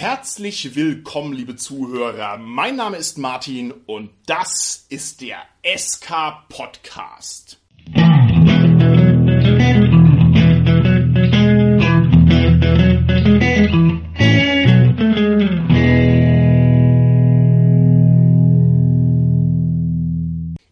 Herzlich willkommen, liebe Zuhörer. Mein Name ist Martin und das ist der SK Podcast.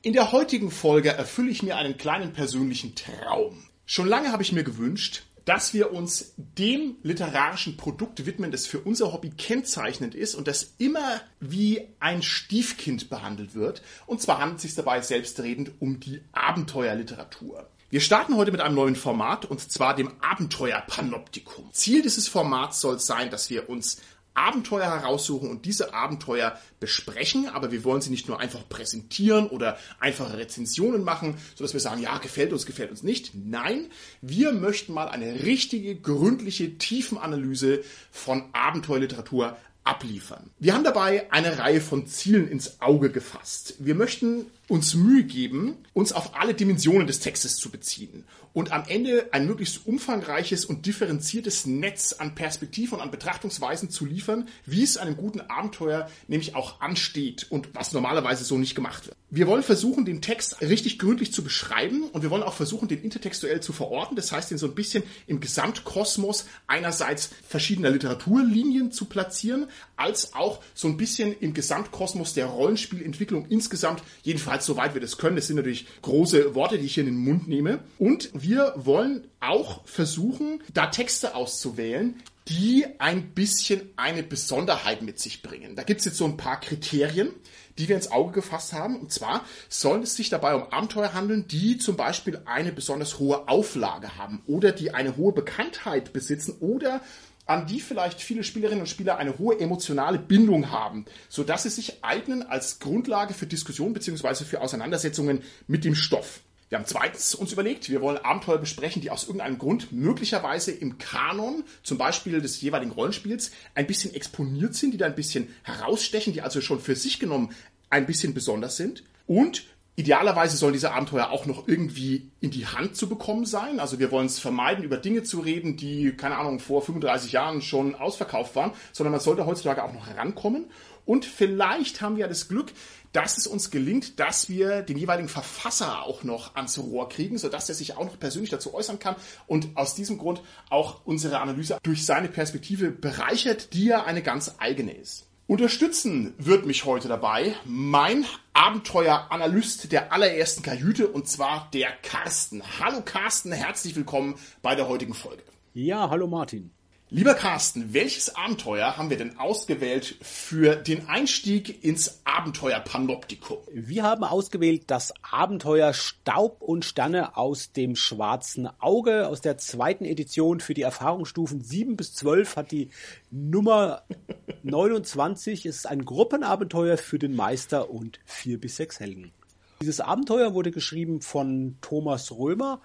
In der heutigen Folge erfülle ich mir einen kleinen persönlichen Traum. Schon lange habe ich mir gewünscht, dass wir uns dem literarischen Produkt widmen, das für unser Hobby kennzeichnend ist und das immer wie ein Stiefkind behandelt wird. Und zwar handelt es sich dabei selbstredend um die Abenteuerliteratur. Wir starten heute mit einem neuen Format und zwar dem Abenteuer-Panoptikum. Ziel dieses Formats soll sein, dass wir uns Abenteuer heraussuchen und diese Abenteuer besprechen, aber wir wollen sie nicht nur einfach präsentieren oder einfache Rezensionen machen, sodass wir sagen, ja, gefällt uns, gefällt uns nicht. Nein, wir möchten mal eine richtige, gründliche Tiefenanalyse von Abenteuerliteratur abliefern. Wir haben dabei eine Reihe von Zielen ins Auge gefasst. Wir möchten uns Mühe geben, uns auf alle Dimensionen des Textes zu beziehen und am Ende ein möglichst umfangreiches und differenziertes Netz an Perspektiven und an Betrachtungsweisen zu liefern, wie es einem guten Abenteuer nämlich auch ansteht und was normalerweise so nicht gemacht wird. Wir wollen versuchen, den Text richtig gründlich zu beschreiben und wir wollen auch versuchen, den intertextuell zu verorten, das heißt, den so ein bisschen im Gesamtkosmos einerseits verschiedener Literaturlinien zu platzieren, als auch so ein bisschen im Gesamtkosmos der Rollenspielentwicklung insgesamt, jedenfalls jedenfalls soweit wir das können. Das sind natürlich große Worte, die ich hier in den Mund nehme. Und wir wollen auch versuchen, da Texte auszuwählen, die ein bisschen eine Besonderheit mit sich bringen. Da gibt es jetzt so ein paar Kriterien, die wir ins Auge gefasst haben. Und zwar soll es sich dabei um Abenteuer handeln, die zum Beispiel eine besonders hohe Auflage haben oder die eine hohe Bekanntheit besitzen oder an die vielleicht viele Spielerinnen und Spieler eine hohe emotionale Bindung haben, so dass sie sich eignen als Grundlage für Diskussion bzw. für Auseinandersetzungen mit dem Stoff. Wir haben zweitens uns überlegt, wir wollen Abenteuer besprechen, die aus irgendeinem Grund möglicherweise im Kanon, zum Beispiel des jeweiligen Rollenspiels, ein bisschen exponiert sind, die da ein bisschen herausstechen, die also schon für sich genommen ein bisschen besonders sind. Und Idealerweise sollen diese Abenteuer auch noch irgendwie in die Hand zu bekommen sein. Also wir wollen es vermeiden, über Dinge zu reden, die, keine Ahnung, vor 35 Jahren schon ausverkauft waren, sondern man sollte heutzutage auch noch herankommen. Und vielleicht haben wir ja das Glück, dass es uns gelingt, dass wir den jeweiligen Verfasser auch noch ans Rohr kriegen, sodass er sich auch noch persönlich dazu äußern kann und aus diesem Grund auch unsere Analyse durch seine Perspektive bereichert, die ja eine ganz eigene ist. Unterstützen wird mich heute dabei mein Abenteueranalyst der allerersten Kajüte und zwar der Carsten. Hallo Carsten, herzlich willkommen bei der heutigen Folge. Ja, hallo Martin. Lieber Carsten, welches Abenteuer haben wir denn ausgewählt für den Einstieg ins Abenteuer Panoptikum? Wir haben ausgewählt das Abenteuer Staub und Sterne aus dem schwarzen Auge aus der zweiten Edition für die Erfahrungsstufen 7 bis 12 hat die Nummer 29. Es ist ein Gruppenabenteuer für den Meister und 4 bis 6 Helden. Dieses Abenteuer wurde geschrieben von Thomas Römer,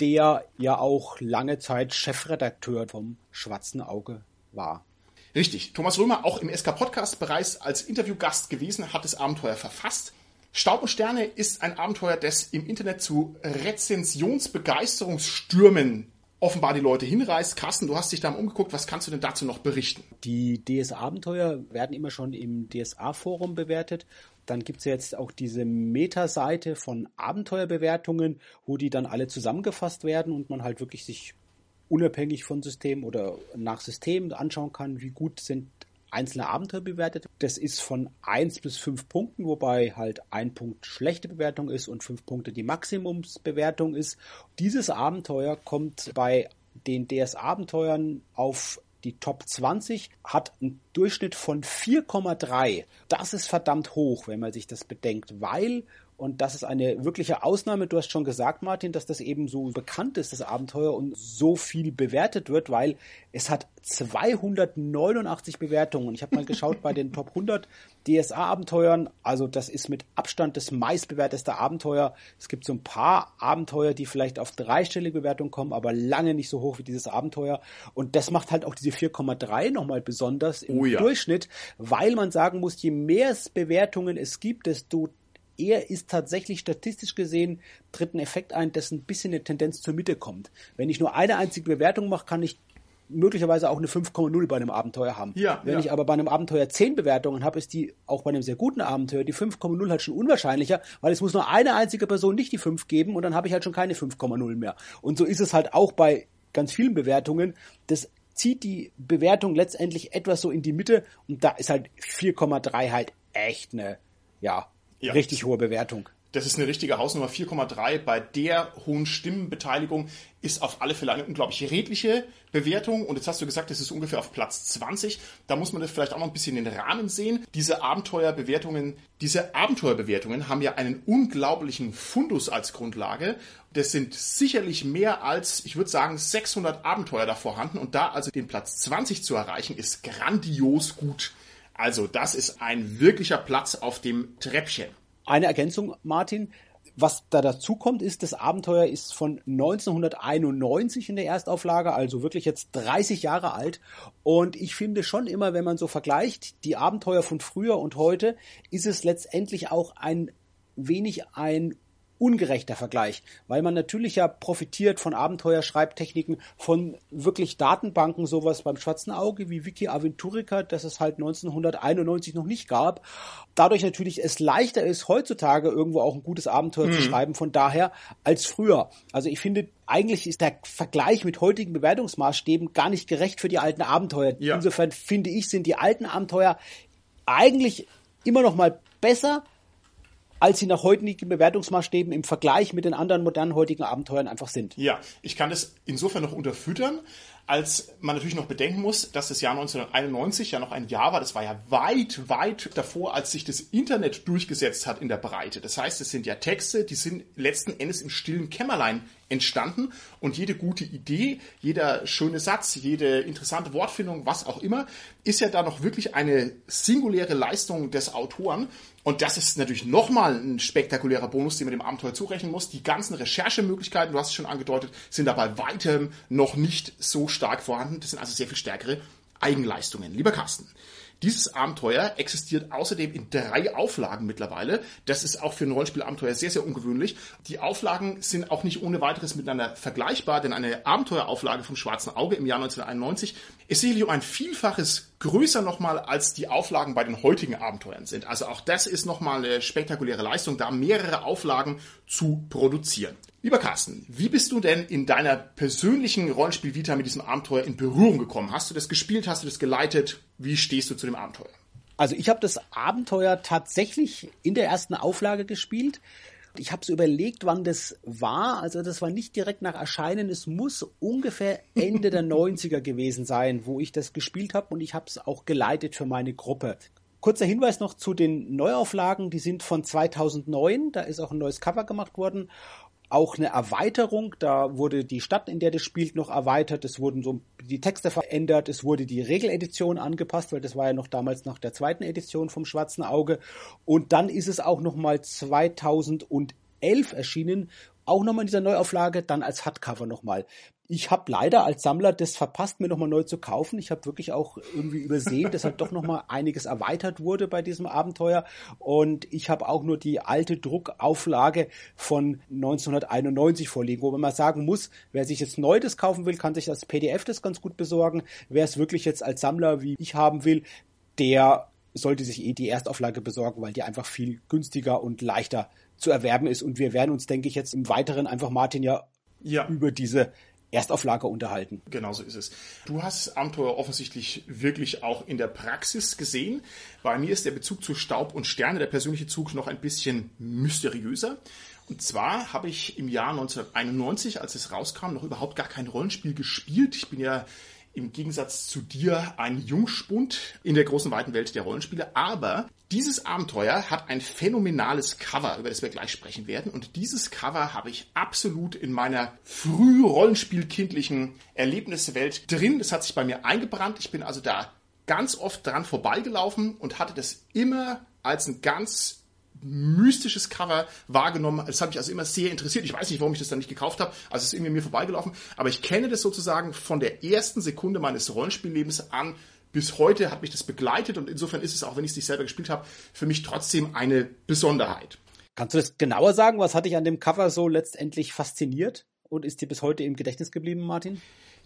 der ja auch lange Zeit Chefredakteur vom Schwarzen Auge war. Richtig. Thomas Römer, auch im SK Podcast bereits als Interviewgast gewesen, hat das Abenteuer verfasst. Staub und Sterne ist ein Abenteuer, das im Internet zu Rezensionsbegeisterungsstürmen offenbar die Leute hinreißt. Carsten, du hast dich da mal umgeguckt. Was kannst du denn dazu noch berichten? Die DS-Abenteuer werden immer schon im DSA-Forum bewertet dann gibt es jetzt auch diese Meta-Seite von Abenteuerbewertungen, wo die dann alle zusammengefasst werden und man halt wirklich sich unabhängig von System oder nach System anschauen kann, wie gut sind einzelne Abenteuer bewertet. Das ist von 1 bis 5 Punkten, wobei halt ein Punkt schlechte Bewertung ist und 5 Punkte die Maximumsbewertung ist. Dieses Abenteuer kommt bei den DS-Abenteuern auf die Top 20 hat einen Durchschnitt von 4,3. Das ist verdammt hoch, wenn man sich das bedenkt, weil und das ist eine wirkliche Ausnahme. Du hast schon gesagt, Martin, dass das eben so bekannt ist, das Abenteuer, und so viel bewertet wird, weil es hat 289 Bewertungen. Ich habe mal geschaut bei den Top 100 DSA-Abenteuern. Also das ist mit Abstand das meistbewerteste Abenteuer. Es gibt so ein paar Abenteuer, die vielleicht auf dreistellige Bewertung kommen, aber lange nicht so hoch wie dieses Abenteuer. Und das macht halt auch diese 4,3 nochmal besonders im oh ja. Durchschnitt, weil man sagen muss, je mehr Bewertungen es gibt, desto er ist tatsächlich statistisch gesehen, tritt ein Effekt ein, dessen ein bisschen eine Tendenz zur Mitte kommt. Wenn ich nur eine einzige Bewertung mache, kann ich möglicherweise auch eine 5,0 bei einem Abenteuer haben. Ja, Wenn ja. ich aber bei einem Abenteuer 10 Bewertungen habe, ist die auch bei einem sehr guten Abenteuer die 5,0 halt schon unwahrscheinlicher, weil es muss nur eine einzige Person nicht die 5 geben und dann habe ich halt schon keine 5,0 mehr. Und so ist es halt auch bei ganz vielen Bewertungen. Das zieht die Bewertung letztendlich etwas so in die Mitte und da ist halt 4,3 halt echt eine, ja, Ja. richtig hohe Bewertung. Das ist eine richtige Hausnummer 4,3. Bei der hohen Stimmenbeteiligung ist auf alle Fälle eine unglaublich redliche Bewertung. Und jetzt hast du gesagt, es ist ungefähr auf Platz 20. Da muss man das vielleicht auch noch ein bisschen in den Rahmen sehen. Diese Abenteuerbewertungen, diese Abenteuerbewertungen haben ja einen unglaublichen Fundus als Grundlage. Das sind sicherlich mehr als, ich würde sagen, 600 Abenteuer da vorhanden. Und da also den Platz 20 zu erreichen, ist grandios gut. Also das ist ein wirklicher Platz auf dem Treppchen. Eine Ergänzung, Martin. Was da dazu kommt, ist, das Abenteuer ist von 1991 in der Erstauflage, also wirklich jetzt 30 Jahre alt. Und ich finde schon immer, wenn man so vergleicht, die Abenteuer von früher und heute, ist es letztendlich auch ein wenig ein ungerechter Vergleich, weil man natürlich ja profitiert von Abenteuerschreibtechniken, von wirklich Datenbanken, sowas beim schwarzen Auge wie Wiki Aventurica, das es halt 1991 noch nicht gab. Dadurch natürlich es leichter ist, heutzutage irgendwo auch ein gutes Abenteuer zu schreiben, von daher als früher. Also ich finde, eigentlich ist der Vergleich mit heutigen Bewertungsmaßstäben gar nicht gerecht für die alten Abenteuer. Ja. Insofern finde ich, sind die alten Abenteuer eigentlich immer noch mal besser, als sie nach heutigen Bewertungsmaßstäben im Vergleich mit den anderen modernen heutigen Abenteuern einfach sind. Ja, ich kann das insofern noch unterfüttern, als man natürlich noch bedenken muss, dass das Jahr 1991 ja noch ein Jahr war, das war ja weit, weit davor, als sich das Internet durchgesetzt hat in der Breite. Das heißt, es sind ja Texte, die sind letzten Endes im stillen Kämmerlein entstanden und jede gute Idee, jeder schöne Satz, jede interessante Wortfindung, was auch immer, ist ja da noch wirklich eine singuläre Leistung des Autoren. Und das ist natürlich nochmal ein spektakulärer Bonus, den man dem Abenteuer zurechnen muss. Die ganzen Recherchemöglichkeiten, du hast es schon angedeutet, sind da bei weitem noch nicht so stark vorhanden. Das sind also sehr viel stärkere Eigenleistungen. Lieber Carsten, dieses Abenteuer existiert außerdem in drei Auflagen mittlerweile. Das ist auch für ein Rollenspielabenteuer sehr, sehr ungewöhnlich. Die Auflagen sind auch nicht ohne weiteres miteinander vergleichbar, denn eine Abenteuerauflage vom Schwarzen Auge im Jahr 1991 ist sicherlich um ein Vielfaches größer nochmal als die Auflagen bei den heutigen Abenteuern sind. Also auch das ist nochmal eine spektakuläre Leistung, da mehrere Auflagen zu produzieren. Lieber Carsten, wie bist du denn in deiner persönlichen Rollenspiel-Vita mit diesem Abenteuer in Berührung gekommen? Hast du das gespielt? Hast du das geleitet? Wie stehst du zu dem Abenteuer? Also ich habe das Abenteuer tatsächlich in der ersten Auflage gespielt. Ich habe so überlegt, wann das war. Also das war nicht direkt nach Erscheinen. Es muss ungefähr Ende der 90er gewesen sein, wo ich das gespielt habe und ich habe es auch geleitet für meine Gruppe. Kurzer Hinweis noch zu den Neuauflagen. Die sind von 2009. Da ist auch ein neues Cover gemacht worden auch eine Erweiterung. Da wurde die Stadt, in der das spielt, noch erweitert. Es wurden so die Texte verändert. Es wurde die Regeledition angepasst, weil das war ja noch damals nach der zweiten Edition vom Schwarzen Auge. Und dann ist es auch noch mal 2011 erschienen. Auch nochmal in dieser Neuauflage, dann als Hardcover nochmal. Ich habe leider als Sammler das verpasst, mir nochmal neu zu kaufen. Ich habe wirklich auch irgendwie übersehen, dass halt doch nochmal einiges erweitert wurde bei diesem Abenteuer. Und ich habe auch nur die alte Druckauflage von 1991 vorliegen, wo man mal sagen muss, wer sich jetzt neu das kaufen will, kann sich als PDF das ganz gut besorgen. Wer es wirklich jetzt als Sammler wie ich haben will, der sollte sich eh die Erstauflage besorgen, weil die einfach viel günstiger und leichter zu erwerben ist. Und wir werden uns, denke ich, jetzt im Weiteren einfach, Martin, ja, Ja. über diese Erstauflage unterhalten. Genau so ist es. Du hast Abenteuer offensichtlich wirklich auch in der Praxis gesehen. Bei mir ist der Bezug zu Staub und Sterne, der persönliche Zug, noch ein bisschen mysteriöser. Und zwar habe ich im Jahr 1991, als es rauskam, noch überhaupt gar kein Rollenspiel gespielt. Ich bin ja im Gegensatz zu dir ein Jungspund in der großen weiten Welt der Rollenspiele. Aber dieses Abenteuer hat ein phänomenales Cover, über das wir gleich sprechen werden. Und dieses Cover habe ich absolut in meiner früh Rollenspielkindlichen Erlebniswelt drin. Das hat sich bei mir eingebrannt. Ich bin also da ganz oft dran vorbeigelaufen und hatte das immer als ein ganz mystisches Cover wahrgenommen. Das hat mich also immer sehr interessiert. Ich weiß nicht, warum ich das dann nicht gekauft habe. Also es ist irgendwie mir vorbeigelaufen. Aber ich kenne das sozusagen von der ersten Sekunde meines Rollenspiellebens an bis heute hat mich das begleitet und insofern ist es, auch wenn ich es nicht selber gespielt habe, für mich trotzdem eine Besonderheit. Kannst du das genauer sagen? Was hat dich an dem Cover so letztendlich fasziniert und ist dir bis heute im Gedächtnis geblieben, Martin?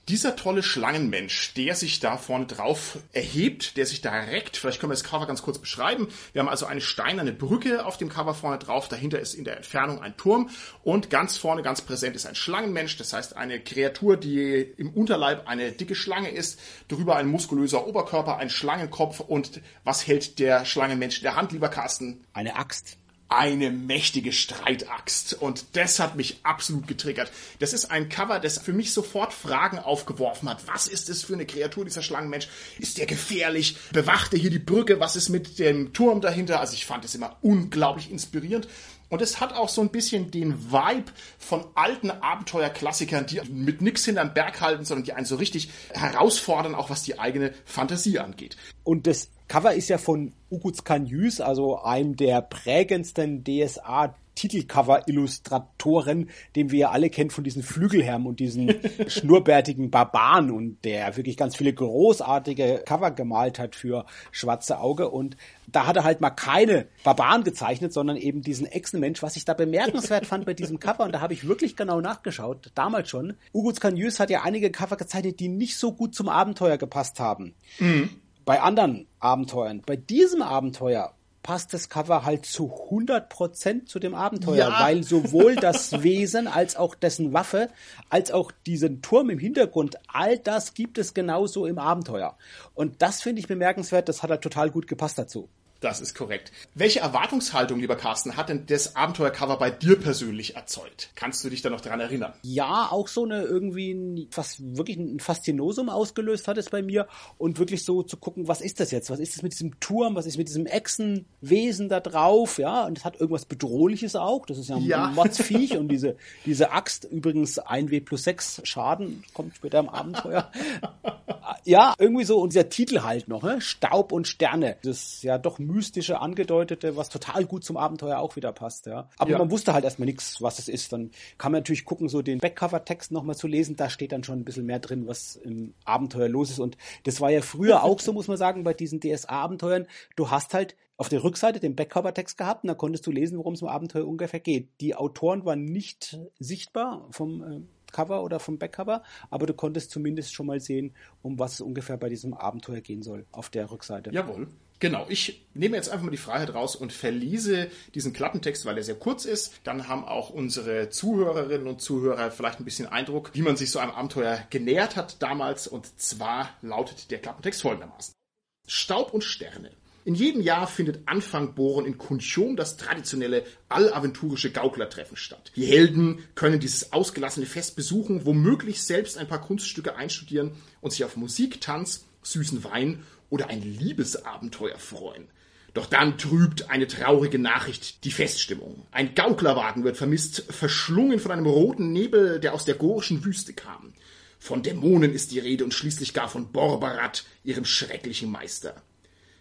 Dieser tolle Schlangenmensch, der sich da vorne drauf erhebt, der sich direkt, vielleicht können wir das Cover ganz kurz beschreiben. Wir haben also eine steinerne Brücke auf dem Cover vorne drauf. Dahinter ist in der Entfernung ein Turm und ganz vorne, ganz präsent ist ein Schlangenmensch. Das heißt eine Kreatur, die im Unterleib eine dicke Schlange ist, darüber ein muskulöser Oberkörper, ein Schlangenkopf und was hält der Schlangenmensch in der Hand, lieber Carsten? Eine Axt eine mächtige Streitaxt. Und das hat mich absolut getriggert. Das ist ein Cover, das für mich sofort Fragen aufgeworfen hat. Was ist das für eine Kreatur, dieser Schlangenmensch? Ist der gefährlich? Bewacht er hier die Brücke? Was ist mit dem Turm dahinter? Also ich fand es immer unglaublich inspirierend. Und es hat auch so ein bisschen den Vibe von alten Abenteuerklassikern, die mit nix hinterm Berg halten, sondern die einen so richtig herausfordern, auch was die eigene Fantasie angeht. Und das Cover ist ja von Uguts Kanyus, also einem der prägendsten DSA Titelcover-Illustratoren, den wir ja alle kennen von diesen Flügelherren und diesen schnurrbärtigen Barbaren und der wirklich ganz viele großartige Cover gemalt hat für Schwarze Auge und da hat er halt mal keine Barbaren gezeichnet, sondern eben diesen Echsenmensch, was ich da bemerkenswert fand bei diesem Cover und da habe ich wirklich genau nachgeschaut, damals schon. Uguts Kanyus hat ja einige Cover gezeichnet, die nicht so gut zum Abenteuer gepasst haben. Mhm bei anderen Abenteuern. Bei diesem Abenteuer passt das Cover halt zu 100% zu dem Abenteuer, ja. weil sowohl das Wesen als auch dessen Waffe, als auch diesen Turm im Hintergrund, all das gibt es genauso im Abenteuer. Und das finde ich bemerkenswert, das hat halt total gut gepasst dazu. Das ist korrekt. Welche Erwartungshaltung, lieber Carsten, hat denn das Abenteuercover bei dir persönlich erzeugt? Kannst du dich da noch dran erinnern? Ja, auch so eine irgendwie fast wirklich ein Faszinosum ausgelöst hat es bei mir und wirklich so zu gucken, was ist das jetzt? Was ist das mit diesem Turm? Was ist mit diesem Echsenwesen da drauf? Ja, und es hat irgendwas Bedrohliches auch. Das ist ja ein ja. Mordsviech und diese, diese Axt, übrigens 1W plus 6 Schaden, kommt später im Abenteuer. ja, irgendwie so und dieser Titel halt noch, ne? Staub und Sterne. Das ist ja doch mystische, angedeutete, was total gut zum Abenteuer auch wieder passt, ja. Aber ja. man wusste halt erstmal nichts, was es ist. Dann kann man natürlich gucken, so den Backcover-Text nochmal zu lesen, da steht dann schon ein bisschen mehr drin, was im Abenteuer los ist. Und das war ja früher auch so, muss man sagen, bei diesen DSA-Abenteuern. Du hast halt auf der Rückseite den Backcover-Text gehabt und da konntest du lesen, worum es im Abenteuer ungefähr geht. Die Autoren waren nicht sichtbar vom äh, Cover oder vom Backcover, aber du konntest zumindest schon mal sehen, um was es ungefähr bei diesem Abenteuer gehen soll auf der Rückseite. Jawohl. Genau, ich nehme jetzt einfach mal die Freiheit raus und verlese diesen Klappentext, weil er sehr kurz ist. Dann haben auch unsere Zuhörerinnen und Zuhörer vielleicht ein bisschen Eindruck, wie man sich so einem Abenteuer genähert hat damals. Und zwar lautet der Klappentext folgendermaßen. Staub und Sterne. In jedem Jahr findet Anfang Bohren in Kunchom das traditionelle allaventurische Gauklertreffen statt. Die Helden können dieses ausgelassene Fest besuchen, womöglich selbst ein paar Kunststücke einstudieren und sich auf Musik, Tanz, süßen Wein oder ein Liebesabenteuer freuen. Doch dann trübt eine traurige Nachricht die Feststimmung. Ein Gauklerwagen wird vermisst, verschlungen von einem roten Nebel, der aus der gorischen Wüste kam. Von Dämonen ist die Rede und schließlich gar von Borbarat, ihrem schrecklichen Meister.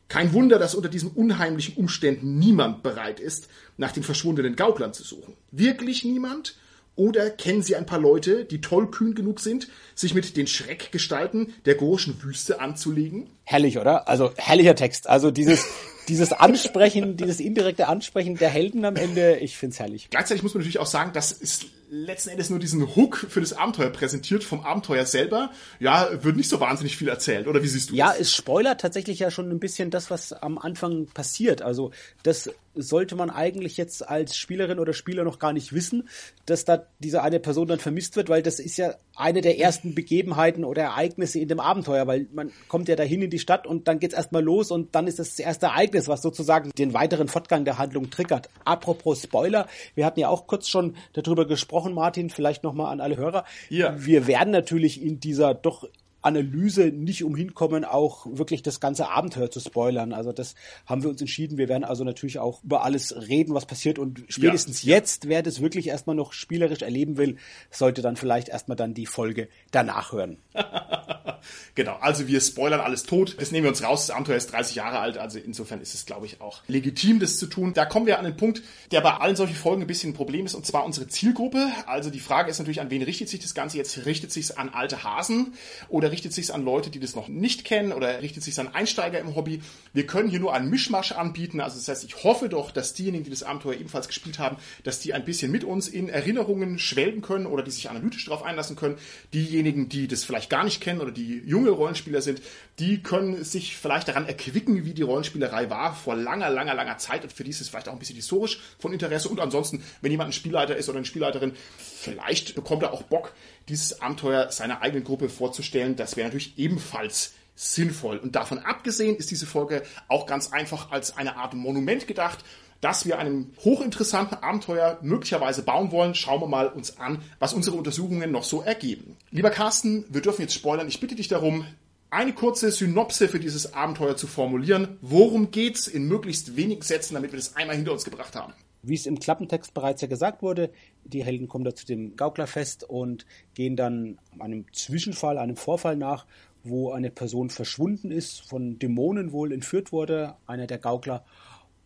Kein Wunder, dass unter diesen unheimlichen Umständen niemand bereit ist, nach den verschwundenen Gauklern zu suchen. Wirklich niemand? Oder kennen Sie ein paar Leute, die tollkühn genug sind, sich mit den Schreckgestalten der gorischen Wüste anzulegen? Herrlich, oder? Also herrlicher Text. Also dieses, dieses Ansprechen, dieses indirekte Ansprechen der Helden am Ende, ich find's herrlich. Gleichzeitig muss man natürlich auch sagen, das ist letzten Endes nur diesen Hook für das Abenteuer präsentiert vom Abenteuer selber. Ja, wird nicht so wahnsinnig viel erzählt, oder wie siehst du ja, das? Ja, es spoilert tatsächlich ja schon ein bisschen das, was am Anfang passiert. Also das sollte man eigentlich jetzt als Spielerin oder Spieler noch gar nicht wissen, dass da diese eine Person dann vermisst wird, weil das ist ja eine der ersten Begebenheiten oder Ereignisse in dem Abenteuer, weil man kommt ja dahin in die Stadt und dann geht's erstmal los und dann ist das das erste Ereignis, was sozusagen den weiteren Fortgang der Handlung triggert. Apropos Spoiler, wir hatten ja auch kurz schon darüber gesprochen, Martin, vielleicht nochmal an alle Hörer. Ja. Wir werden natürlich in dieser doch Analyse nicht umhin kommen, auch wirklich das ganze Abenteuer zu spoilern. Also das haben wir uns entschieden. Wir werden also natürlich auch über alles reden, was passiert und spätestens ja. jetzt, wer das wirklich erstmal noch spielerisch erleben will, sollte dann vielleicht erstmal dann die Folge danach hören. genau, also wir spoilern alles tot. Das nehmen wir uns raus. Das Abenteuer ist 30 Jahre alt, also insofern ist es, glaube ich, auch legitim, das zu tun. Da kommen wir an den Punkt, der bei allen solchen Folgen ein bisschen ein Problem ist, und zwar unsere Zielgruppe. Also die Frage ist natürlich, an wen richtet sich das Ganze jetzt? Richtet sich es an alte Hasen oder richtet sich an Leute, die das noch nicht kennen oder richtet sich an Einsteiger im Hobby. Wir können hier nur einen Mischmasch anbieten. Also das heißt, ich hoffe doch, dass diejenigen, die das Abenteuer ebenfalls gespielt haben, dass die ein bisschen mit uns in Erinnerungen schwelgen können oder die sich analytisch darauf einlassen können. Diejenigen, die das vielleicht gar nicht kennen oder die junge Rollenspieler sind, die können sich vielleicht daran erquicken, wie die Rollenspielerei war vor langer, langer, langer Zeit. Und für die ist es vielleicht auch ein bisschen historisch von Interesse. Und ansonsten, wenn jemand ein Spielleiter ist oder eine Spielleiterin, vielleicht bekommt er auch Bock, dieses Abenteuer seiner eigenen Gruppe vorzustellen. Das wäre natürlich ebenfalls sinnvoll. Und davon abgesehen ist diese Folge auch ganz einfach als eine Art Monument gedacht dass wir einem hochinteressanten Abenteuer möglicherweise bauen wollen. Schauen wir mal uns an, was unsere Untersuchungen noch so ergeben. Lieber Carsten, wir dürfen jetzt spoilern. Ich bitte dich darum, eine kurze Synopse für dieses Abenteuer zu formulieren. Worum geht's in möglichst wenigen Sätzen, damit wir das einmal hinter uns gebracht haben? Wie es im Klappentext bereits ja gesagt wurde, die Helden kommen da zu dem Gauklerfest und gehen dann einem Zwischenfall, einem Vorfall nach, wo eine Person verschwunden ist, von Dämonen wohl entführt wurde, einer der Gaukler.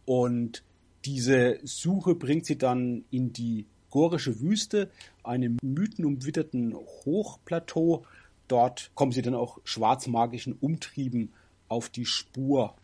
Und diese Suche bringt sie dann in die gorische Wüste, einem mythenumwitterten Hochplateau. Dort kommen sie dann auch schwarzmagischen Umtrieben auf die Spur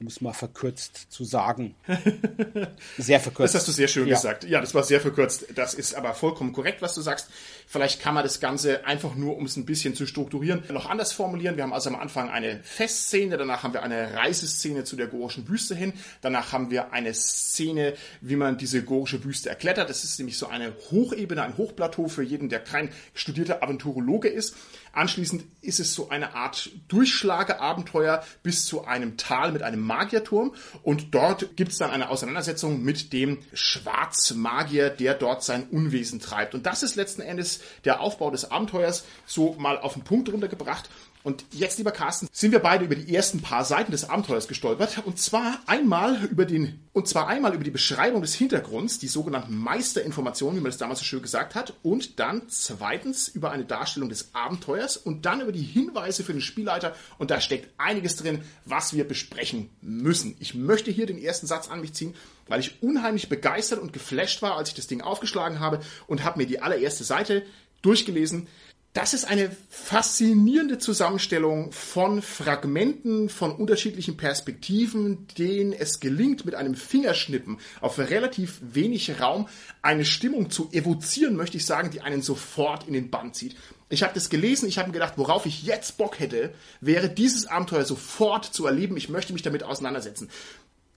um es mal verkürzt zu sagen. Sehr verkürzt. Das hast du sehr schön ja. gesagt. Ja, das war sehr verkürzt. Das ist aber vollkommen korrekt, was du sagst. Vielleicht kann man das Ganze einfach nur, um es ein bisschen zu strukturieren, noch anders formulieren. Wir haben also am Anfang eine Festszene, danach haben wir eine Reiseszene zu der gorischen Wüste hin, danach haben wir eine Szene, wie man diese gorische Wüste erklettert. Das ist nämlich so eine Hochebene, ein Hochplateau für jeden, der kein studierter Aventurologe ist. Anschließend ist es so eine Art Durchschlageabenteuer bis zu einem Tal mit einem Magierturm und dort gibt es dann eine Auseinandersetzung mit dem Schwarzmagier, der dort sein Unwesen treibt. Und das ist letzten Endes der Aufbau des Abenteuers so mal auf den Punkt runtergebracht. Und jetzt, lieber Carsten, sind wir beide über die ersten paar Seiten des Abenteuers gestolpert. Und zwar einmal über den, und zwar einmal über die Beschreibung des Hintergrunds, die sogenannten Meisterinformationen, wie man das damals so schön gesagt hat. Und dann zweitens über eine Darstellung des Abenteuers und dann über die Hinweise für den Spielleiter. Und da steckt einiges drin, was wir besprechen müssen. Ich möchte hier den ersten Satz an mich ziehen weil ich unheimlich begeistert und geflasht war, als ich das Ding aufgeschlagen habe und habe mir die allererste Seite durchgelesen das ist eine faszinierende Zusammenstellung von Fragmenten, von unterschiedlichen Perspektiven, denen es gelingt, mit einem Fingerschnippen auf relativ wenig Raum eine Stimmung zu evozieren, möchte ich sagen, die einen sofort in den Bann zieht. Ich habe das gelesen, ich habe mir gedacht, worauf ich jetzt Bock hätte, wäre dieses Abenteuer sofort zu erleben. Ich möchte mich damit auseinandersetzen.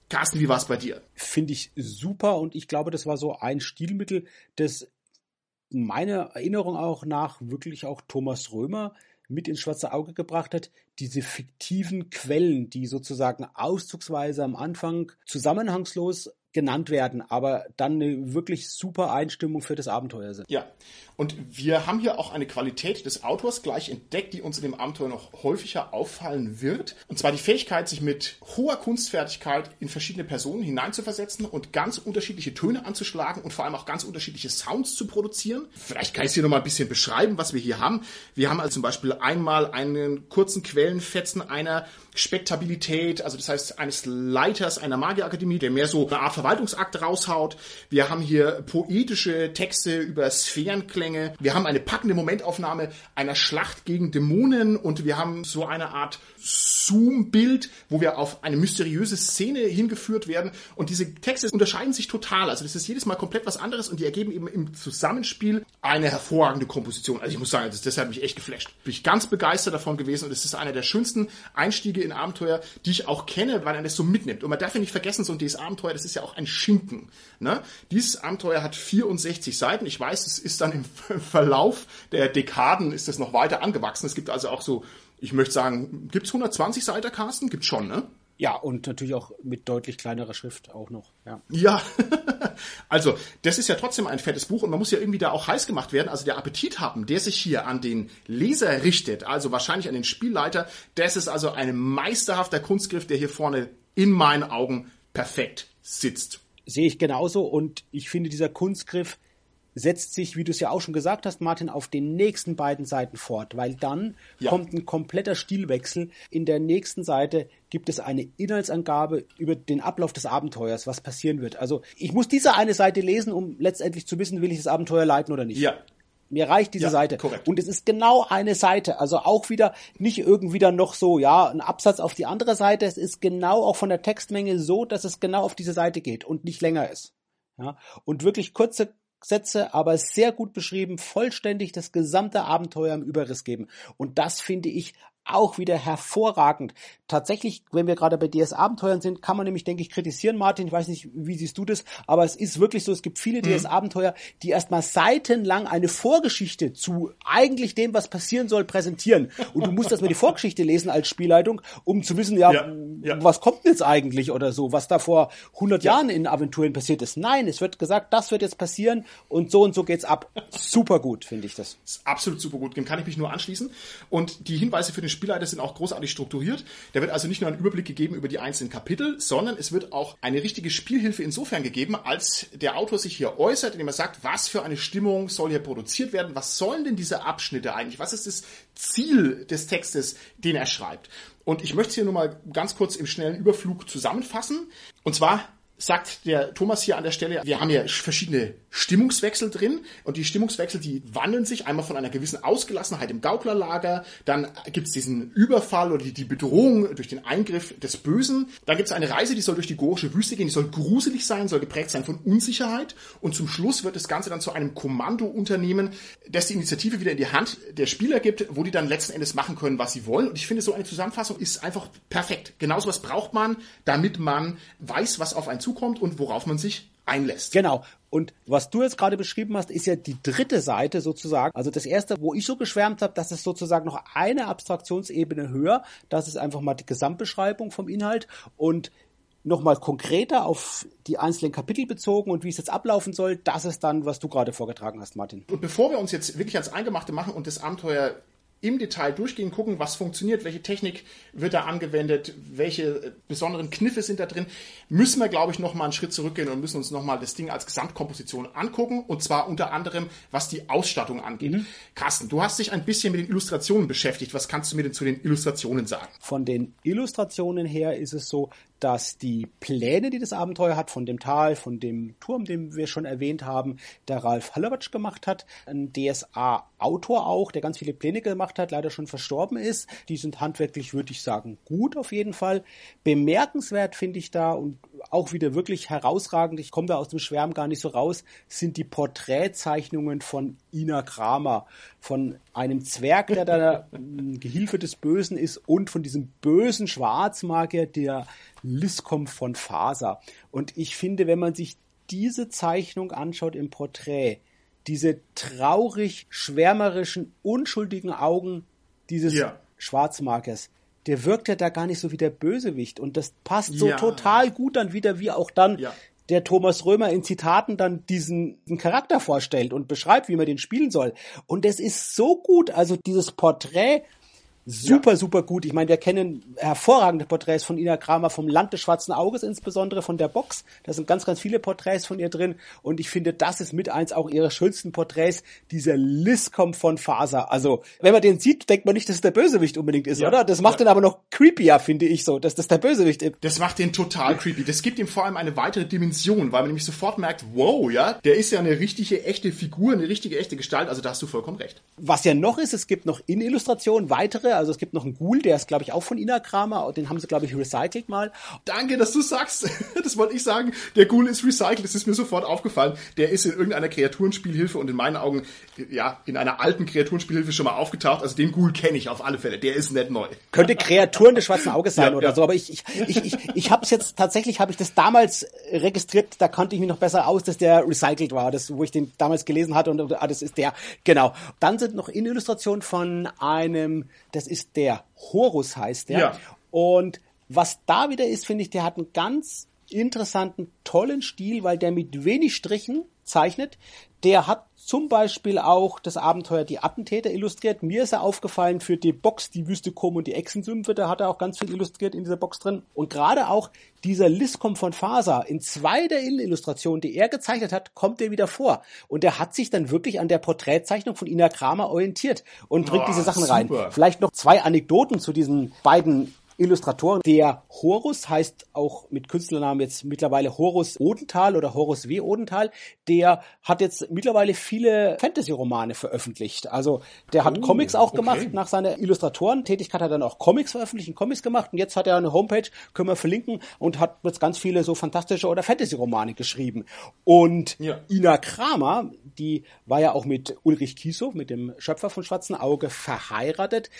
Carsten, wie war es bei dir? Finde ich super und ich glaube, das war so ein Stilmittel, das meiner Erinnerung auch nach wirklich auch Thomas Römer mit ins schwarze Auge gebracht hat, diese fiktiven Quellen, die sozusagen auszugsweise am Anfang zusammenhangslos genannt werden, aber dann eine wirklich super Einstimmung für das Abenteuer sind. Ja, und wir haben hier auch eine Qualität des Autors gleich entdeckt, die uns in dem Abenteuer noch häufiger auffallen wird. Und zwar die Fähigkeit, sich mit hoher Kunstfertigkeit in verschiedene Personen hineinzuversetzen und ganz unterschiedliche Töne anzuschlagen und vor allem auch ganz unterschiedliche Sounds zu produzieren. Vielleicht kann ich es hier nochmal ein bisschen beschreiben, was wir hier haben. Wir haben also zum Beispiel einmal einen kurzen Quellenfetzen einer Spektabilität, also das heißt eines Leiters einer Magierakademie, der mehr so eine Art Verwaltungsakt raushaut. Wir haben hier poetische Texte über Sphärenklänge. Wir haben eine packende Momentaufnahme einer Schlacht gegen Dämonen und wir haben so eine Art Zoom-Bild, wo wir auf eine mysteriöse Szene hingeführt werden. Und diese Texte unterscheiden sich total. Also das ist jedes Mal komplett was anderes und die ergeben eben im Zusammenspiel eine hervorragende Komposition. Also ich muss sagen, das, das hat mich echt geflasht. Bin ich ganz begeistert davon gewesen und es ist einer der schönsten Einstiege in Abenteuer, die ich auch kenne, weil er das so mitnimmt. Und man darf ja nicht vergessen, so ein dieses Abenteuer, das ist ja auch ein Schinken. Ne? Dieses Abenteuer hat 64 Seiten. Ich weiß, es ist dann im Verlauf der Dekaden ist das noch weiter angewachsen. Es gibt also auch so ich möchte sagen, gibt's 120 Seiten, Carsten? Gibt's schon, ne? Ja, und natürlich auch mit deutlich kleinerer Schrift auch noch. Ja, ja. also das ist ja trotzdem ein fettes Buch und man muss ja irgendwie da auch heiß gemacht werden. Also der Appetit haben, der sich hier an den Leser richtet, also wahrscheinlich an den Spielleiter, das ist also ein meisterhafter Kunstgriff, der hier vorne in meinen Augen perfekt sitzt. Sehe ich genauso und ich finde dieser Kunstgriff setzt sich, wie du es ja auch schon gesagt hast, Martin, auf den nächsten beiden Seiten fort, weil dann ja. kommt ein kompletter Stilwechsel. In der nächsten Seite gibt es eine Inhaltsangabe über den Ablauf des Abenteuers, was passieren wird. Also ich muss diese eine Seite lesen, um letztendlich zu wissen, will ich das Abenteuer leiten oder nicht. Ja, Mir reicht diese Ja, Seite. korrekt. Und es ist genau eine Seite. Also auch wieder nicht irgendwie dann noch so, ja, ein Absatz auf die andere Seite. Es ist genau auch von der Textmenge so, dass es genau auf diese Seite geht und nicht länger ist. Ja, und wirklich kurze Sätze, aber sehr gut beschrieben, vollständig das gesamte Abenteuer im Überriss geben. Und das finde ich auch wieder hervorragend. Tatsächlich, wenn wir gerade bei DS-Abenteuern sind, kann man nämlich, denke ich, kritisieren, Martin. Ich weiß nicht, wie siehst du das, aber es ist wirklich so, es gibt viele DS-Abenteuer, die erstmal seitenlang eine Vorgeschichte zu eigentlich dem, was passieren soll, präsentieren. Und du musst erstmal die Vorgeschichte lesen als Spielleitung, um zu wissen, ja, Ja, ja. was kommt denn jetzt eigentlich oder so, was da vor 100 Jahren in Aventuren passiert ist. Nein, es wird gesagt, das wird jetzt passieren und so und so geht's ab. Super gut, finde ich das. ist absolut super gut. Dem kann ich mich nur anschließen. Und die Hinweise für den Spielleiter sind auch großartig strukturiert. Da wird also nicht nur ein Überblick gegeben über die einzelnen Kapitel, sondern es wird auch eine richtige Spielhilfe insofern gegeben, als der Autor sich hier äußert, indem er sagt, was für eine Stimmung soll hier produziert werden, was sollen denn diese Abschnitte eigentlich, was ist das Ziel des Textes, den er schreibt. Und ich möchte es hier nur mal ganz kurz im schnellen Überflug zusammenfassen. Und zwar sagt der Thomas hier an der Stelle, wir haben ja verschiedene Stimmungswechsel drin und die Stimmungswechsel, die wandeln sich einmal von einer gewissen Ausgelassenheit im Gauklerlager, dann gibt es diesen Überfall oder die, Bedrohung durch den Eingriff des Bösen, dann gibt es eine Reise, die soll durch die gorische Wüste gehen, die soll gruselig sein, soll geprägt sein von Unsicherheit und zum Schluss wird das Ganze dann zu einem Kommandounternehmen, das die Initiative wieder in die Hand der Spieler gibt, wo die dann letzten Endes machen können, was sie wollen und ich finde, so eine Zusammenfassung ist einfach perfekt. Genauso was braucht man, damit man weiß, was auf einen zukommt und worauf man sich einlässt. Genau. Und was du jetzt gerade beschrieben hast, ist ja die dritte Seite sozusagen. Also das erste, wo ich so geschwärmt habe, das ist sozusagen noch eine Abstraktionsebene höher. Das ist einfach mal die Gesamtbeschreibung vom Inhalt und nochmal konkreter auf die einzelnen Kapitel bezogen und wie es jetzt ablaufen soll, das ist dann, was du gerade vorgetragen hast, Martin. Und bevor wir uns jetzt wirklich ans Eingemachte machen und das Abenteuer im Detail durchgehen, gucken, was funktioniert, welche Technik wird da angewendet, welche äh, besonderen Kniffe sind da drin, müssen wir, glaube ich, noch mal einen Schritt zurückgehen und müssen uns noch mal das Ding als Gesamtkomposition angucken und zwar unter anderem, was die Ausstattung angeht. Carsten, du hast dich ein bisschen mit den Illustrationen beschäftigt. Was kannst du mir denn zu den Illustrationen sagen? Von den Illustrationen her ist es so, dass die Pläne, die das Abenteuer hat, von dem Tal, von dem Turm, den wir schon erwähnt haben, der Ralf Hallerwatsch gemacht hat, ein DSA-Autor auch, der ganz viele Pläne gemacht hat, leider schon verstorben ist. Die sind handwerklich, würde ich sagen, gut auf jeden Fall. Bemerkenswert finde ich da und auch wieder wirklich herausragend, ich komme da aus dem Schwärm gar nicht so raus, sind die Porträtzeichnungen von Ina Kramer, von einem Zwerg, der da ein Gehilfe des Bösen ist und von diesem bösen Schwarzmagier, der Liscom von Faser. Und ich finde, wenn man sich diese Zeichnung anschaut im Porträt, diese traurig schwärmerischen, unschuldigen Augen dieses Ja. Schwarzmagiers, der wirkt ja da gar nicht so wie der Bösewicht. Und das passt so Ja. total gut dann wieder, wie auch dann Ja. der Thomas Römer in Zitaten dann diesen, diesen Charakter vorstellt und beschreibt, wie man den spielen soll. Und das ist so gut. Also dieses Porträt, super, super gut. Ich meine, wir kennen hervorragende Porträts von Ina Kramer vom Land des schwarzen Auges, insbesondere von der Box. Da sind ganz, ganz viele Porträts von ihr drin. Und ich finde, das ist mit eins auch ihrer schönsten Porträts, dieser Liscom von Faser. Also, wenn man den sieht, denkt man nicht, dass es der Bösewicht unbedingt ist, Ja. oder? Das macht Ja. den aber noch creepier, finde ich so, dass das der Bösewicht ist. Das macht den total creepy. Das gibt ihm vor allem eine weitere Dimension, weil man nämlich sofort merkt, wow, ja, der ist ja eine richtige, echte Figur, eine richtige, echte Gestalt. Also da hast du vollkommen recht. Was ja noch ist, es gibt noch in Illustrationen weitere, also es gibt noch einen Ghoul, der ist, glaube ich, auch von Ina Kramer, den haben sie, glaube ich, recycelt mal. Danke, dass du sagst. Das wollte ich sagen. Der Ghoul ist recycelt. Das ist mir sofort aufgefallen. Der ist in irgendeiner Kreaturenspielhilfe und in meinen Augen, ja, in einer alten Kreaturenspielhilfe schon mal aufgetaucht. Also den Ghoul kenne ich auf alle Fälle. Der ist nicht neu. Könnte Kreaturen des schwarzen Auges sein Ja, oder ja. so, aber ich, ich, ich, ich, ich habe es jetzt, tatsächlich habe ich das damals registriert, da kannte ich mich noch besser aus, dass der recycelt war, das, wo ich den damals gelesen hatte und ah, das ist der, genau. Dann sind noch in Illustrationen von einem, das ist der Horus heißt der. Ja. Und was da wieder ist, finde ich, der hat einen ganz interessanten, tollen Stil, weil der mit wenig Strichen zeichnet. Der hat zum Beispiel auch das Abenteuer Die Attentäter illustriert. Mir ist er aufgefallen für die Box Die Wüste Kom und die Echsensümpfe. Da hat er auch ganz viel illustriert in dieser Box drin. Und gerade auch dieser Liscom von Faser in zwei der Innenillustrationen, die er gezeichnet hat, kommt er wieder vor. Und er hat sich dann wirklich an der Porträtzeichnung von Ina Kramer orientiert und bringt Oh, diese Sachen rein. super. Vielleicht noch zwei Anekdoten zu diesen beiden Illustratoren. Der Horus heißt auch mit Künstlernamen jetzt mittlerweile Horus Odenthal oder Horus W. Odenthal. Der hat jetzt mittlerweile viele Fantasy-Romane veröffentlicht. Also der hat oh, Comics auch gemacht. Okay. Nach seiner Illustratorentätigkeit hat er dann auch Comics veröffentlicht, Comics gemacht und jetzt hat er eine Homepage, können wir verlinken und hat jetzt ganz viele so fantastische oder Fantasy-Romane geschrieben. Und ja. Ina Kramer, die war ja auch mit Ulrich Kiesow, mit dem Schöpfer von Schwarzen Auge, verheiratet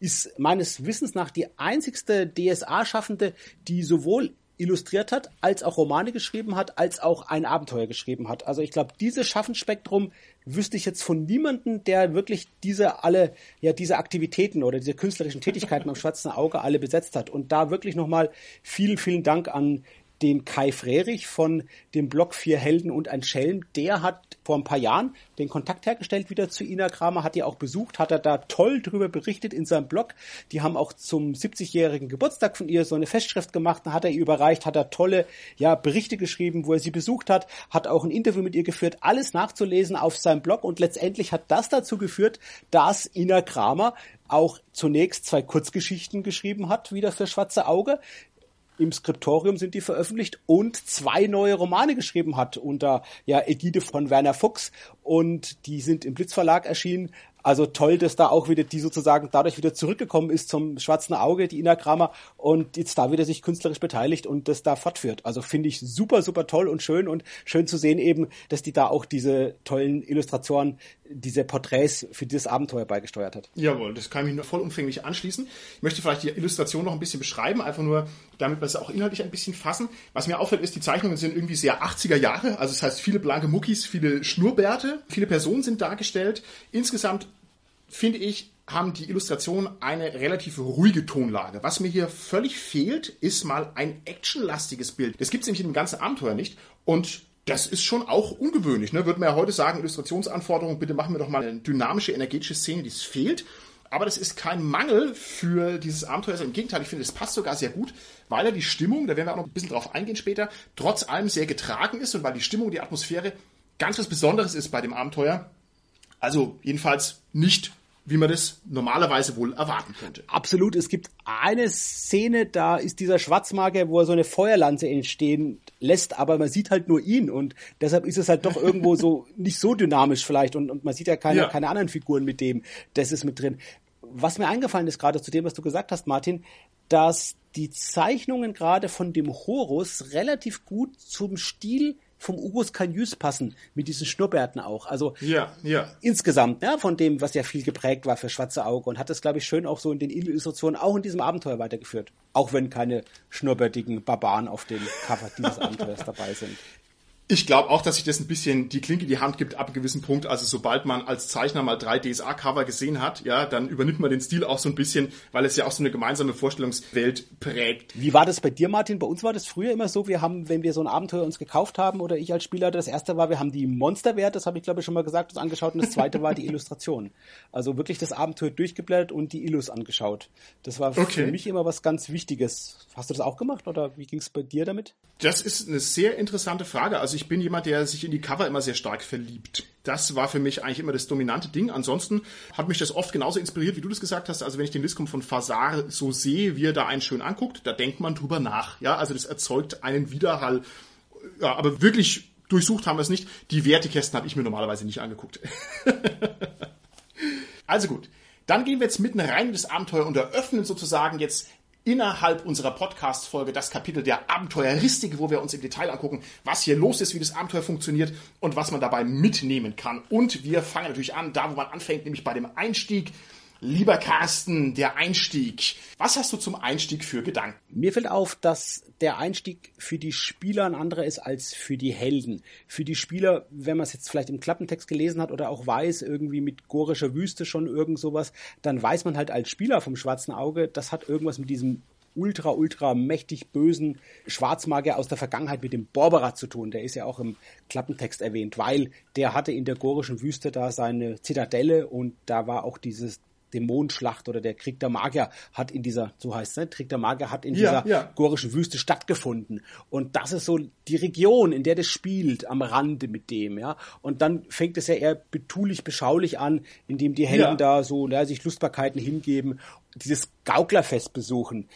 ist meines Wissens nach die einzigste DSA-Schaffende, die sowohl illustriert hat, als auch Romane geschrieben hat, als auch ein Abenteuer geschrieben hat. Also ich glaube, dieses Schaffensspektrum wüsste ich jetzt von niemanden, der wirklich diese alle, ja, diese Aktivitäten oder diese künstlerischen Tätigkeiten am schwarzen Auge alle besetzt hat. Und da wirklich nochmal vielen, vielen Dank an den Kai Frerich von dem Blog Vier Helden und ein Schelm, der hat vor ein paar Jahren den Kontakt hergestellt wieder zu Ina Kramer, hat die auch besucht, hat er da toll drüber berichtet in seinem Blog. Die haben auch zum 70-jährigen Geburtstag von ihr so eine Festschrift gemacht, hat er ihr überreicht, hat er tolle ja, Berichte geschrieben, wo er sie besucht hat, hat auch ein Interview mit ihr geführt, alles nachzulesen auf seinem Blog und letztendlich hat das dazu geführt, dass Ina Kramer auch zunächst zwei Kurzgeschichten geschrieben hat, wieder für Schwarze Auge, im Skriptorium sind die veröffentlicht und zwei neue Romane geschrieben hat unter ja Ägide von Werner Fuchs und die sind im Blitzverlag erschienen. Also toll, dass da auch wieder die sozusagen dadurch wieder zurückgekommen ist zum schwarzen Auge, die Ina Kramer, und jetzt da wieder sich künstlerisch beteiligt und das da fortführt. Also finde ich super, super toll und schön und schön zu sehen eben, dass die da auch diese tollen Illustratoren, diese Porträts für dieses Abenteuer beigesteuert hat. Jawohl, das kann ich mich vollumfänglich anschließen. Ich möchte vielleicht die Illustration noch ein bisschen beschreiben, einfach nur, damit wir es auch inhaltlich ein bisschen fassen. Was mir auffällt, ist, die Zeichnungen sind irgendwie sehr 80er Jahre, also das heißt viele blanke Muckis, viele Schnurrbärte, viele Personen sind dargestellt. Insgesamt finde ich, haben die Illustrationen eine relativ ruhige Tonlage. Was mir hier völlig fehlt, ist mal ein actionlastiges Bild. Das gibt es nämlich in dem ganzen Abenteuer nicht. Und das ist schon auch ungewöhnlich. Ne? Würde man ja heute sagen, Illustrationsanforderungen, bitte machen wir doch mal eine dynamische, energetische Szene, die es fehlt. Aber das ist kein Mangel für dieses Abenteuer. Im Gegenteil, ich finde, es passt sogar sehr gut, weil er die Stimmung, da werden wir auch noch ein bisschen drauf eingehen später, trotz allem sehr getragen ist und weil die Stimmung, die Atmosphäre ganz was Besonderes ist bei dem Abenteuer. Also jedenfalls nicht wie man das normalerweise wohl erwarten könnte. Absolut. Es gibt eine Szene, da ist dieser Schwarzmagier, wo er so eine Feuerlanze entstehen lässt, aber man sieht halt nur ihn und deshalb ist es halt doch irgendwo so nicht so dynamisch vielleicht und, und man sieht ja keine, ja. keine anderen Figuren mit dem. Das ist mit drin. Was mir eingefallen ist gerade zu dem, was du gesagt hast, Martin, dass die Zeichnungen gerade von dem Horus relativ gut zum Stil vom Urus Canyus passen, mit diesen Schnurrbärten auch. Also ja, ja. insgesamt, ja, von dem, was ja viel geprägt war für Schwarze Auge und hat das, glaube ich, schön auch so in den Illustrationen, auch in diesem Abenteuer weitergeführt. Auch wenn keine schnurrbärtigen Barbaren auf dem Cover dieses Abenteuers dabei sind. Ich glaube auch, dass sich das ein bisschen die Klinke in die Hand gibt ab einem gewissen Punkt. Also sobald man als Zeichner mal drei DSA-Cover gesehen hat, ja, dann übernimmt man den Stil auch so ein bisschen, weil es ja auch so eine gemeinsame Vorstellungswelt prägt. Wie war das bei dir, Martin? Bei uns war das früher immer so, wir haben, wenn wir so ein Abenteuer uns gekauft haben oder ich als Spieler, das erste war, wir haben die Monsterwert, das habe ich glaube ich schon mal gesagt, uns angeschaut und das zweite war die Illustration. Also wirklich das Abenteuer durchgeblättert und die Illus angeschaut. Das war okay. für mich immer was ganz Wichtiges. Hast du das auch gemacht oder wie ging es bei dir damit? Das ist eine sehr interessante Frage. Also ich bin jemand, der sich in die Cover immer sehr stark verliebt. Das war für mich eigentlich immer das dominante Ding. Ansonsten hat mich das oft genauso inspiriert, wie du das gesagt hast. Also wenn ich den Liskum von Fasar so sehe, wie er da einen schön anguckt, da denkt man drüber nach. Ja, also das erzeugt einen Widerhall. Ja, aber wirklich durchsucht haben wir es nicht. Die Wertekästen habe ich mir normalerweise nicht angeguckt. also gut. Dann gehen wir jetzt mitten rein in das Abenteuer und eröffnen sozusagen jetzt innerhalb unserer Podcast-Folge das Kapitel der Abenteueristik, wo wir uns im Detail angucken, was hier los ist, wie das Abenteuer funktioniert und was man dabei mitnehmen kann. Und wir fangen natürlich an, da wo man anfängt, nämlich bei dem Einstieg. Lieber Carsten, der Einstieg. Was hast du zum Einstieg für Gedanken? Mir fällt auf, dass der Einstieg für die Spieler ein anderer ist als für die Helden. Für die Spieler, wenn man es jetzt vielleicht im Klappentext gelesen hat oder auch weiß, irgendwie mit gorischer Wüste schon irgend sowas, dann weiß man halt als Spieler vom schwarzen Auge, das hat irgendwas mit diesem ultra, ultra mächtig bösen Schwarzmagier aus der Vergangenheit mit dem Borbera zu tun. Der ist ja auch im Klappentext erwähnt, weil der hatte in der gorischen Wüste da seine Zitadelle und da war auch dieses Dämonenschlacht oder der Krieg der Magier hat in dieser, so heißt es, ne? Krieg der Magier hat in Ja, dieser ja. gorischen Wüste stattgefunden. Und das ist so die Region, in der das spielt, am Rande mit dem, ja. Und dann fängt es ja eher betulich, beschaulich an, indem die Helden Ja. da so ja, sich Lustbarkeiten hingeben, dieses Gauklerfest besuchen.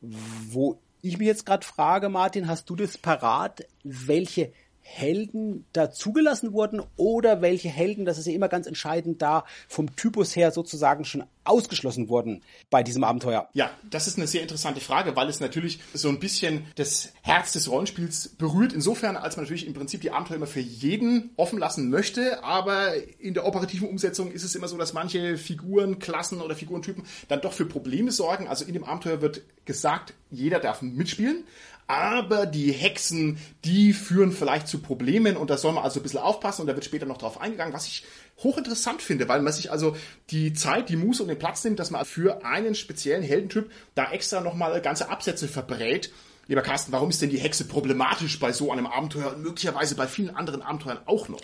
Wo ich mich jetzt gerade frage, Martin, hast du das parat, welche Helden da wurden oder welche Helden, das ist ja immer ganz entscheidend, da vom Typus her sozusagen schon ausgeschlossen wurden bei diesem Abenteuer? Ja, das ist eine sehr interessante Frage, weil es natürlich so ein bisschen das Herz des Rollenspiels berührt. Insofern, als man natürlich im Prinzip die Abenteuer immer für jeden offen lassen möchte, aber in der operativen Umsetzung ist es immer so, dass manche Figuren, Klassen oder Figurentypen dann doch für Probleme sorgen. Also in dem Abenteuer wird gesagt, jeder darf mitspielen. Aber die Hexen, die führen vielleicht zu Problemen und da soll man also ein bisschen aufpassen und da wird später noch drauf eingegangen, was ich hochinteressant finde, weil man sich also die Zeit, die Muße und den Platz nimmt, dass man für einen speziellen Heldentyp da extra nochmal ganze Absätze verbrät. Lieber Carsten, warum ist denn die Hexe problematisch bei so einem Abenteuer und möglicherweise bei vielen anderen Abenteuern auch noch?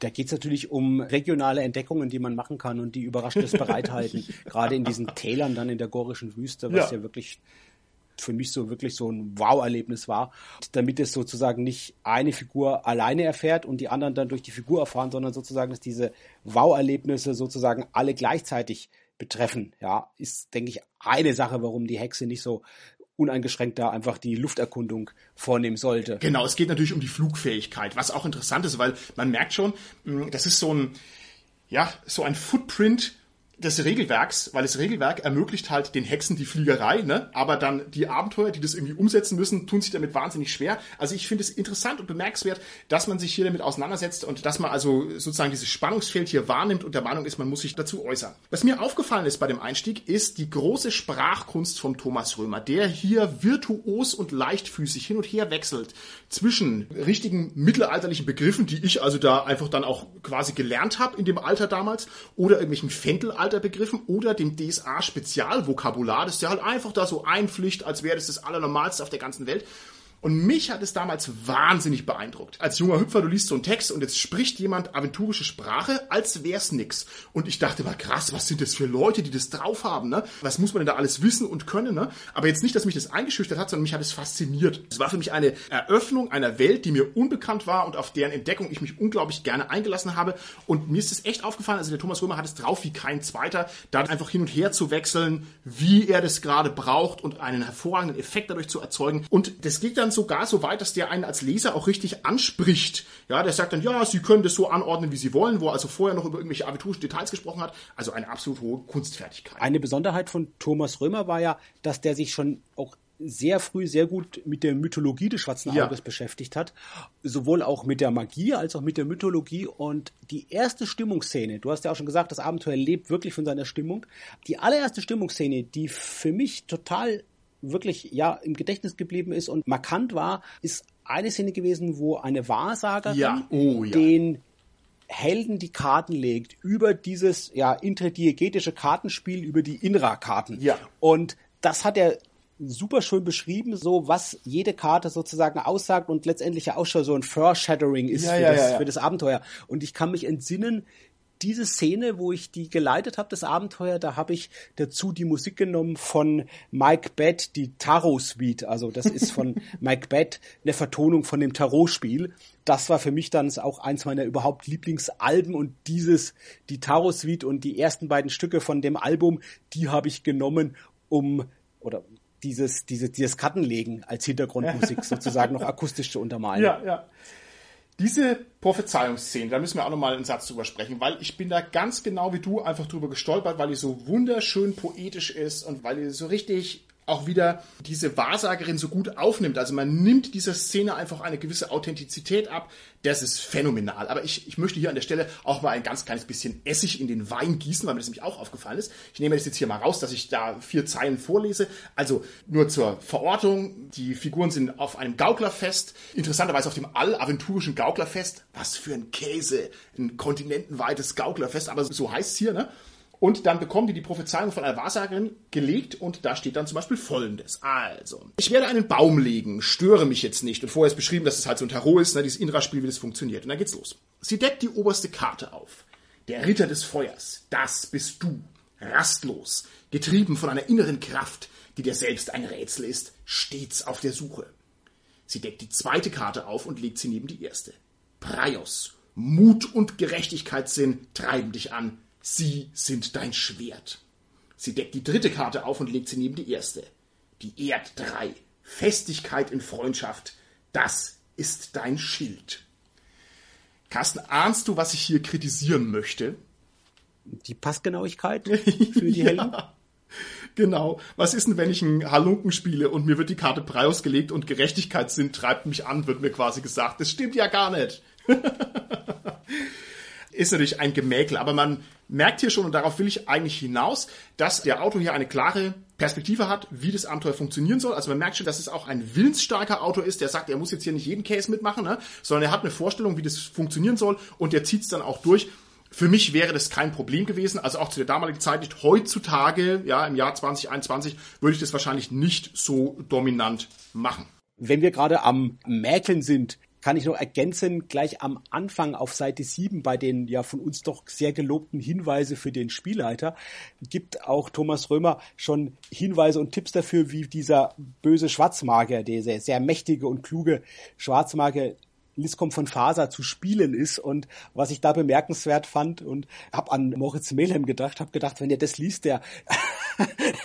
Da geht es natürlich um regionale Entdeckungen, die man machen kann und die Überraschendes bereithalten. Gerade in diesen Tälern dann in der gorischen Wüste, was Ja. ja, wirklich für mich so wirklich so ein Wow-Erlebnis war. Damit es sozusagen nicht eine Figur alleine erfährt und die anderen dann durch die Figur erfahren, sondern sozusagen, dass diese Wow-Erlebnisse sozusagen alle gleichzeitig betreffen. Ja, ist, denke ich, eine Sache, warum die Hexe nicht so uneingeschränkt da einfach die Lufterkundung vornehmen sollte. Genau, es geht natürlich um die Flugfähigkeit, was auch interessant ist, weil man merkt schon, mh, das ist so ein, ja, so ein Footprint des Regelwerks, weil das Regelwerk ermöglicht halt den Hexen die Fliegerei, ne? aber dann die Abenteuer, die das irgendwie umsetzen müssen, tun sich damit wahnsinnig schwer. Also ich finde es interessant und bemerkenswert, dass man sich hier damit auseinandersetzt und dass man also sozusagen dieses Spannungsfeld hier wahrnimmt und der Meinung ist, man muss sich dazu äußern. Was mir aufgefallen ist bei dem Einstieg, ist die große Sprachkunst von Thomas Römer, der hier virtuos und leichtfüßig hin und her wechselt zwischen richtigen mittelalterlichen Begriffen, die ich also da einfach dann auch quasi gelernt habe in dem Alter damals, oder irgendwelchen Fentelalterbegriffen oder dem DSA-Spezialvokabular, das der halt einfach da so einpflicht, als wäre das das Allernormalste auf der ganzen Welt. Und mich hat es damals wahnsinnig beeindruckt. Als junger Hüpfer, du liest so einen Text und jetzt spricht jemand aventurische Sprache, als wär's nix. Und ich dachte, war krass, was sind das für Leute, die das drauf haben, ne? Was muss man denn da alles wissen und können, ne? Aber jetzt nicht, dass mich das eingeschüchtert hat, sondern mich hat es fasziniert. Es war für mich eine Eröffnung einer Welt, die mir unbekannt war und auf deren Entdeckung ich mich unglaublich gerne eingelassen habe. Und mir ist es echt aufgefallen, also der Thomas Römer hat es drauf wie kein zweiter, da einfach hin und her zu wechseln, wie er das gerade braucht und einen hervorragenden Effekt dadurch zu erzeugen. Und das geht dann sogar so weit, dass der einen als Leser auch richtig anspricht. Ja, der sagt dann, ja, Sie können das so anordnen, wie Sie wollen, wo er also vorher noch über irgendwelche aventurischen Details gesprochen hat. Also eine absolut hohe Kunstfertigkeit. Eine Besonderheit von Thomas Römer war ja, dass der sich schon auch sehr früh sehr gut mit der Mythologie des Schwarzen Ja. Auges beschäftigt hat. Sowohl auch mit der Magie als auch mit der Mythologie. Und die erste Stimmungsszene, du hast ja auch schon gesagt, das Abenteuer lebt wirklich von seiner Stimmung. Die allererste Stimmungsszene, die für mich total wirklich ja im Gedächtnis geblieben ist und markant war, ist eine Szene gewesen, wo eine Wahrsagerin Ja. Oh, ja. den Helden die Karten legt über dieses ja interdiegetische Kartenspiel über die Inra-Karten. Ja. Und das hat er super schön beschrieben, so was jede Karte sozusagen aussagt und letztendlich ja auch schon so ein Foreshadowing ist Ja, für, ja, das, ja, für das Abenteuer. Und ich kann mich entsinnen, diese Szene, wo ich die geleitet habe, das Abenteuer, da habe ich dazu die Musik genommen von Mike Bett, die Tarot Suite. Also das ist von Mike Bett eine Vertonung von dem Tarot-Spiel. Das war für mich dann auch eins meiner überhaupt Lieblingsalben und dieses, die Tarot Suite und die ersten beiden Stücke von dem Album, die habe ich genommen, um oder dieses, diese, dieses Kartenlegen als Hintergrundmusik sozusagen noch akustisch zu untermalen. Ja, ja. Diese Prophezeiungsszene, da müssen wir auch nochmal einen Satz drüber sprechen, weil ich bin da ganz genau wie du einfach drüber gestolpert, weil die so wunderschön poetisch ist und weil die so richtig auch wieder diese Wahrsagerin so gut aufnimmt. Also man nimmt dieser Szene einfach eine gewisse Authentizität ab. Das ist phänomenal. Aber ich, ich möchte hier an der Stelle auch mal ein ganz kleines bisschen Essig in den Wein gießen, weil mir das nämlich auch aufgefallen ist. Ich nehme das jetzt hier mal raus, dass ich da vier Zeilen vorlese. Also nur zur Verortung. Die Figuren sind auf einem Gauklerfest. Interessanterweise auf dem allaventurischen Gauklerfest. Was für ein Käse. Ein kontinentenweites Gauklerfest. Aber so heißt es hier, ne? Und dann bekommen die die Prophezeiung von einer Wahrsagerin gelegt und da steht dann zum Beispiel folgendes. Also, ich werde einen Baum legen, störe mich jetzt nicht. Und vorher ist beschrieben, dass es halt so ein Tarot ist, ne, dieses Indra-Spiel, wie das funktioniert. Und dann geht's los. Sie deckt die oberste Karte auf. Der Ritter des Feuers, das bist du. rastlos, getrieben von einer inneren Kraft, die dir selbst ein Rätsel ist, stets auf der Suche. Sie deckt die zweite Karte auf und legt sie neben die erste. Praios, Mut und Gerechtigkeitssinn treiben dich an. Sie sind dein Schwert. Sie deckt die dritte Karte auf und legt sie neben die erste. Die Erd 3, Festigkeit in Freundschaft, das ist dein Schild. Carsten, ahnst du, was ich hier kritisieren möchte? Die Passgenauigkeit für die ja, Helden? Genau. Was ist denn, wenn ich einen Halunken spiele und mir wird die Karte Brei ausgelegt und Gerechtigkeitssinn treibt mich an, wird mir quasi gesagt. Das stimmt ja gar nicht. ist natürlich ein Gemäkel, aber man merkt hier schon, und darauf will ich eigentlich hinaus, dass der Autor hier eine klare Perspektive hat, wie das Abenteuer funktionieren soll. Also man merkt schon, dass es auch ein willensstarker Autor ist, der sagt, er muss jetzt hier nicht jeden Case mitmachen, ne? sondern er hat eine Vorstellung, wie das funktionieren soll und der zieht es dann auch durch. Für mich wäre das kein Problem gewesen, also auch zu der damaligen Zeit nicht. Heutzutage, ja, im Jahr 2021, würde ich das wahrscheinlich nicht so dominant machen. Wenn wir gerade am Mäkeln sind, kann ich noch ergänzen, gleich am Anfang auf Seite 7 bei den ja von uns doch sehr gelobten Hinweise für den Spielleiter gibt auch Thomas Römer schon Hinweise und Tipps dafür, wie dieser böse Schwarzmagier, der sehr, sehr mächtige und kluge Schwarzmagier Liscom von Faser zu spielen ist. Und was ich da bemerkenswert fand und habe an Moritz Melhem gedacht, habe gedacht, wenn der das liest, der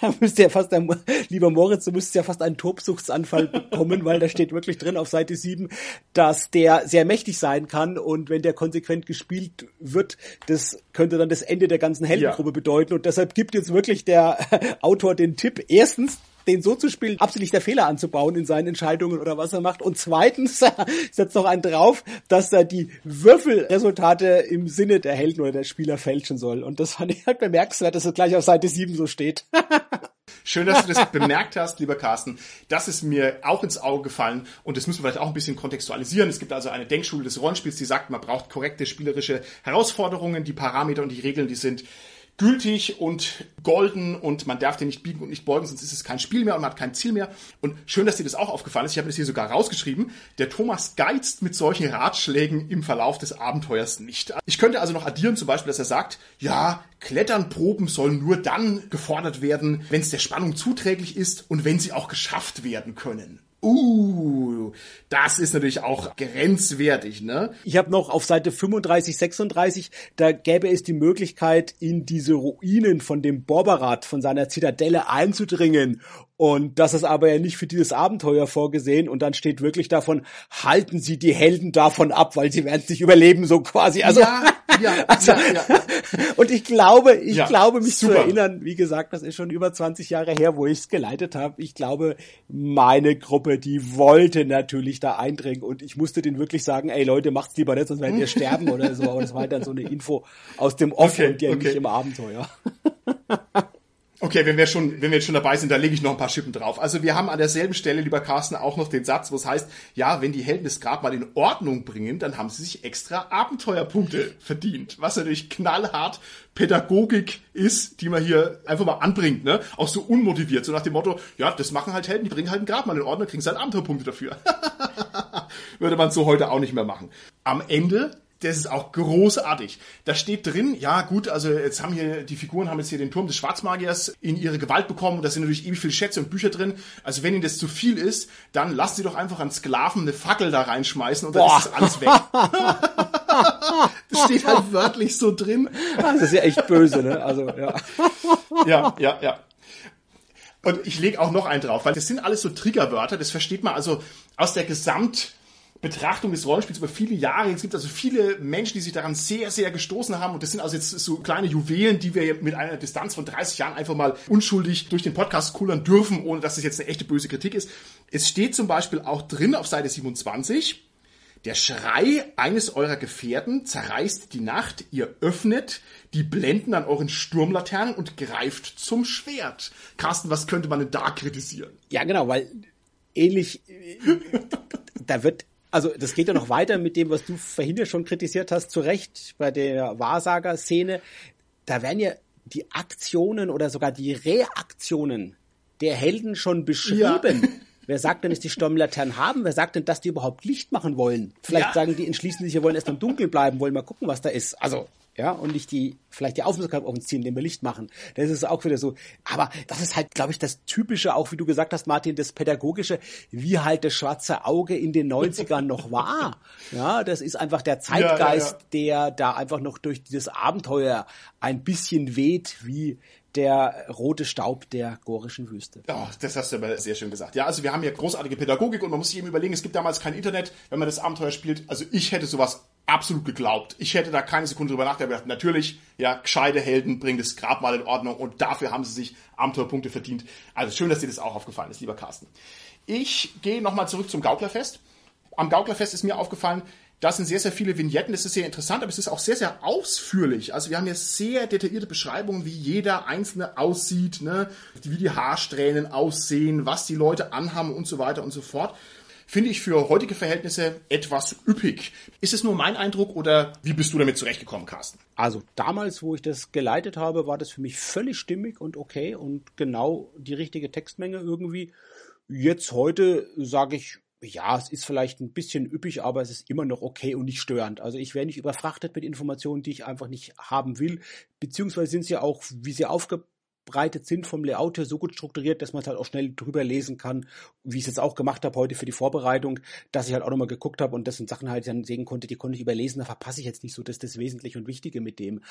da müsste ja fast ein, lieber Moritz, du müsstest ja fast einen Tobsuchtsanfall bekommen, weil da steht wirklich drin auf Seite 7, dass der sehr mächtig sein kann. Und wenn der konsequent gespielt wird, das könnte dann das Ende der ganzen Heldengruppe ja. bedeuten. Und deshalb gibt jetzt wirklich der Autor den Tipp, erstens den so zu spielen, absolut nicht der Fehler anzubauen in seinen Entscheidungen oder was er macht. Und zweitens setzt noch einen drauf, dass er die Würfelresultate im Sinne der Helden oder der Spieler fälschen soll. Und das fand ich halt bemerkenswert, dass es gleich auf Seite 7 so steht. Schön, dass du das bemerkt hast, lieber Carsten. Das ist mir auch ins Auge gefallen und das müssen wir vielleicht auch ein bisschen kontextualisieren. Es gibt also eine Denkschule des Rollenspiels, die sagt, man braucht korrekte spielerische Herausforderungen. Die Parameter und die Regeln, die sind gültig und golden und man darf den nicht biegen und nicht beugen, sonst ist es kein Spiel mehr und man hat kein Ziel mehr. Und schön, dass dir das auch aufgefallen ist. Ich habe das hier sogar rausgeschrieben. Der Thomas geizt mit solchen Ratschlägen im Verlauf des Abenteuers nicht. Ich könnte also noch addieren, zum Beispiel, dass er sagt, ja, Kletternproben sollen nur dann gefordert werden, wenn es der Spannung zuträglich ist und wenn sie auch geschafft werden können. Uh, das ist natürlich auch grenzwertig, ne? Ich habe noch auf Seite 35, 36, da gäbe es die Möglichkeit, in diese Ruinen von dem Borberat, von seiner Zitadelle einzudringen und das ist aber ja nicht für dieses Abenteuer vorgesehen. Und dann steht wirklich davon, halten Sie die Helden davon ab, weil sie werden es nicht überleben, so quasi. Also, ja, ja, also, ja, ja. Und ich glaube, ich ja, glaube, mich super. zu erinnern, wie gesagt, das ist schon über 20 Jahre her, wo ich es geleitet habe. Ich glaube, meine Gruppe, die wollte natürlich da eindringen. Und ich musste denen wirklich sagen, ey Leute, macht's lieber nicht, sonst werdet ihr sterben oder so. Aber das war dann so eine Info aus dem Off okay, und ja okay. nicht im Abenteuer. Okay, wenn wir schon, wenn wir jetzt schon dabei sind, da lege ich noch ein paar Schippen drauf. Also wir haben an derselben Stelle, lieber Carsten, auch noch den Satz, wo es heißt, ja, wenn die Helden das Grab mal in Ordnung bringen, dann haben sie sich extra Abenteuerpunkte verdient. Was natürlich knallhart Pädagogik ist, die man hier einfach mal anbringt, ne? Auch so unmotiviert, so nach dem Motto, ja, das machen halt Helden, die bringen halt ein Grab mal in Ordnung, kriegen sie halt Abenteuerpunkte dafür. Würde man so heute auch nicht mehr machen. Am Ende das ist auch großartig. Da steht drin, ja gut, also jetzt haben hier, die Figuren haben jetzt hier den Turm des Schwarzmagiers in ihre Gewalt bekommen und da sind natürlich ewig viele Schätze und Bücher drin. Also wenn ihnen das zu viel ist, dann lasst sie doch einfach an Sklaven eine Fackel da reinschmeißen und dann Boah. ist das alles weg. das steht halt wörtlich so drin. Das ist ja echt böse, ne? Also, ja. ja, ja, ja. Und ich lege auch noch einen drauf, weil das sind alles so Triggerwörter, das versteht man also aus der Gesamt- Betrachtung des Rollenspiels über viele Jahre. Es gibt also viele Menschen, die sich daran sehr, sehr gestoßen haben. Und das sind also jetzt so kleine Juwelen, die wir mit einer Distanz von 30 Jahren einfach mal unschuldig durch den Podcast kullern dürfen, ohne dass es jetzt eine echte böse Kritik ist. Es steht zum Beispiel auch drin auf Seite 27, der Schrei eines eurer Gefährten zerreißt die Nacht, ihr öffnet die Blenden an euren Sturmlaternen und greift zum Schwert. Carsten, was könnte man denn da kritisieren? Ja, genau, weil ähnlich, da wird also das geht ja noch weiter mit dem, was du vorhin ja schon kritisiert hast, zu Recht bei der Wahrsager-Szene. Da werden ja die Aktionen oder sogar die Reaktionen der Helden schon beschrieben. Ja. Wer sagt denn, dass die Sturmlaternen haben? Wer sagt denn, dass die überhaupt Licht machen wollen? Vielleicht ja. sagen die, entschließen sich, wir wollen erst im Dunkeln bleiben, wollen mal gucken, was da ist. Also, ja, und nicht die, vielleicht die Aufmerksamkeit auf uns ziehen, indem wir Licht machen. Das ist auch wieder so. Aber das ist halt, glaube ich, das Typische, auch wie du gesagt hast, Martin, das Pädagogische, wie halt das schwarze Auge in den 90ern noch war. Ja, das ist einfach der Zeitgeist, ja, ja, der da einfach noch durch dieses Abenteuer ein bisschen weht, wie der rote Staub der gorischen Wüste. Oh, das hast du aber sehr schön gesagt. Ja, also wir haben hier großartige Pädagogik und man muss sich eben überlegen, es gibt damals kein Internet, wenn man das Abenteuer spielt. Also ich hätte sowas absolut geglaubt. Ich hätte da keine Sekunde drüber nachgedacht. Natürlich, ja, gescheite Helden bringen das Grabmal in Ordnung und dafür haben sie sich Abenteuerpunkte verdient. Also schön, dass dir das auch aufgefallen ist, lieber Carsten. Ich gehe nochmal zurück zum Gauklerfest. Am Gauklerfest ist mir aufgefallen, da sind sehr, sehr viele Vignetten. Das ist sehr interessant, aber es ist auch sehr, sehr ausführlich. Also wir haben hier sehr detaillierte Beschreibungen, wie jeder Einzelne aussieht, ne? wie die Haarsträhnen aussehen, was die Leute anhaben und so weiter und so fort. Finde ich für heutige Verhältnisse etwas üppig. Ist es nur mein Eindruck oder wie bist du damit zurechtgekommen, Carsten? Also damals, wo ich das geleitet habe, war das für mich völlig stimmig und okay und genau die richtige Textmenge irgendwie. Jetzt heute sage ich, ja, es ist vielleicht ein bisschen üppig, aber es ist immer noch okay und nicht störend. Also ich werde nicht überfrachtet mit Informationen, die ich einfach nicht haben will, beziehungsweise sind sie auch, wie sie aufgebreitet sind vom Layout her so gut strukturiert, dass man es halt auch schnell drüber lesen kann, wie ich es jetzt auch gemacht habe heute für die Vorbereitung, dass ich halt auch nochmal geguckt habe und das sind Sachen halt dann sehen konnte, die konnte ich überlesen, da verpasse ich jetzt nicht so, das das Wesentliche und Wichtige mit dem.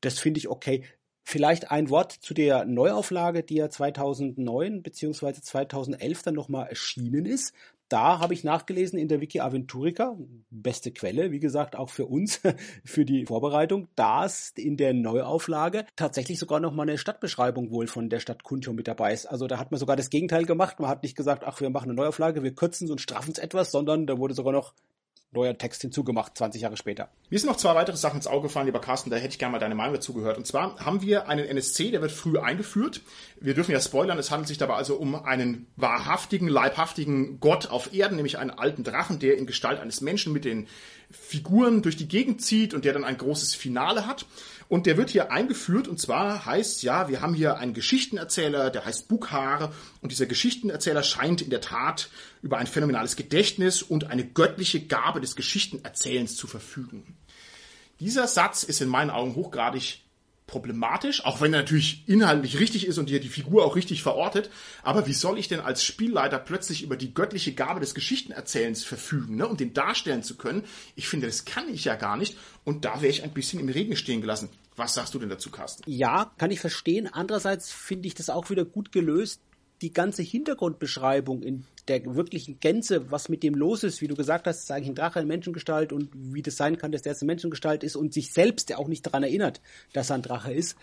Das finde ich okay. Vielleicht ein Wort zu der Neuauflage, die ja 2009 beziehungsweise 2011 dann nochmal erschienen ist da habe ich nachgelesen in der Wiki Aventurica, beste Quelle, wie gesagt, auch für uns, für die Vorbereitung, dass in der Neuauflage tatsächlich sogar noch mal eine Stadtbeschreibung wohl von der Stadt Kuntium mit dabei ist. Also da hat man sogar das Gegenteil gemacht. Man hat nicht gesagt, ach, wir machen eine Neuauflage, wir kürzen es und straffen es etwas, sondern da wurde sogar noch neuer Text hinzugemacht, 20 Jahre später. Mir sind noch zwei weitere Sachen ins Auge gefallen, lieber Carsten, da hätte ich gerne mal deine Meinung dazu gehört. Und zwar haben wir einen NSC, der wird früh eingeführt. Wir dürfen ja spoilern, es handelt sich dabei also um einen wahrhaftigen, leibhaftigen Gott auf Erden, nämlich einen alten Drachen, der in Gestalt eines Menschen mit den Figuren durch die Gegend zieht und der dann ein großes Finale hat. Und der wird hier eingeführt und zwar heißt ja, wir haben hier einen Geschichtenerzähler, der heißt Bukhar und dieser Geschichtenerzähler scheint in der Tat über ein phänomenales Gedächtnis und eine göttliche Gabe des Geschichtenerzählens zu verfügen. Dieser Satz ist in meinen Augen hochgradig problematisch, auch wenn er natürlich inhaltlich richtig ist und hier die Figur auch richtig verortet. Aber wie soll ich denn als Spielleiter plötzlich über die göttliche Gabe des Geschichtenerzählens verfügen, ne, um den darstellen zu können? Ich finde, das kann ich ja gar nicht. Und da wäre ich ein bisschen im Regen stehen gelassen. Was sagst du denn dazu, Carsten? Ja, kann ich verstehen. Andererseits finde ich das auch wieder gut gelöst. Die ganze Hintergrundbeschreibung in der wirklichen Gänze, was mit dem los ist, wie du gesagt hast, ist eigentlich ein Drache in Menschengestalt und wie das sein kann, dass der erste Menschengestalt ist und sich selbst ja auch nicht daran erinnert, dass er ein Drache ist,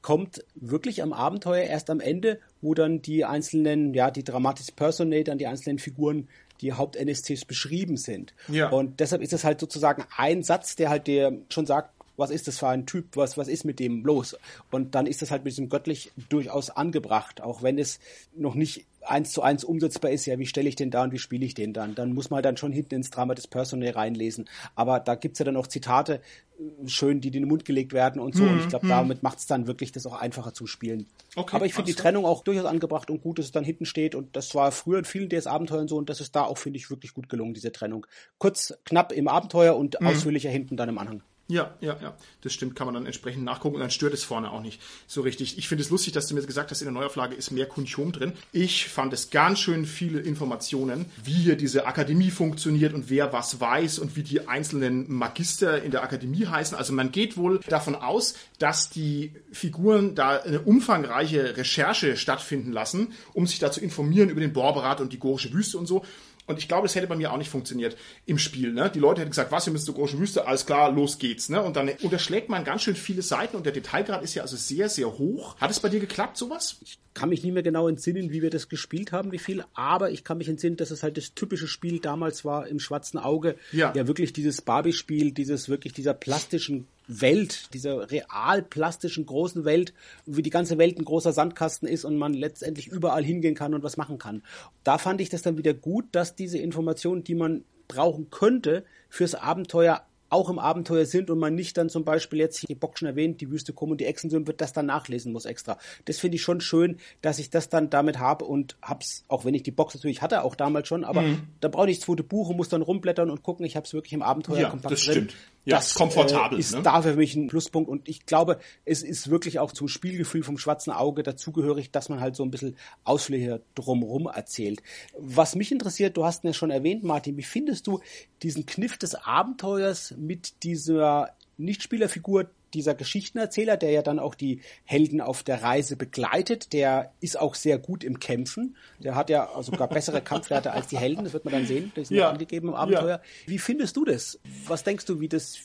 kommt wirklich am Abenteuer erst am Ende, wo dann die einzelnen, ja, die Dramatis Personae, dann die einzelnen Figuren die Haupt-NSCs beschrieben sind. Ja. Und deshalb ist es halt sozusagen ein Satz, der halt dir schon sagt, was ist das für ein Typ, was, was ist mit dem los? Und dann ist das halt mit diesem göttlich durchaus angebracht, auch wenn es noch nicht eins zu eins umsetzbar ist, ja, wie stelle ich den da und wie spiele ich den dann? Dann muss man dann schon hinten ins Drama des Personal reinlesen. Aber da gibt's ja dann auch Zitate, äh, schön, die in den Mund gelegt werden und so. Mhm. Und ich glaube, mhm. damit macht's dann wirklich das auch einfacher zu spielen. Okay, Aber ich finde die Trennung auch durchaus angebracht und gut, dass es dann hinten steht. Und das war früher in vielen DS-Abenteuern so und das ist da auch, finde ich, wirklich gut gelungen, diese Trennung. Kurz, knapp im Abenteuer und mhm. ausführlicher hinten dann im Anhang. Ja, ja, ja. Das stimmt, kann man dann entsprechend nachgucken und dann stört es vorne auch nicht so richtig. Ich finde es lustig, dass du mir gesagt hast, in der Neuauflage ist mehr Kunchum drin. Ich fand es ganz schön viele Informationen, wie hier diese Akademie funktioniert und wer was weiß und wie die einzelnen Magister in der Akademie heißen. Also man geht wohl davon aus, dass die Figuren da eine umfangreiche Recherche stattfinden lassen, um sich da zu informieren über den Borberat und die Gorische Wüste und so. Und ich glaube, das hätte bei mir auch nicht funktioniert im Spiel. Ne? Die Leute hätten gesagt, was, ihr müsst zur großen Wüste, alles klar, los geht's. Ne? Und dann unterschlägt man ganz schön viele Seiten und der Detailgrad ist ja also sehr, sehr hoch. Hat es bei dir geklappt, sowas? Ich kann mich nicht mehr genau entsinnen, wie wir das gespielt haben, wie viel, aber ich kann mich entsinnen, dass es halt das typische Spiel damals war im schwarzen Auge. Ja, ja wirklich dieses Barbie-Spiel, dieses wirklich dieser plastischen Welt, dieser real plastischen großen Welt, wie die ganze Welt ein großer Sandkasten ist und man letztendlich überall hingehen kann und was machen kann. Da fand ich das dann wieder gut, dass diese Informationen, die man brauchen könnte, fürs Abenteuer auch im Abenteuer sind und man nicht dann zum Beispiel jetzt, hier Bock schon erwähnt, die Wüste kommen und die Echsen sind, wird das dann nachlesen muss extra. Das finde ich schon schön, dass ich das dann damit habe und hab's, auch wenn ich die Box natürlich hatte, auch damals schon, aber mhm. da brauche ich das zweite Buch und muss dann rumblättern und gucken, ich habe es wirklich im Abenteuer ja, kompakt das drin. Stimmt. Ja, das komfortabel. Äh, ist ne? dafür für mich ein Pluspunkt und ich glaube, es ist wirklich auch zum Spielgefühl vom schwarzen Auge dazugehörig, dass man halt so ein bisschen Ausflüge drumherum erzählt. Was mich interessiert, du hast ihn ja schon erwähnt, Martin, wie findest du diesen Kniff des Abenteuers mit dieser Nichtspielerfigur, dieser Geschichtenerzähler, der ja dann auch die Helden auf der Reise begleitet, der ist auch sehr gut im Kämpfen. Der hat ja sogar bessere Kampfwerte als die Helden, das wird man dann sehen, das ist ja. angegeben im Abenteuer. Ja. Wie findest du das? Was denkst du, wie das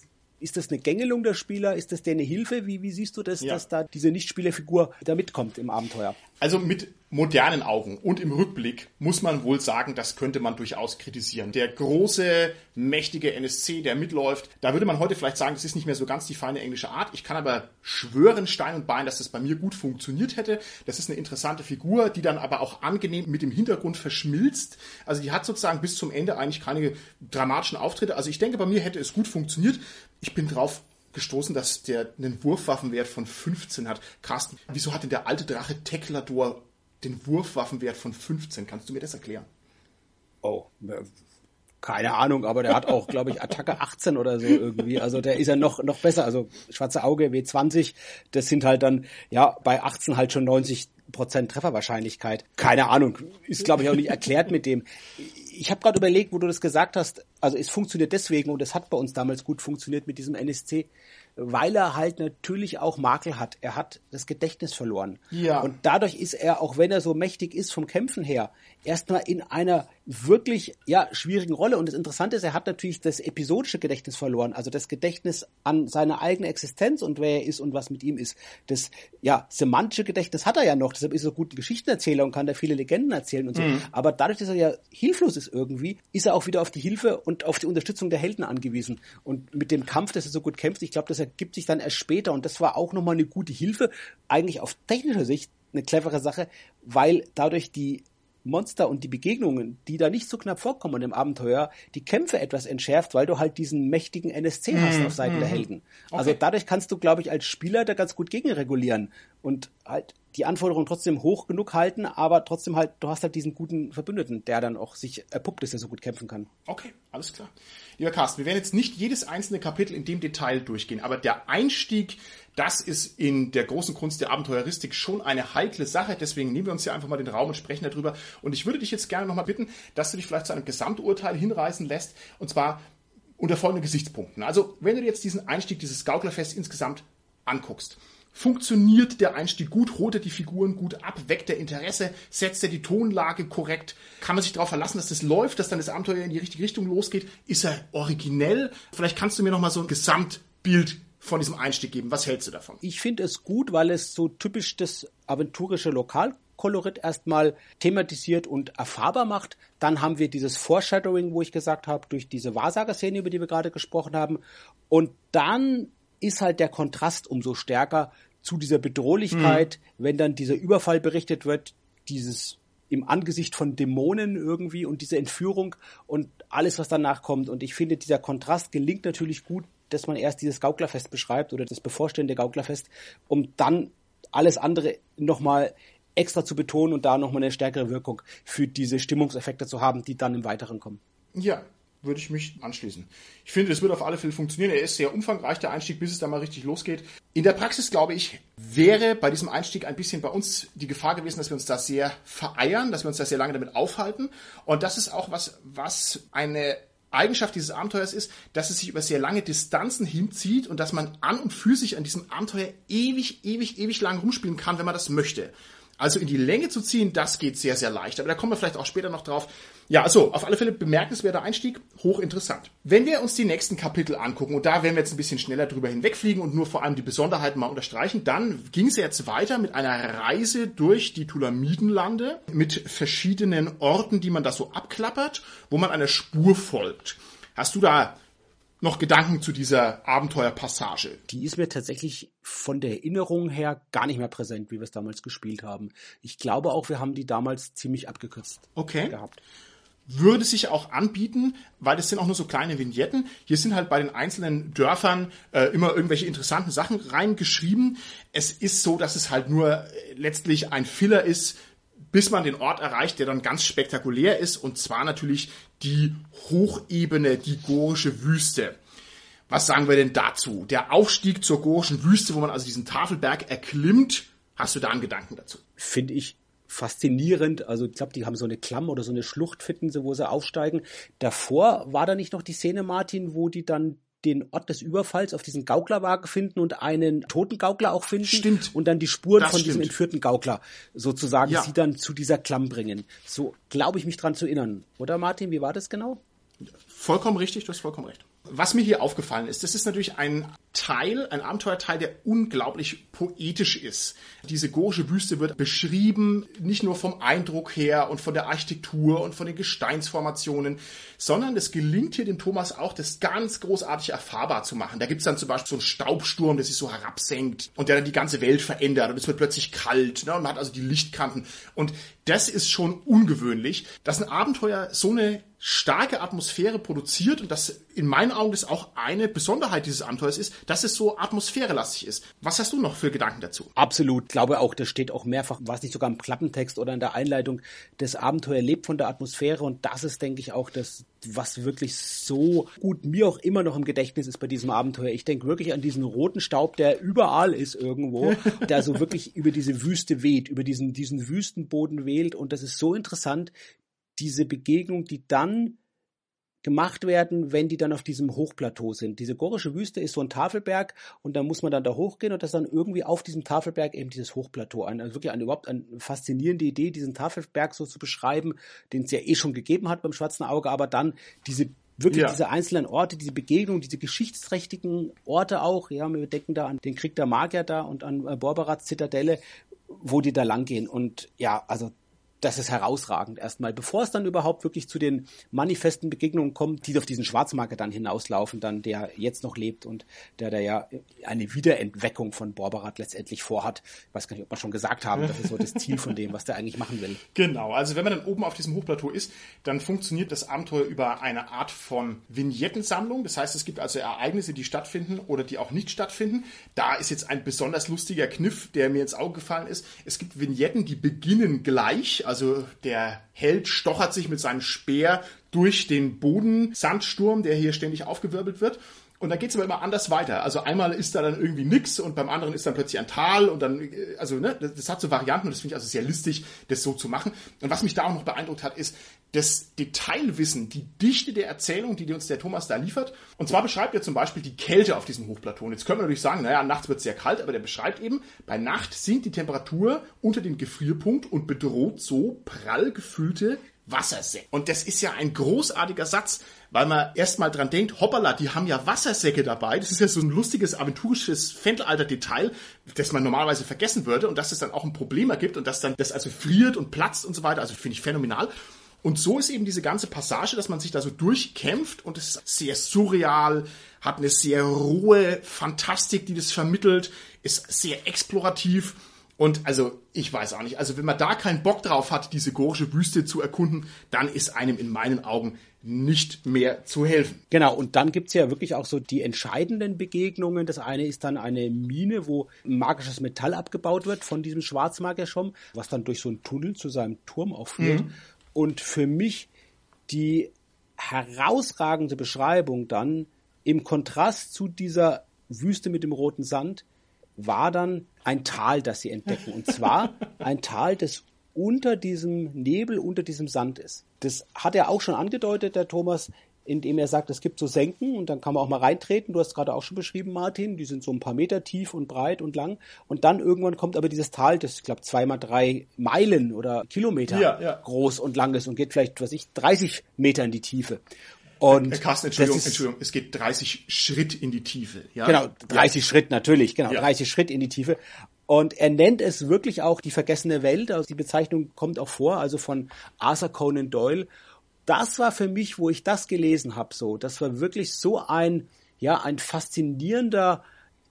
ist das eine Gängelung der Spieler? Ist das dir eine Hilfe? Wie, wie siehst du das, ja. dass da diese Nichtspielerfigur da mitkommt im Abenteuer? Also mit modernen Augen und im Rückblick muss man wohl sagen, das könnte man durchaus kritisieren. Der große, mächtige NSC, der mitläuft, da würde man heute vielleicht sagen, das ist nicht mehr so ganz die feine englische Art. Ich kann aber schwören, Stein und Bein, dass das bei mir gut funktioniert hätte. Das ist eine interessante Figur, die dann aber auch angenehm mit dem Hintergrund verschmilzt. Also die hat sozusagen bis zum Ende eigentlich keine dramatischen Auftritte. Also ich denke, bei mir hätte es gut funktioniert. Ich bin drauf gestoßen, dass der einen Wurfwaffenwert von 15 hat. Carsten, wieso hat denn der alte Drache Teklador den Wurfwaffenwert von 15. Kannst du mir das erklären? Oh, äh, keine Ahnung, aber der hat auch, glaube ich, Attacke 18 oder so irgendwie. Also der ist ja noch, noch besser. Also schwarze Auge W20, das sind halt dann, ja, bei 18 halt schon 90 Prozent Trefferwahrscheinlichkeit. Keine Ahnung, ist glaube ich auch nicht erklärt mit dem. Ich habe gerade überlegt, wo du das gesagt hast. Also es funktioniert deswegen und es hat bei uns damals gut funktioniert mit diesem NSC weil er halt natürlich auch Makel hat. Er hat das Gedächtnis verloren. Ja. Und dadurch ist er, auch wenn er so mächtig ist vom Kämpfen her, erstmal in einer wirklich ja schwierigen Rolle. Und das Interessante ist, er hat natürlich das episodische Gedächtnis verloren, also das Gedächtnis an seine eigene Existenz und wer er ist und was mit ihm ist. Das ja semantische Gedächtnis hat er ja noch, deshalb ist er gut ein Geschichtenerzähler und kann da viele Legenden erzählen und so. Mhm. Aber dadurch, dass er ja hilflos ist irgendwie, ist er auch wieder auf die Hilfe und auf die Unterstützung der Helden angewiesen. Und mit dem Kampf, dass er so gut kämpft, ich glaube, das ergibt sich dann erst später und das war auch nochmal eine gute Hilfe, eigentlich auf technischer Sicht eine clevere Sache, weil dadurch die Monster und die Begegnungen, die da nicht so knapp vorkommen im Abenteuer, die Kämpfe etwas entschärft, weil du halt diesen mächtigen NSC hast mhm. auf Seiten der mhm. Helden. Okay. Also dadurch kannst du, glaube ich, als Spieler da ganz gut gegenregulieren und halt die Anforderungen trotzdem hoch genug halten, aber trotzdem halt, du hast halt diesen guten Verbündeten, der dann auch sich erpuppt, dass er so gut kämpfen kann. Okay, alles klar. Lieber Carsten, wir werden jetzt nicht jedes einzelne Kapitel in dem Detail durchgehen, aber der Einstieg, das ist in der großen Kunst der Abenteueristik schon eine heikle Sache. Deswegen nehmen wir uns hier einfach mal den Raum und sprechen darüber. Und ich würde dich jetzt gerne nochmal bitten, dass du dich vielleicht zu einem Gesamturteil hinreißen lässt. Und zwar unter folgenden Gesichtspunkten. Also, wenn du dir jetzt diesen Einstieg, dieses Gauklerfest insgesamt anguckst, Funktioniert der Einstieg gut? Holt er die Figuren gut ab? Weckt er Interesse? Setzt er die Tonlage korrekt? Kann man sich darauf verlassen, dass das läuft, dass dann das Abenteuer in die richtige Richtung losgeht? Ist er originell? Vielleicht kannst du mir noch mal so ein Gesamtbild von diesem Einstieg geben. Was hältst du davon? Ich finde es gut, weil es so typisch das aventurische Lokalkolorit erstmal thematisiert und erfahrbar macht. Dann haben wir dieses Foreshadowing, wo ich gesagt habe, durch diese Wahrsagerszene, über die wir gerade gesprochen haben. Und dann ist halt der Kontrast umso stärker zu dieser Bedrohlichkeit, mhm. wenn dann dieser Überfall berichtet wird, dieses im Angesicht von Dämonen irgendwie und diese Entführung und alles, was danach kommt. Und ich finde, dieser Kontrast gelingt natürlich gut, dass man erst dieses Gauklerfest beschreibt oder das bevorstehende Gauklerfest, um dann alles andere nochmal extra zu betonen und da nochmal eine stärkere Wirkung für diese Stimmungseffekte zu haben, die dann im Weiteren kommen. Ja, würde ich mich anschließen. Ich finde, es wird auf alle Fälle funktionieren. Er ist sehr umfangreich, der Einstieg, bis es da mal richtig losgeht. In der Praxis, glaube ich, wäre bei diesem Einstieg ein bisschen bei uns die Gefahr gewesen, dass wir uns da sehr vereiern, dass wir uns da sehr lange damit aufhalten. Und das ist auch was, was eine Eigenschaft dieses Abenteuers ist, dass es sich über sehr lange Distanzen hinzieht und dass man an und für sich an diesem Abenteuer ewig, ewig, ewig lang rumspielen kann, wenn man das möchte. Also in die Länge zu ziehen, das geht sehr, sehr leicht. Aber da kommen wir vielleicht auch später noch drauf. Ja, also auf alle Fälle bemerkenswerter Einstieg, hochinteressant. Wenn wir uns die nächsten Kapitel angucken, und da werden wir jetzt ein bisschen schneller drüber hinwegfliegen und nur vor allem die Besonderheiten mal unterstreichen, dann ging es jetzt weiter mit einer Reise durch die Tulamidenlande mit verschiedenen Orten, die man da so abklappert, wo man einer Spur folgt. Hast du da noch Gedanken zu dieser Abenteuerpassage? Die ist mir tatsächlich von der Erinnerung her gar nicht mehr präsent, wie wir es damals gespielt haben. Ich glaube auch, wir haben die damals ziemlich abgekürzt okay. gehabt. Würde sich auch anbieten, weil das sind auch nur so kleine Vignetten. Hier sind halt bei den einzelnen Dörfern äh, immer irgendwelche interessanten Sachen reingeschrieben. Es ist so, dass es halt nur äh, letztlich ein Filler ist, bis man den Ort erreicht, der dann ganz spektakulär ist, und zwar natürlich die Hochebene, die gorische Wüste. Was sagen wir denn dazu? Der Aufstieg zur gorischen Wüste, wo man also diesen Tafelberg erklimmt, hast du da einen Gedanken dazu? Finde ich faszinierend. Also ich glaube, die haben so eine Klamm oder so eine Schlucht finden sie, wo sie aufsteigen. Davor war da nicht noch die Szene, Martin, wo die dann den Ort des Überfalls auf diesen Gauklerwagen finden und einen toten Gaukler auch finden. Stimmt. Und dann die Spuren Das von diesem stimmt. entführten Gaukler sozusagen Ja. sie dann zu dieser Klamm bringen. So glaube ich mich dran zu erinnern. Oder Martin, wie war das genau? Vollkommen richtig, du hast vollkommen recht. Was mir hier aufgefallen ist, das ist natürlich ein Teil, ein Abenteuerteil, der unglaublich poetisch ist. Diese gorische Wüste wird beschrieben, nicht nur vom Eindruck her und von der Architektur und von den Gesteinsformationen, sondern es gelingt hier dem Thomas auch, das ganz großartig erfahrbar zu machen. Da gibt's dann zum Beispiel so einen Staubsturm, der sich so herabsenkt und der dann die ganze Welt verändert und es wird plötzlich kalt ne, und man hat also die Lichtkanten. Und das ist schon ungewöhnlich, dass ein Abenteuer so eine starke Atmosphäre produziert und das in meinen Augen das auch eine Besonderheit dieses Abenteuers ist, dass es so atmosphärelastig ist. Was hast du noch für Gedanken dazu? Absolut. Ich glaube auch, das steht auch mehrfach, was nicht sogar im Klappentext oder in der Einleitung, das Abenteuer lebt von der Atmosphäre und das ist, denke ich, auch das, was wirklich so gut mir auch immer noch im Gedächtnis ist bei diesem Abenteuer. Ich denke wirklich an diesen roten Staub, der überall ist irgendwo, der so wirklich über diese Wüste weht, über diesen, diesen Wüstenboden wählt und das ist so interessant, diese Begegnung, die dann gemacht werden, wenn die dann auf diesem Hochplateau sind. Diese gorische Wüste ist so ein Tafelberg und da muss man dann da hochgehen und das dann irgendwie auf diesem Tafelberg eben dieses Hochplateau ein. Also wirklich eine überhaupt eine faszinierende Idee, diesen Tafelberg so zu beschreiben, den es ja eh schon gegeben hat beim Schwarzen Auge, aber dann diese wirklich Ja. diese einzelnen Orte, diese Begegnung, diese geschichtsträchtigen Orte auch, ja, wir denken da an den Krieg der Magier da und an äh, Borberats Zitadelle, wo die da langgehen und ja, also das ist herausragend erstmal. Bevor es dann überhaupt wirklich zu den manifesten Begegnungen kommt, die auf diesen Schwarzmarker dann hinauslaufen, dann der jetzt noch lebt und der da ja eine Wiederentweckung von Borberat letztendlich vorhat. Ich weiß gar nicht, ob wir schon gesagt haben, das ist so das Ziel von dem, was der eigentlich machen will. Genau, also wenn man dann oben auf diesem Hochplateau ist, dann funktioniert das Abenteuer über eine Art von Vignettensammlung. Das heißt, es gibt also Ereignisse, die stattfinden oder die auch nicht stattfinden. Da ist jetzt ein besonders lustiger Kniff, der mir ins Auge gefallen ist. Es gibt Vignetten, die beginnen gleich. Also der Held stochert sich mit seinem Speer durch den Bodensandsturm, der hier ständig aufgewirbelt wird. Und dann geht's aber immer anders weiter. Also einmal ist da dann irgendwie nix und beim anderen ist dann plötzlich ein Tal und dann, äh, also ne, das, das hat so Varianten und das finde ich also sehr lustig, das so zu machen. Und was mich da auch noch beeindruckt hat, ist das Detailwissen, die Dichte der Erzählung, die uns der Thomas da liefert. Und zwar beschreibt er zum Beispiel die Kälte auf diesem Hochplateau. Und jetzt können wir natürlich sagen, naja, nachts wird es sehr kalt, aber der beschreibt eben, bei Nacht sinkt die Temperatur unter den Gefrierpunkt und bedroht so prall gefüllte Wassersäcke. Und das ist ja ein großartiger Satz, weil man erstmal dran denkt, hoppala, die haben ja Wassersäcke dabei. Das ist ja so ein lustiges, aventurisches Fendelalter-Detail, das man normalerweise vergessen würde und dass es dann auch ein Problem ergibt und dass dann das also friert und platzt und so weiter. Also finde ich phänomenal. Und so ist eben diese ganze Passage, dass man sich da so durchkämpft und es ist sehr surreal, hat eine sehr rohe Fantastik, die das vermittelt, ist sehr explorativ. Und also, ich weiß auch nicht, also wenn man da keinen Bock drauf hat, diese gorische Wüste zu erkunden, dann ist einem in meinen Augen nicht mehr zu helfen. Genau, und dann gibt's ja wirklich auch so die entscheidenden Begegnungen. Das eine ist dann eine Mine, wo magisches Metall abgebaut wird von diesem Schwarzmagier-Schom, was dann durch so einen Tunnel zu seinem Turm auch führt. Und für mich die herausragende Beschreibung dann im Kontrast zu dieser Wüste mit dem roten Sand war dann ein Tal, das sie entdecken. Und zwar ein Tal, das unter diesem Nebel, unter diesem Sand ist. Das hat er auch schon angedeutet, der Thomas, indem er sagt, es gibt so Senken und dann kann man auch mal reintreten. Du hast gerade auch schon beschrieben, Martin, die sind so ein paar Meter tief und breit und lang. Und dann irgendwann kommt aber dieses Tal, das ich glaube zweimal drei Meilen oder Kilometer Ja, ja. groß und lang ist und geht vielleicht, was ich, 30 Meter in die Tiefe. Und Herr Carsten, Entschuldigung, ist- Entschuldigung, es geht 30 Schritt in die Tiefe. Ja? Genau, 30 Schritt natürlich, genau, Ja. 30 Schritt in die Tiefe. Und er nennt es wirklich auch die vergessene Welt, also die Bezeichnung kommt auch vor, also von Arthur Conan Doyle. Das war für mich, wo ich das gelesen habe, so, das war wirklich so ein, ja, ein faszinierender,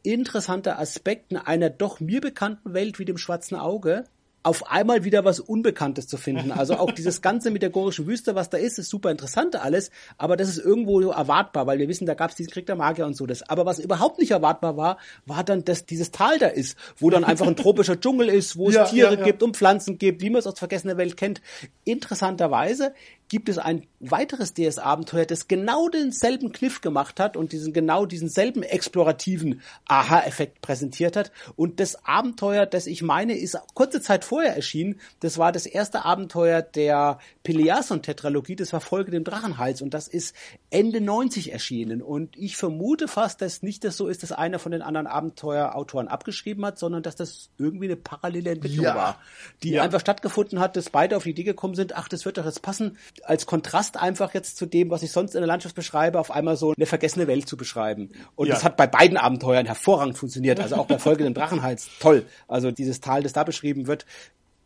interessanter Aspekt in einer doch mir bekannten Welt wie dem Schwarzen Auge, auf einmal wieder was Unbekanntes zu finden. Also auch dieses Ganze mit der gorischen Wüste, was da ist, ist super interessant alles, aber das ist irgendwo erwartbar, weil wir wissen, da gab es diesen Krieg der Magier und so. Das. Aber was überhaupt nicht erwartbar war, war dann, dass dieses Tal da ist, wo dann einfach ein tropischer Dschungel ist, wo es ja, Tiere ja, ja. gibt und Pflanzen gibt, wie man es aus vergessener Welt kennt. Interessanterweise gibt es ein weiteres DS-Abenteuer, das genau denselben Kniff gemacht hat und diesen genau diesen selben explorativen Aha-Effekt präsentiert hat. Und das Abenteuer, das ich meine, ist kurze Zeit vorher erschienen. Das war das erste Abenteuer der Peleason-Tetralogie. Das war Folge dem Drachenhals und das ist Ende 90 erschienen. Und ich vermute fast, dass nicht das so ist, dass einer von den anderen Abenteuerautoren abgeschrieben hat, sondern dass das irgendwie eine parallele Entwicklung ja. war, die ja. einfach stattgefunden hat, dass beide auf die Idee gekommen sind, ach, das wird doch jetzt passen als Kontrast einfach jetzt zu dem, was ich sonst in der Landschaft beschreibe, auf einmal so eine vergessene Welt zu beschreiben. Und ja. das hat bei beiden Abenteuern hervorragend funktioniert. Also auch bei Folge dem Drachenhals toll. Also dieses Tal, das da beschrieben wird,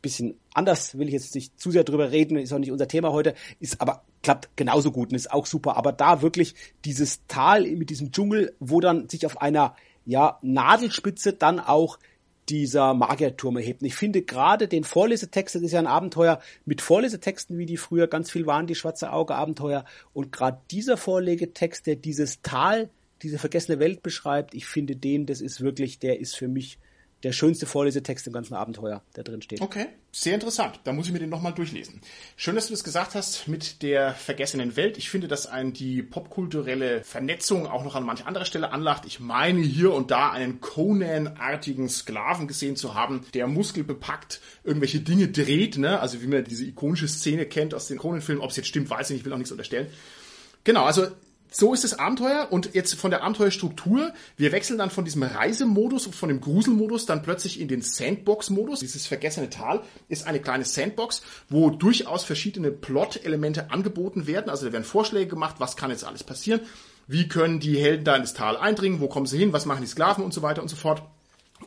bisschen anders, will ich jetzt nicht zu sehr drüber reden, ist auch nicht unser Thema heute, ist aber klappt genauso gut und ist auch super. Aber da wirklich dieses Tal mit diesem Dschungel, wo dann sich auf einer ja, Nadelspitze dann auch dieser Magierturm erhebt. Und ich finde gerade den Vorlesetext, das ist ja ein Abenteuer mit Vorlesetexten, wie die früher ganz viel waren, die Schwarze Auge Abenteuer. Und gerade dieser Vorlegetext, der dieses Tal, diese vergessene Welt beschreibt, ich finde den, das ist wirklich, der ist für mich der schönste Vorlesetext im ganzen Abenteuer, der drin steht. Okay, sehr interessant. Da muss ich mir den nochmal durchlesen. Schön, dass du das gesagt hast mit der vergessenen Welt. Ich finde, dass ein die popkulturelle Vernetzung auch noch an manch anderer Stelle anlacht. Ich meine hier und da einen Conan-artigen Sklaven gesehen zu haben, der muskelbepackt irgendwelche Dinge dreht, ne? Also wie man diese ikonische Szene kennt aus den Conan-Filmen. Ob es jetzt stimmt, weiß ich nicht, ich will auch nichts unterstellen. Genau, also so ist das Abenteuer und jetzt von der Abenteuerstruktur, wir wechseln dann von diesem Reisemodus, von dem Gruselmodus dann plötzlich in den Sandbox-Modus. Dieses vergessene Tal ist eine kleine Sandbox, wo durchaus verschiedene Plot-Elemente angeboten werden. Also da werden Vorschläge gemacht, was kann jetzt alles passieren, wie können die Helden da in das Tal eindringen, wo kommen sie hin, was machen die Sklaven und so weiter und so fort.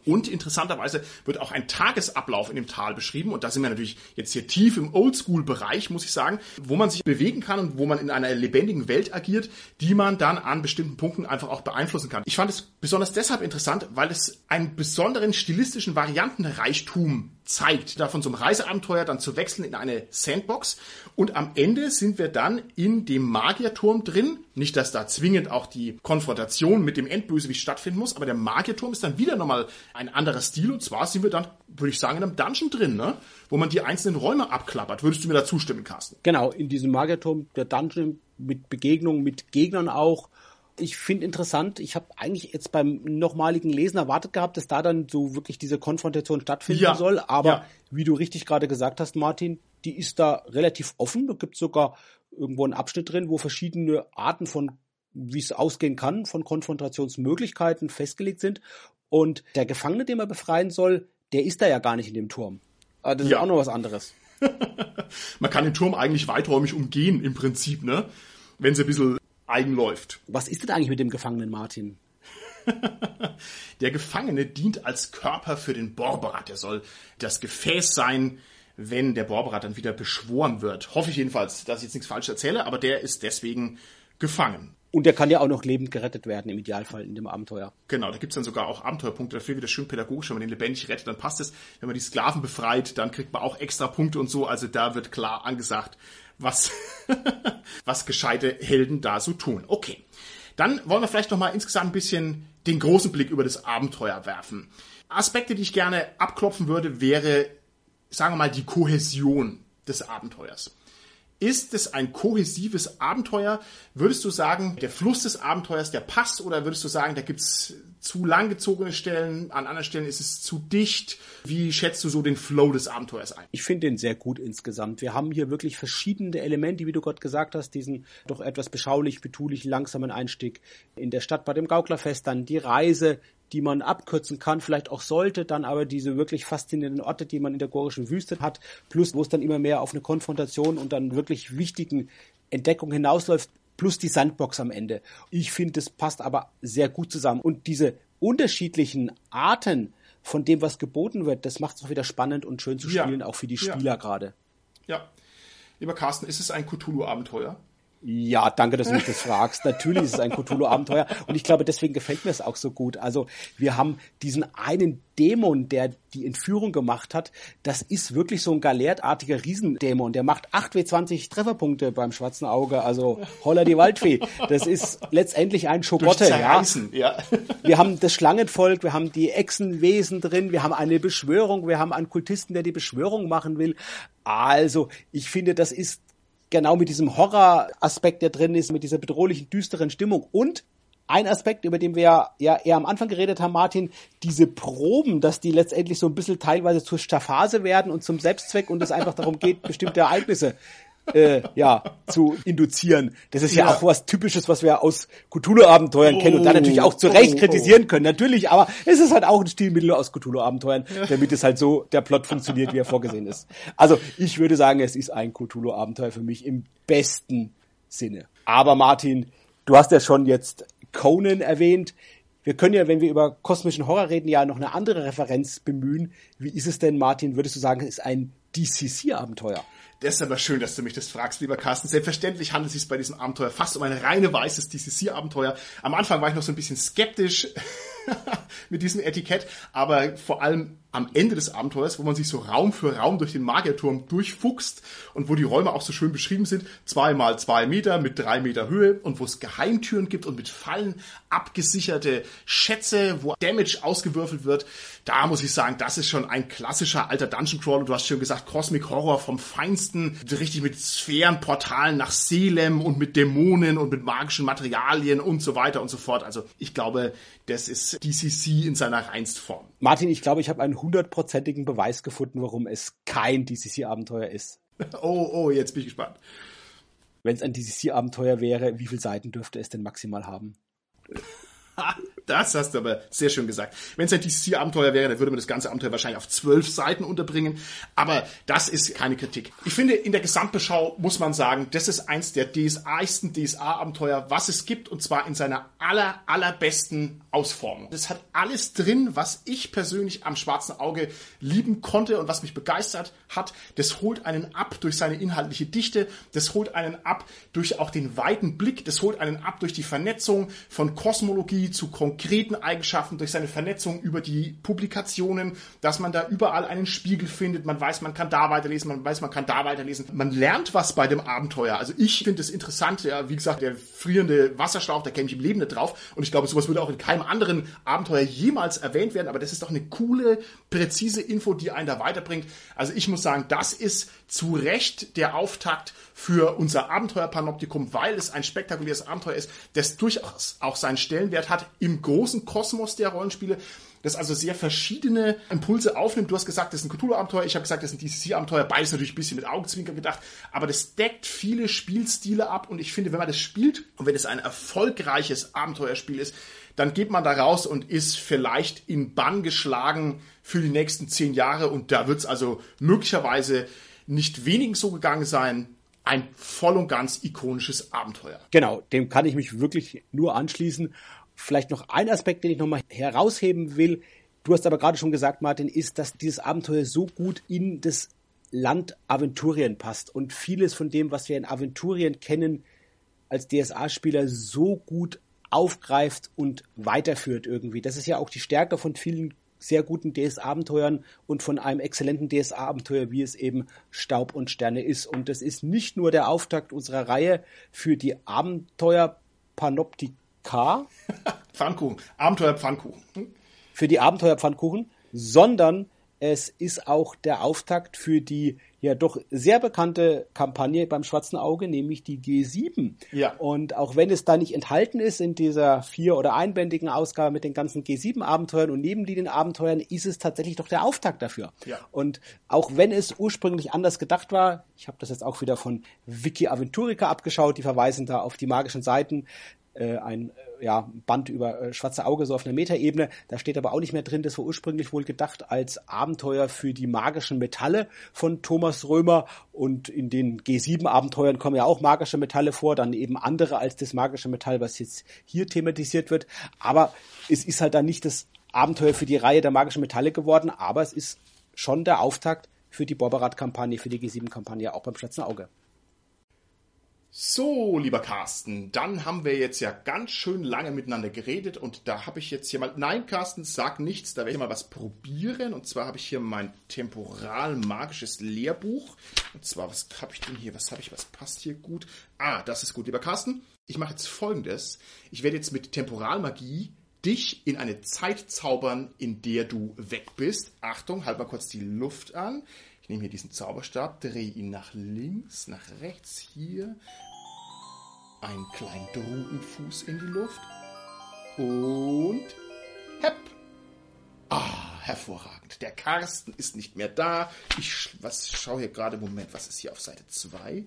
Und interessanterweise wird auch ein Tagesablauf in dem Tal beschrieben. Und da sind wir natürlich jetzt hier tief im Oldschool-Bereich, muss ich sagen, wo man sich bewegen kann und wo man in einer lebendigen Welt agiert, die man dann an bestimmten Punkten einfach auch beeinflussen kann. Ich fand es besonders deshalb interessant, weil es einen besonderen stilistischen Variantenreichtum zeigt, da von so einem Reiseabenteuer dann zu wechseln in eine Sandbox. Und am Ende sind wir dann in dem Magierturm drin. Nicht, dass da zwingend auch die Konfrontation mit dem Endbösewicht stattfinden muss, aber der Magierturm ist dann wieder nochmal ein anderer Stil. Und zwar sind wir dann, würde ich sagen, in einem Dungeon drin, ne? wo man die einzelnen Räume abklappert. Würdest du mir da zustimmen, Carsten? Genau, in diesem Magierturm, der Dungeon mit Begegnungen mit Gegnern auch ich finde interessant, ich habe eigentlich jetzt beim nochmaligen Lesen erwartet gehabt, dass da dann so wirklich diese Konfrontation stattfinden ja. soll. Aber ja. wie du richtig gerade gesagt hast, Martin, die ist da relativ offen. Da gibt es sogar irgendwo einen Abschnitt drin, wo verschiedene Arten von, wie es ausgehen kann, von Konfrontationsmöglichkeiten festgelegt sind. Und der Gefangene, den man befreien soll, der ist da ja gar nicht in dem Turm. Aber das ja. ist auch noch was anderes. man kann den Turm eigentlich weiträumig umgehen, im Prinzip, ne? Wenn sie ein bisschen eigen läuft. Was ist denn eigentlich mit dem Gefangenen Martin? der Gefangene dient als Körper für den Borberat. Er soll das Gefäß sein, wenn der Borberat dann wieder beschworen wird. Hoffe ich jedenfalls, dass ich jetzt nichts falsch erzähle, aber der ist deswegen gefangen. Und der kann ja auch noch lebend gerettet werden, im Idealfall in dem Abenteuer. Genau, da gibt's dann sogar auch Abenteuerpunkte dafür, wieder schön pädagogisch, wenn man den lebendig rettet, dann passt es. Wenn man die Sklaven befreit, dann kriegt man auch extra Punkte und so. Also da wird klar angesagt, was, was gescheite Helden da so tun. Okay. Dann wollen wir vielleicht noch mal insgesamt ein bisschen den großen Blick über das Abenteuer werfen. Aspekte, die ich gerne abklopfen würde, wäre, sagen wir mal, die Kohäsion des Abenteuers. Ist es ein kohäsives Abenteuer? Würdest du sagen, der Fluss des Abenteuers, der passt? Oder würdest du sagen, da gibt's zu langgezogene Stellen, an anderen Stellen ist es zu dicht? Wie schätzt du so den Flow des Abenteuers ein? Ich finde den sehr gut insgesamt. Wir haben hier wirklich verschiedene Elemente, wie du gerade gesagt hast, diesen doch etwas beschaulich, betulich, langsamen Einstieg in der Stadt bei dem Gauklerfest, dann die Reise die man abkürzen kann, vielleicht auch sollte, dann aber diese wirklich faszinierenden Orte, die man in der gorischen Wüste hat, plus wo es dann immer mehr auf eine Konfrontation und dann wirklich wichtigen Entdeckungen hinausläuft, plus die Sandbox am Ende. Ich finde, das passt aber sehr gut zusammen. Und diese unterschiedlichen Arten von dem, was geboten wird, das macht es auch wieder spannend und schön zu spielen, ja. auch für die Spieler ja. gerade. Ja. Lieber Carsten, ist es ein Cthulhu-Abenteuer? Ja, danke, dass du mich das fragst. Natürlich ist es ein Cthulhu-Abenteuer und ich glaube, deswegen gefällt mir es auch so gut. Also wir haben diesen einen Dämon, der die Entführung gemacht hat. Das ist wirklich so ein galertartiger Riesendämon. Der macht 8W20 Trefferpunkte beim schwarzen Auge. Also holla die Waldfee. Das ist letztendlich ein Schobotte. Ja. ja. Wir haben das Schlangenvolk, wir haben die Echsenwesen drin, wir haben eine Beschwörung, wir haben einen Kultisten, der die Beschwörung machen will. Also ich finde, das ist genau mit diesem Horror-Aspekt, der drin ist, mit dieser bedrohlichen, düsteren Stimmung. Und ein Aspekt, über den wir ja eher am Anfang geredet haben, Martin, diese Proben, dass die letztendlich so ein bisschen teilweise zur Staphase werden und zum Selbstzweck und es einfach darum geht, bestimmte Ereignisse äh, ja, zu induzieren. Das ist ja, ja, auch was Typisches, was wir aus Cthulhu-Abenteuern oh, kennen und da natürlich auch zu Recht oh, oh, kritisieren können. Natürlich, aber es ist halt auch ein Stilmittel aus Cthulhu-Abenteuern, damit es halt so der Plot funktioniert, wie er vorgesehen ist. Also ich würde sagen, es ist ein Cthulhu-Abenteuer für mich im besten Sinne. Aber Martin, du hast ja schon jetzt Conan erwähnt. Wir können ja, wenn wir über kosmischen Horror reden, ja noch eine andere Referenz bemühen. Wie ist es denn, Martin? Würdest du sagen, es ist ein DCC-Abenteuer? Das ist aber schön, dass du mich das fragst, lieber Carsten. Selbstverständlich handelt es sich bei diesem Abenteuer fast um ein reine weißes DCC-Abenteuer. Am Anfang war ich noch so ein bisschen skeptisch mit diesem Etikett, aber vor allem am Ende des Abenteuers, wo man sich so Raum für Raum durch den Magierturm durchfuchst und wo die Räume auch so schön beschrieben sind, zwei mal zwei Meter mit drei Meter Höhe und wo es Geheimtüren gibt und mit Fallen abgesicherte Schätze, wo Damage ausgewürfelt wird, da muss ich sagen, das ist schon ein klassischer alter Dungeon Crawler. Du hast schon gesagt, Cosmic Horror vom Feinsten, richtig mit Sphärenportalen nach Selem und mit Dämonen und mit magischen Materialien und so weiter und so fort. Also ich glaube, das ist DCC in seiner reinsten Form. Martin, ich glaube, ich habe einen hundertprozentigen Beweis gefunden, warum es kein DCC-Abenteuer ist. Oh, oh, jetzt bin ich gespannt. Wenn es ein DCC-Abenteuer wäre, wie viele Seiten dürfte es denn maximal haben? Das hast du aber sehr schön gesagt. Wenn es ein DCC-Abenteuer wäre, dann würde man das ganze Abenteuer wahrscheinlich auf zwölf Seiten unterbringen. Aber das ist keine Kritik. Ich finde, in der Gesamtbeschau muss man sagen, das ist eins der DSA-esten DSA-Abenteuer, was es gibt, und zwar in seiner aller, allerbesten Ausformung. Das hat alles drin, was ich persönlich am schwarzen Auge lieben konnte und was mich begeistert hat. Das holt einen ab durch seine inhaltliche Dichte. Das holt einen ab durch auch den weiten Blick. Das holt einen ab durch die Vernetzung von Kosmologie zu konkreten Eigenschaften, durch seine Vernetzung über die Publikationen, dass man da überall einen Spiegel findet. Man weiß, man kann da weiterlesen, man weiß, man kann da weiterlesen. Man lernt was bei dem Abenteuer. Also ich finde es interessant. Ja, wie gesagt, der frierende Wasserschlauch, da käme ich im Leben nicht drauf. Und ich glaube, sowas würde auch in keinem anderen Abenteuer jemals erwähnt werden. Aber das ist doch eine coole, präzise Info, die einen da weiterbringt. Also ich muss sagen, das ist zu Recht der Auftakt für unser Abenteuer-Panoptikum, weil es ein spektakuläres Abenteuer ist, das durchaus auch seinen Stellenwert hat im großen Kosmos der Rollenspiele das also sehr verschiedene Impulse aufnimmt. Du hast gesagt, das ist ein Cthulhu-Abenteuer, ich habe gesagt, das ist ein DCC-Abenteuer, beides natürlich ein bisschen mit Augenzwinker gedacht, aber das deckt viele Spielstile ab. Und ich finde, wenn man das spielt und wenn es ein erfolgreiches Abenteuerspiel ist, dann geht man da raus und ist vielleicht in Bann geschlagen für die nächsten zehn Jahre und da wird es also möglicherweise nicht wenigen so gegangen sein, ein voll und ganz ikonisches Abenteuer. Genau, dem kann ich mich wirklich nur anschließen. Vielleicht noch ein Aspekt, den ich nochmal herausheben will. Du hast aber gerade schon gesagt, Martin, ist, dass dieses Abenteuer so gut in das Land Aventurien passt und vieles von dem, was wir in Aventurien kennen, als DSA-Spieler so gut aufgreift und weiterführt irgendwie. Das ist ja auch die Stärke von vielen sehr guten DSA-Abenteuern und von einem exzellenten DSA-Abenteuer, wie es eben Staub und Sterne ist. Und das ist nicht nur der Auftakt unserer Reihe für die Abenteuer Panoptik K. Pfannkuchen. Abenteuer Pfannkuchen. Für die Abenteuer Pfannkuchen, sondern es ist auch der Auftakt für die ja doch sehr bekannte Kampagne beim Schwarzen Auge, nämlich die G7. Ja. Und auch wenn es da nicht enthalten ist in dieser vier- oder einbändigen Ausgabe mit den ganzen G7-Abenteuern und Nebenlinien-Abenteuern, ist es tatsächlich doch der Auftakt dafür. Ja. Und auch wenn es ursprünglich anders gedacht war, ich habe das jetzt auch wieder von Wiki Aventurica abgeschaut, die verweisen da auf die magischen Seiten, äh, ein äh, ja, Band über äh, Schwarze Auge so auf einer Metaebene. Da steht aber auch nicht mehr drin, das war ursprünglich wohl gedacht als Abenteuer für die magischen Metalle von Thomas Römer und in den G7-Abenteuern kommen ja auch magische Metalle vor, dann eben andere als das magische Metall, was jetzt hier thematisiert wird. Aber es ist halt dann nicht das Abenteuer für die Reihe der magischen Metalle geworden, aber es ist schon der Auftakt für die Borberat-Kampagne, für die G7-Kampagne, auch beim Schwarzen Auge. So, lieber Carsten, dann haben wir jetzt ja ganz schön lange miteinander geredet und da habe ich jetzt hier mal. Nein, Carsten, sag nichts, da werde ich mal was probieren. Und zwar habe ich hier mein temporal-magisches Lehrbuch. Und zwar, was habe ich denn hier? Was habe ich? Was passt hier gut? Ah, das ist gut, lieber Carsten. Ich mache jetzt folgendes. Ich werde jetzt mit Temporalmagie dich in eine Zeit zaubern, in der du weg bist. Achtung, halt mal kurz die Luft an. Ich nehme hier diesen Zauberstab, drehe ihn nach links, nach rechts, hier, einen kleinen Drudenfuß in die Luft und hepp. Ah, hervorragend. Der Carsten ist nicht mehr da. Ich was schaue hier gerade, Moment, was ist hier auf Seite 2?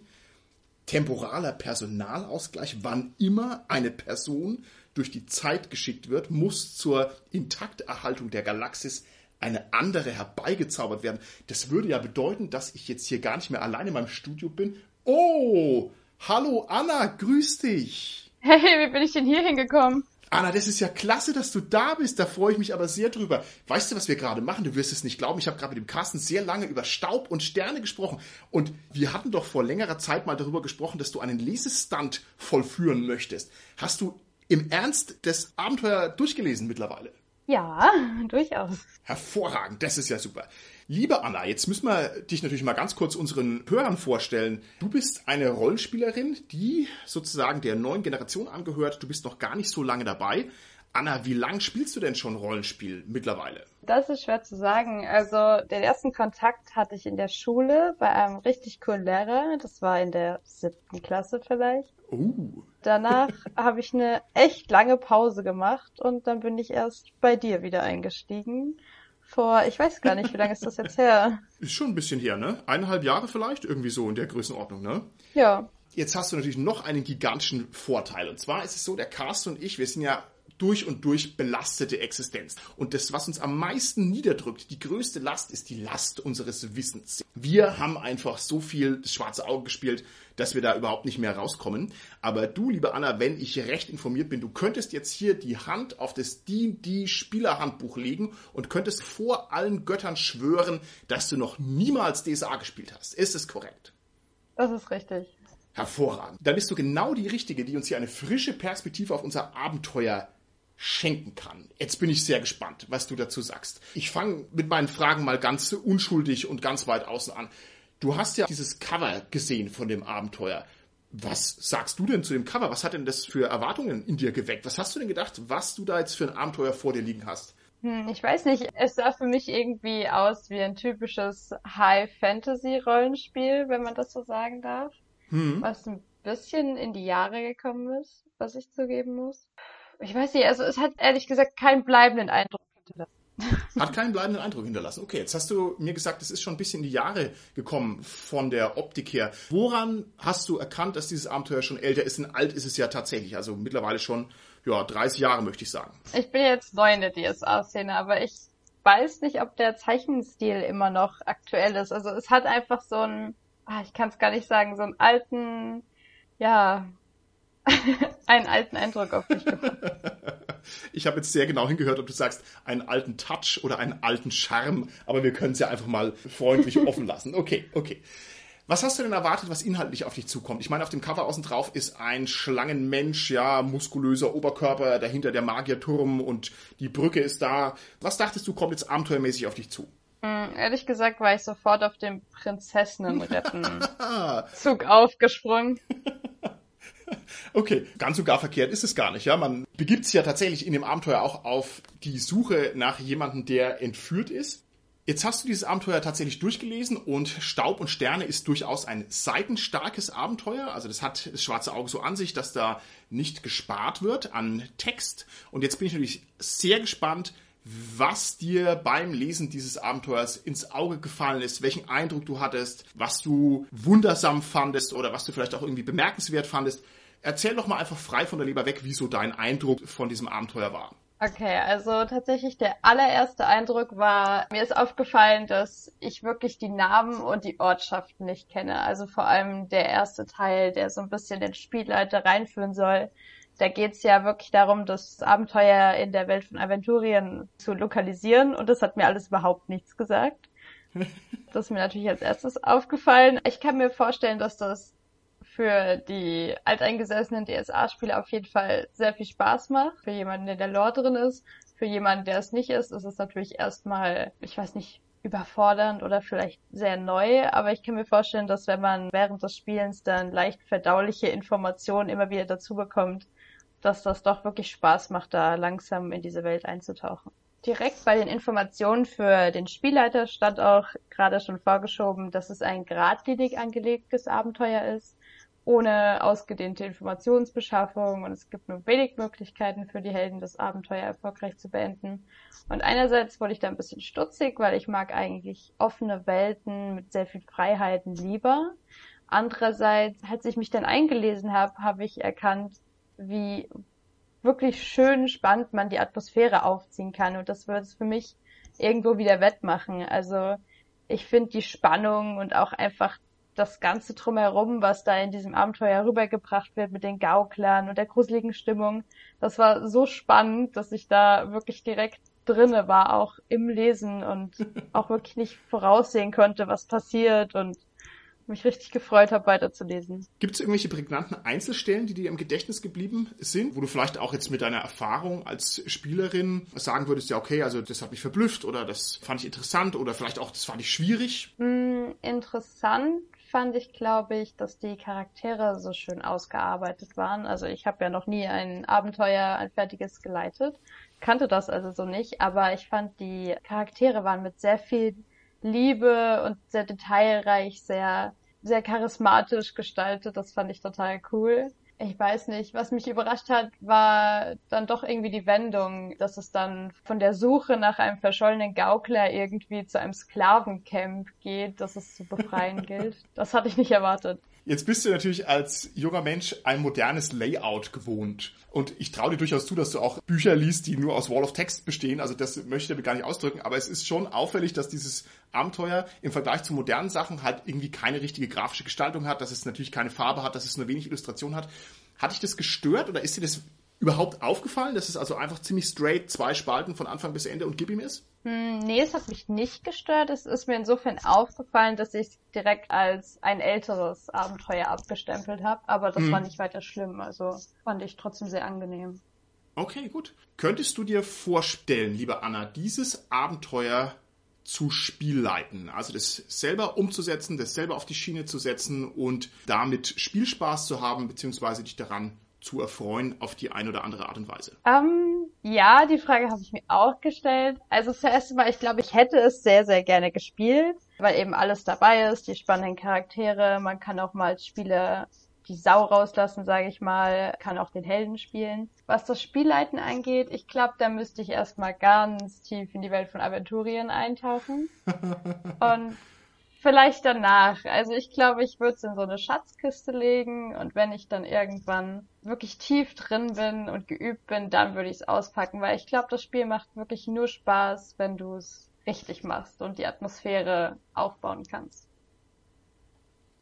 Temporaler Personalausgleich. Wann immer eine Person durch die Zeit geschickt wird, muss zur Intakterhaltung der Galaxis eine andere herbeigezaubert werden. Das würde ja bedeuten, dass ich jetzt hier gar nicht mehr alleine in meinem Studio bin. Oh, Hallo Anna, grüß dich. Hey, wie bin ich denn hier hingekommen? Anna, das ist ja klasse, dass du da bist. Da freue ich mich aber sehr drüber. Weißt du, was wir gerade machen? Du wirst es nicht glauben. Ich habe gerade mit dem Carsten sehr lange über Staub und Sterne gesprochen. Und wir hatten doch vor längerer Zeit mal darüber gesprochen, dass du einen Lesestand vollführen möchtest. Hast du im Ernst das Abenteuer durchgelesen mittlerweile? Ja, durchaus. Hervorragend, das ist ja super. Liebe Anna, jetzt müssen wir dich natürlich mal ganz kurz unseren Hörern vorstellen. Du bist eine Rollenspielerin, die sozusagen der neuen Generation angehört. Du bist noch gar nicht so lange dabei. Anna, wie lange spielst du denn schon Rollenspiel mittlerweile? Das ist schwer zu sagen. Also den ersten Kontakt hatte ich in der Schule bei einem richtig coolen Lehrer. Das war in der siebten Klasse vielleicht. Uh. Danach habe ich eine echt lange Pause gemacht und dann bin ich erst bei dir wieder eingestiegen. Vor, ich weiß gar nicht, wie lange ist das jetzt her? Ist schon ein bisschen her, ne? Eineinhalb Jahre vielleicht, irgendwie so in der Größenordnung, ne? Ja. Jetzt hast du natürlich noch einen gigantischen Vorteil. Und zwar ist es so, der Carsten und ich, wir sind ja durch und durch belastete Existenz. Und das, was uns am meisten niederdrückt, die größte Last, ist die Last unseres Wissens. Wir haben einfach so viel das schwarze Auge gespielt, dass wir da überhaupt nicht mehr rauskommen. Aber du, liebe Anna, wenn ich recht informiert bin, du könntest jetzt hier die Hand auf das D&D Spielerhandbuch legen und könntest vor allen Göttern schwören, dass du noch niemals DSA gespielt hast. Ist es korrekt? Das ist richtig. Hervorragend. Dann bist du genau die Richtige, die uns hier eine frische Perspektive auf unser Abenteuer schenken kann. Jetzt bin ich sehr gespannt, was du dazu sagst. Ich fange mit meinen Fragen mal ganz unschuldig und ganz weit außen an. Du hast ja dieses Cover gesehen von dem Abenteuer. Was sagst du denn zu dem Cover? Was hat denn das für Erwartungen in dir geweckt? Was hast du denn gedacht, was du da jetzt für ein Abenteuer vor dir liegen hast? Hm, ich weiß nicht, es sah für mich irgendwie aus wie ein typisches High-Fantasy-Rollenspiel, wenn man das so sagen darf. Hm. Was ein bisschen in die Jahre gekommen ist, was ich zugeben muss. Ich weiß nicht, also es hat ehrlich gesagt keinen bleibenden Eindruck hinterlassen. Hat keinen bleibenden Eindruck hinterlassen. Okay, jetzt hast du mir gesagt, es ist schon ein bisschen in die Jahre gekommen von der Optik her. Woran hast du erkannt, dass dieses Abenteuer schon älter ist? Denn alt ist es ja tatsächlich. Also mittlerweile schon, ja, 30 Jahre möchte ich sagen. Ich bin jetzt neu in der DSA-Szene, aber ich weiß nicht, ob der Zeichenstil immer noch aktuell ist. Also es hat einfach so einen, ah, ich kann es gar nicht sagen, so einen alten, ja, einen alten Eindruck auf mich gemacht. Ich habe jetzt sehr genau hingehört, ob du sagst, einen alten Touch oder einen alten Charme, aber wir können es ja einfach mal freundlich offen lassen. Okay, okay. Was hast du denn erwartet, was inhaltlich auf dich zukommt? Ich meine, auf dem Cover außen drauf ist ein Schlangenmensch, ja, muskulöser Oberkörper, dahinter der Magierturm und die Brücke ist da. Was dachtest du, kommt jetzt abenteuermäßig auf dich zu? Mm, ehrlich gesagt war ich sofort auf dem Prinzessinnenretten-Zug aufgesprungen. Okay, ganz und gar verkehrt ist es gar nicht. Ja, man begibt sich ja tatsächlich in dem Abenteuer auch auf die Suche nach jemandem, der entführt ist. Jetzt hast du dieses Abenteuer tatsächlich durchgelesen und Staub und Sterne ist durchaus ein seitenstarkes Abenteuer. Also das hat das schwarze Auge so an sich, dass da nicht gespart wird an Text. Und jetzt bin ich natürlich sehr gespannt, was dir beim Lesen dieses Abenteuers ins Auge gefallen ist, welchen Eindruck du hattest, was du wundersam fandest oder was du vielleicht auch irgendwie bemerkenswert fandest. Erzähl doch mal einfach frei von der Leber weg, wieso dein Eindruck von diesem Abenteuer war. Okay, also tatsächlich der allererste Eindruck war, mir ist aufgefallen, dass ich wirklich die Namen und die Ortschaften nicht kenne. Also vor allem der erste Teil, der so ein bisschen den Spielleiter reinführen soll. Da geht's ja wirklich darum, das Abenteuer in der Welt von Aventurien zu lokalisieren und das hat mir alles überhaupt nichts gesagt. Das ist mir natürlich als erstes aufgefallen. Ich kann mir vorstellen, dass das für die alteingesessenen DSA-Spieler auf jeden Fall sehr viel Spaß macht. Für jemanden, der der Lore drin ist. Für jemanden, der es nicht ist, ist es natürlich erstmal, ich weiß nicht, überfordernd oder vielleicht sehr neu, aber ich kann mir vorstellen, dass wenn man während des Spielens dann leicht verdauliche Informationen immer wieder dazu bekommt, dass das doch wirklich Spaß macht, da langsam in diese Welt einzutauchen. Direkt bei den Informationen für den Spielleiter stand auch gerade schon vorgeschoben, dass es ein geradlinig angelegtes Abenteuer ist ohne ausgedehnte Informationsbeschaffung und es gibt nur wenig Möglichkeiten für die Helden, das Abenteuer erfolgreich zu beenden. Und einerseits wurde ich da ein bisschen stutzig, weil ich mag eigentlich offene Welten mit sehr viel Freiheiten lieber. Andererseits, als ich mich dann eingelesen habe, habe ich erkannt, wie wirklich schön spannend man die Atmosphäre aufziehen kann und das wird es für mich irgendwo wieder wettmachen. Also ich finde die Spannung und auch einfach das Ganze drumherum, was da in diesem Abenteuer rübergebracht wird mit den Gauklern und der gruseligen Stimmung, das war so spannend, dass ich da wirklich direkt drinne war, auch im Lesen und auch wirklich nicht voraussehen konnte, was passiert und mich richtig gefreut habe, weiterzulesen. Gibt es irgendwelche prägnanten Einzelstellen, die dir im Gedächtnis geblieben sind, wo du vielleicht auch jetzt mit deiner Erfahrung als Spielerin sagen würdest, ja okay, also das hat mich verblüfft oder das fand ich interessant oder vielleicht auch das fand ich schwierig? Mm, interessant fand ich, glaube ich, dass die Charaktere so schön ausgearbeitet waren. Also ich habe ja noch nie ein Abenteuer, ein fertiges geleitet, kannte das also so nicht, aber ich fand die Charaktere waren mit sehr viel Liebe und sehr detailreich, sehr, sehr charismatisch gestaltet. Das fand ich total cool ich weiß nicht, was mich überrascht hat, war dann doch irgendwie die Wendung, dass es dann von der Suche nach einem verschollenen Gaukler irgendwie zu einem Sklavencamp geht, das es zu befreien gilt. Das hatte ich nicht erwartet. Jetzt bist du natürlich als junger Mensch ein modernes Layout gewohnt. Und ich traue dir durchaus zu, dass du auch Bücher liest, die nur aus Wall of Text bestehen. Also das möchte ich damit gar nicht ausdrücken. Aber es ist schon auffällig, dass dieses Abenteuer im Vergleich zu modernen Sachen halt irgendwie keine richtige grafische Gestaltung hat, dass es natürlich keine Farbe hat, dass es nur wenig Illustration hat. Hat dich das gestört oder ist dir das überhaupt aufgefallen, dass es also einfach ziemlich straight zwei Spalten von Anfang bis Ende und gib ihm ist? Hm, nee, es hat mich nicht gestört. Es ist mir insofern aufgefallen, dass ich es direkt als ein älteres Abenteuer abgestempelt habe, aber das hm. war nicht weiter schlimm. Also fand ich trotzdem sehr angenehm. Okay, gut. Könntest du dir vorstellen, liebe Anna, dieses Abenteuer zu Spiel leiten. Also das selber umzusetzen, das selber auf die Schiene zu setzen und damit Spielspaß zu haben, beziehungsweise dich daran zu erfreuen auf die eine oder andere Art und Weise? Um, ähm, ja, die Frage habe ich mir auch gestellt. Also zuerst mal, ich glaube, ich hätte es sehr, sehr gerne gespielt, weil eben alles dabei ist, die spannenden Charaktere. Man kann auch mal als Spieler die Sau rauslassen, sage ich mal, kann auch den Helden spielen. Was das Spielleiten angeht, ich glaube, da müsste ich erstmal ganz tief in die Welt von Aventurien eintauchen. Und vielleicht danach. Also ich glaube, ich würde es in so eine Schatzkiste legen und wenn ich dann irgendwann wirklich tief drin bin und geübt bin, dann würde ich es auspacken, weil ich glaube, das Spiel macht wirklich nur Spaß, wenn du es richtig machst und die Atmosphäre aufbauen kannst.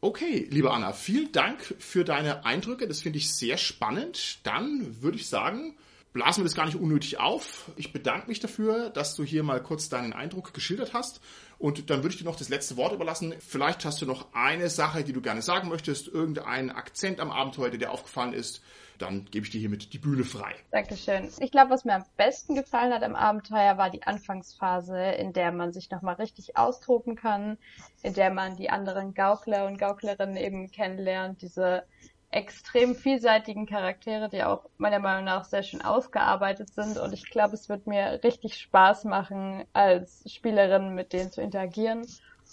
Okay, liebe Anna, vielen Dank für deine Eindrücke. Das finde ich sehr spannend. Dann würde ich sagen, blasen wir das gar nicht unnötig auf. Ich bedanke mich dafür, dass du hier mal kurz deinen Eindruck geschildert hast. Und dann würde ich dir noch das letzte Wort überlassen. Vielleicht hast du noch eine Sache, die du gerne sagen möchtest, irgendeinen Akzent am Abenteuer, der dir aufgefallen ist. Dann gebe ich dir hiermit die Bühne frei. Dankeschön. Ich glaube, was mir am besten gefallen hat am Abenteuer, war die Anfangsphase, in der man sich nochmal richtig austoben kann, in der man die anderen Gaukler und Gauklerinnen eben kennenlernt, diese extrem vielseitigen Charaktere, die auch meiner Meinung nach sehr schön ausgearbeitet sind. Und ich glaube, es wird mir richtig Spaß machen, als Spielerin mit denen zu interagieren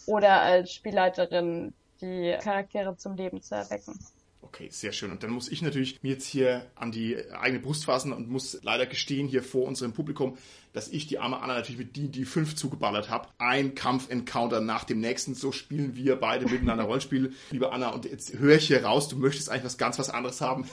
oder als Spielleiterin die Charaktere zum Leben zu erwecken. Okay, sehr schön. Und dann muss ich natürlich mir jetzt hier an die eigene Brust fassen und muss leider gestehen hier vor unserem Publikum, dass ich die arme Anna natürlich mit die die fünf zugeballert habe. Ein Kampf-Encounter nach dem nächsten. So spielen wir beide miteinander Rollspiel. Liebe Anna, und jetzt höre ich hier raus, du möchtest eigentlich was ganz was anderes haben.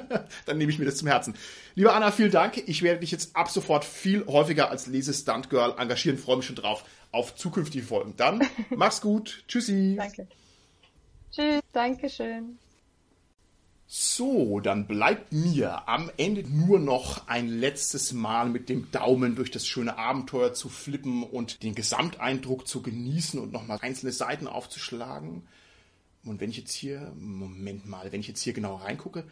dann nehme ich mir das zum Herzen. Liebe Anna, vielen Dank. Ich werde dich jetzt ab sofort viel häufiger als Lese-Stunt-Girl engagieren. Freue mich schon drauf auf zukünftige Folgen. Dann mach's gut. Tschüssi. Danke. Tschüss. Dankeschön. So, dann bleibt mir am Ende nur noch ein letztes Mal mit dem Daumen durch das schöne Abenteuer zu flippen und den Gesamteindruck zu genießen und nochmal einzelne Seiten aufzuschlagen. Und wenn ich jetzt hier, Moment mal, wenn ich jetzt hier genau reingucke,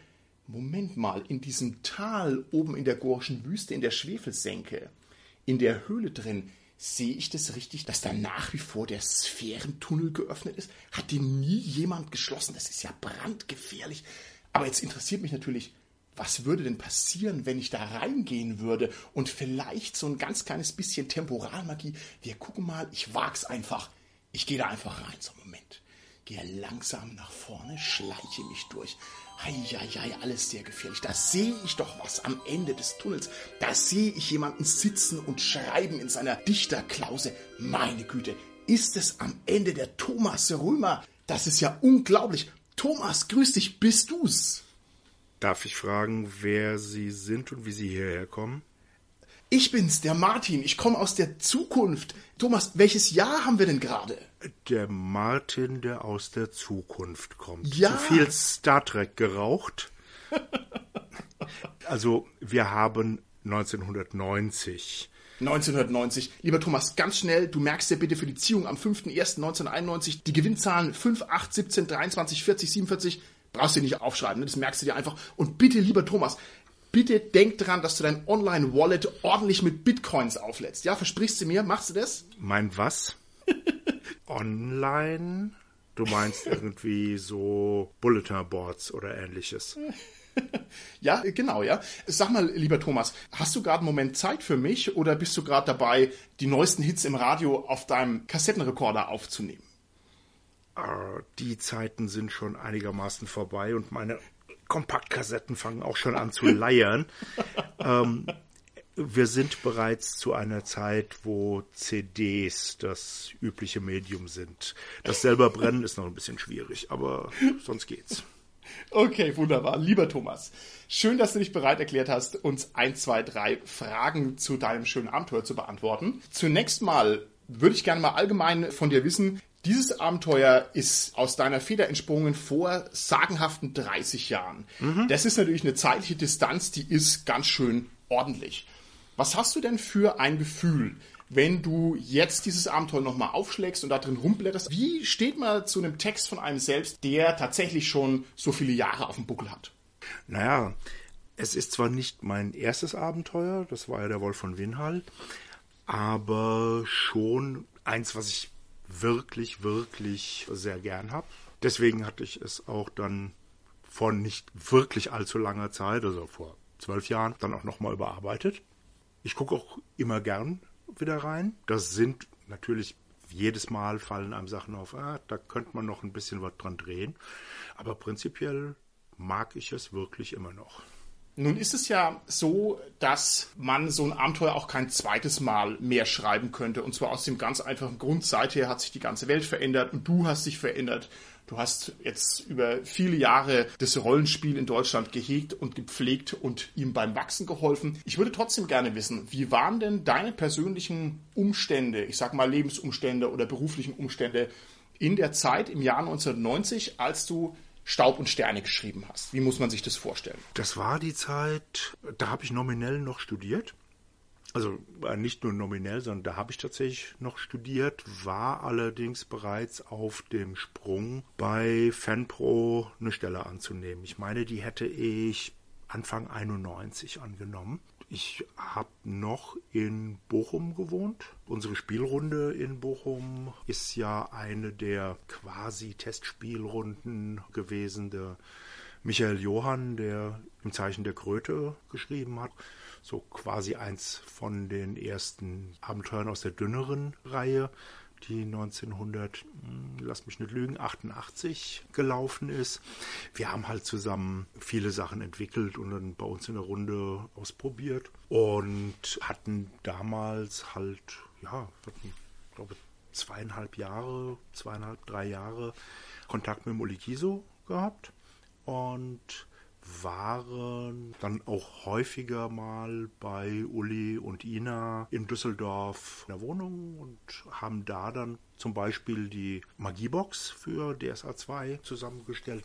Moment mal, in diesem Tal oben in der Gorschen Wüste, in der Schwefelsenke, in der Höhle drin, sehe ich das richtig, dass da nach wie vor der Sphärentunnel geöffnet ist? Hat den nie jemand geschlossen? Das ist ja brandgefährlich. Aber jetzt interessiert mich natürlich, was würde denn passieren, wenn ich da reingehen würde und vielleicht so ein ganz kleines bisschen Temporalmagie. Wir gucken mal, ich wag's einfach. Ich gehe da einfach rein, so Moment. Gehe langsam nach vorne, schleiche mich durch. Heieiei, alles sehr gefährlich. Da sehe ich doch was am Ende des Tunnels. Da sehe ich jemanden sitzen und schreiben in seiner Dichterklause. Meine Güte, ist es am Ende der Thomas Römer? Das ist ja unglaublich. Thomas, grüß dich, bist du's? Darf ich fragen, wer Sie sind und wie Sie hierher kommen? Ich bin's, der Martin. Ich komme aus der Zukunft. Thomas, welches Jahr haben wir denn gerade? Der Martin, der aus der Zukunft kommt. Ja. Zu viel Star Trek geraucht. also, wir haben 1990. 1990. Lieber Thomas, ganz schnell, du merkst dir bitte für die Ziehung am 5.1.1991 die Gewinnzahlen 5, 8, 17, 23, 40, 47. Brauchst du nicht aufschreiben, ne? das merkst du dir einfach. Und bitte, lieber Thomas, bitte denk dran, dass du dein Online-Wallet ordentlich mit Bitcoins auflädst. Ja, versprichst du mir? Machst du das? Mein was? Online? Du meinst irgendwie so Bulletin Boards oder ähnliches? Ja, genau, ja. Sag mal, lieber Thomas, hast du gerade einen Moment Zeit für mich oder bist du gerade dabei, die neuesten Hits im Radio auf deinem Kassettenrekorder aufzunehmen? Äh, Die Zeiten sind schon einigermaßen vorbei und meine Kompaktkassetten fangen auch schon an zu leiern. ähm, wir sind bereits zu einer Zeit, wo CDs das übliche Medium sind. Das selber brennen ist noch ein bisschen schwierig, aber sonst geht's. Okay, wunderbar. Lieber Thomas, schön, dass du dich bereit erklärt hast, uns ein, zwei, drei Fragen zu deinem schönen Abenteuer zu beantworten. Zunächst mal würde ich gerne mal allgemein von dir wissen, dieses Abenteuer ist aus deiner Feder entsprungen vor sagenhaften 30 Jahren. Das ist natürlich eine zeitliche Distanz, die ist ganz schön ordentlich. Was hast du denn für ein Gefühl, wenn du jetzt dieses Abenteuer nochmal aufschlägst und da drin rumblätterst? Wie steht man zu einem Text von einem selbst, der tatsächlich schon so viele Jahre auf dem Buckel hat? Naja, es ist zwar nicht mein erstes Abenteuer, das war ja der Wolf von Winhall, aber schon eins, was ich wirklich, wirklich sehr gern habe. Deswegen hatte ich es auch dann vor nicht wirklich allzu langer Zeit, also vor zwölf Jahren, dann auch nochmal überarbeitet. Ich gucke auch immer gern wieder rein. Das sind natürlich jedes Mal fallen einem Sachen auf, ah, da könnte man noch ein bisschen was dran drehen. Aber prinzipiell mag ich es wirklich immer noch. Nun ist es ja so, dass man so ein Abenteuer auch kein zweites Mal mehr schreiben könnte. Und zwar aus dem ganz einfachen Grund, seither hat sich die ganze Welt verändert und du hast dich verändert. Du hast jetzt über viele Jahre das Rollenspiel in Deutschland gehegt und gepflegt und ihm beim Wachsen geholfen. Ich würde trotzdem gerne wissen, wie waren denn deine persönlichen Umstände, ich sag mal Lebensumstände oder beruflichen Umstände in der Zeit im Jahr 1990, als du Staub und Sterne geschrieben hast? Wie muss man sich das vorstellen? Das war die Zeit, da habe ich nominell noch studiert. Also äh, nicht nur nominell, sondern da habe ich tatsächlich noch studiert, war allerdings bereits auf dem Sprung bei FanPro eine Stelle anzunehmen. Ich meine, die hätte ich Anfang 91 angenommen. Ich habe noch in Bochum gewohnt. Unsere Spielrunde in Bochum ist ja eine der quasi Testspielrunden gewesen. Der Michael Johann, der im Zeichen der Kröte geschrieben hat. So quasi eins von den ersten Abenteuern aus der dünneren Reihe, die 1900, hm, lass mich nicht lügen, 88 gelaufen ist. Wir haben halt zusammen viele Sachen entwickelt und dann bei uns in der Runde ausprobiert und hatten damals halt, ja, hatten, glaube zweieinhalb Jahre, zweieinhalb, drei Jahre Kontakt mit dem Olikiso gehabt und waren dann auch häufiger mal bei Uli und Ina in Düsseldorf in der Wohnung und haben da dann zum Beispiel die Magiebox für DSA 2 zusammengestellt.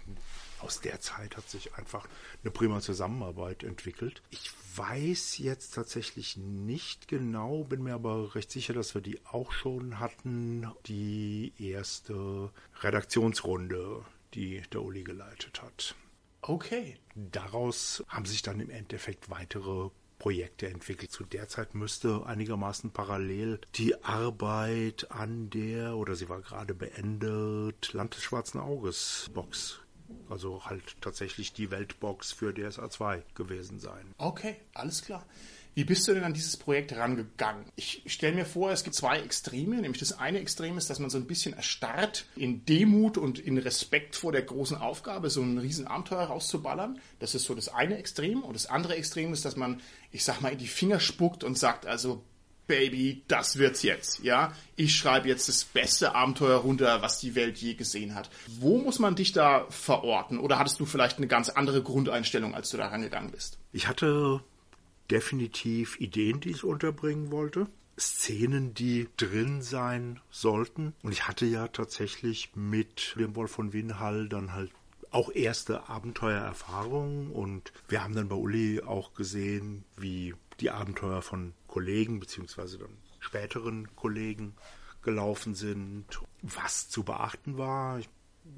Aus der Zeit hat sich einfach eine prima Zusammenarbeit entwickelt. Ich weiß jetzt tatsächlich nicht genau, bin mir aber recht sicher, dass wir die auch schon hatten. Die erste Redaktionsrunde die der Uli geleitet hat. Okay. Daraus haben sich dann im Endeffekt weitere Projekte entwickelt. Zu der Zeit müsste einigermaßen parallel die Arbeit an der, oder sie war gerade beendet, Land des Schwarzen Auges Box also halt tatsächlich die Weltbox für DSA 2 gewesen sein. Okay, alles klar. Wie bist du denn an dieses Projekt rangegangen? Ich stelle mir vor, es gibt zwei Extreme. Nämlich das eine Extrem ist, dass man so ein bisschen erstarrt in Demut und in Respekt vor der großen Aufgabe, so ein Riesenabenteuer rauszuballern. Das ist so das eine Extrem. Und das andere Extrem ist, dass man, ich sag mal, in die Finger spuckt und sagt, also Baby, das wird's jetzt. Ja, ich schreibe jetzt das beste Abenteuer runter, was die Welt je gesehen hat. Wo muss man dich da verorten? Oder hattest du vielleicht eine ganz andere Grundeinstellung, als du da rangegangen bist? Ich hatte definitiv Ideen, die ich unterbringen wollte. Szenen, die drin sein sollten. Und ich hatte ja tatsächlich mit dem Wolf von Winhall dann halt auch erste Abenteuererfahrungen und wir haben dann bei Uli auch gesehen, wie die Abenteuer von Kollegen beziehungsweise dann späteren Kollegen gelaufen sind, was zu beachten war. Ich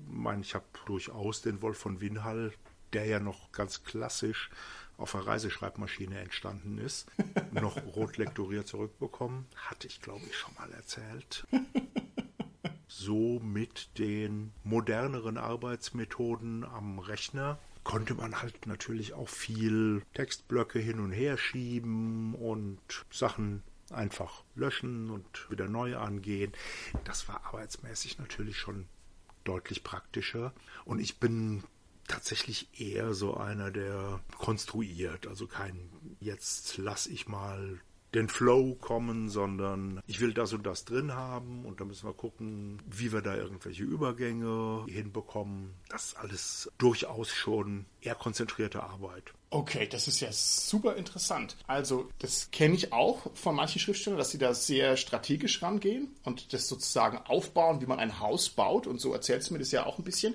meine, ich habe durchaus den Wolf von Winhall, der ja noch ganz klassisch auf der Reiseschreibmaschine entstanden ist, noch rot lektoriert zurückbekommen. Hatte ich, glaube ich, schon mal erzählt. So mit den moderneren Arbeitsmethoden am Rechner konnte man halt natürlich auch viel Textblöcke hin und her schieben und Sachen einfach löschen und wieder neu angehen. Das war arbeitsmäßig natürlich schon deutlich praktischer. Und ich bin tatsächlich eher so einer, der konstruiert. Also kein, jetzt lass ich mal den Flow kommen, sondern ich will das und das drin haben und da müssen wir gucken, wie wir da irgendwelche Übergänge hinbekommen. Das ist alles durchaus schon eher konzentrierte Arbeit. Okay, das ist ja super interessant. Also, das kenne ich auch von manchen Schriftstellern, dass sie da sehr strategisch rangehen und das sozusagen aufbauen, wie man ein Haus baut. Und so erzählst du mir das ja auch ein bisschen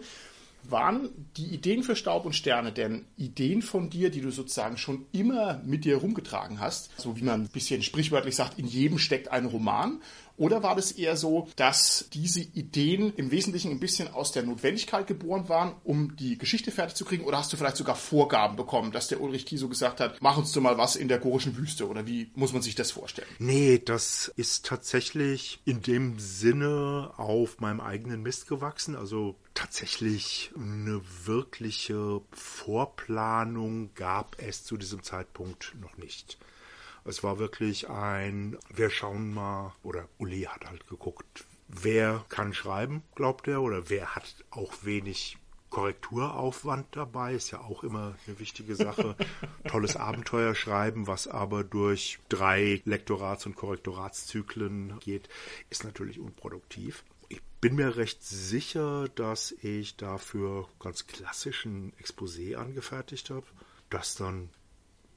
waren die Ideen für Staub und Sterne denn Ideen von dir, die du sozusagen schon immer mit dir rumgetragen hast? So wie man ein bisschen sprichwörtlich sagt, in jedem steckt ein Roman. Oder war das eher so, dass diese Ideen im Wesentlichen ein bisschen aus der Notwendigkeit geboren waren, um die Geschichte fertig zu kriegen? Oder hast du vielleicht sogar Vorgaben bekommen, dass der Ulrich Kieso gesagt hat, mach uns doch mal was in der gorischen Wüste? Oder wie muss man sich das vorstellen? Nee, das ist tatsächlich in dem Sinne auf meinem eigenen Mist gewachsen. Also tatsächlich eine wirkliche Vorplanung gab es zu diesem Zeitpunkt noch nicht. Es war wirklich ein, wir schauen mal, oder Uli hat halt geguckt, wer kann schreiben, glaubt er, oder wer hat auch wenig Korrekturaufwand dabei, ist ja auch immer eine wichtige Sache. Tolles Abenteuer schreiben, was aber durch drei Lektorats- und Korrektoratszyklen geht, ist natürlich unproduktiv. Ich bin mir recht sicher, dass ich dafür ganz klassischen Exposé angefertigt habe, das dann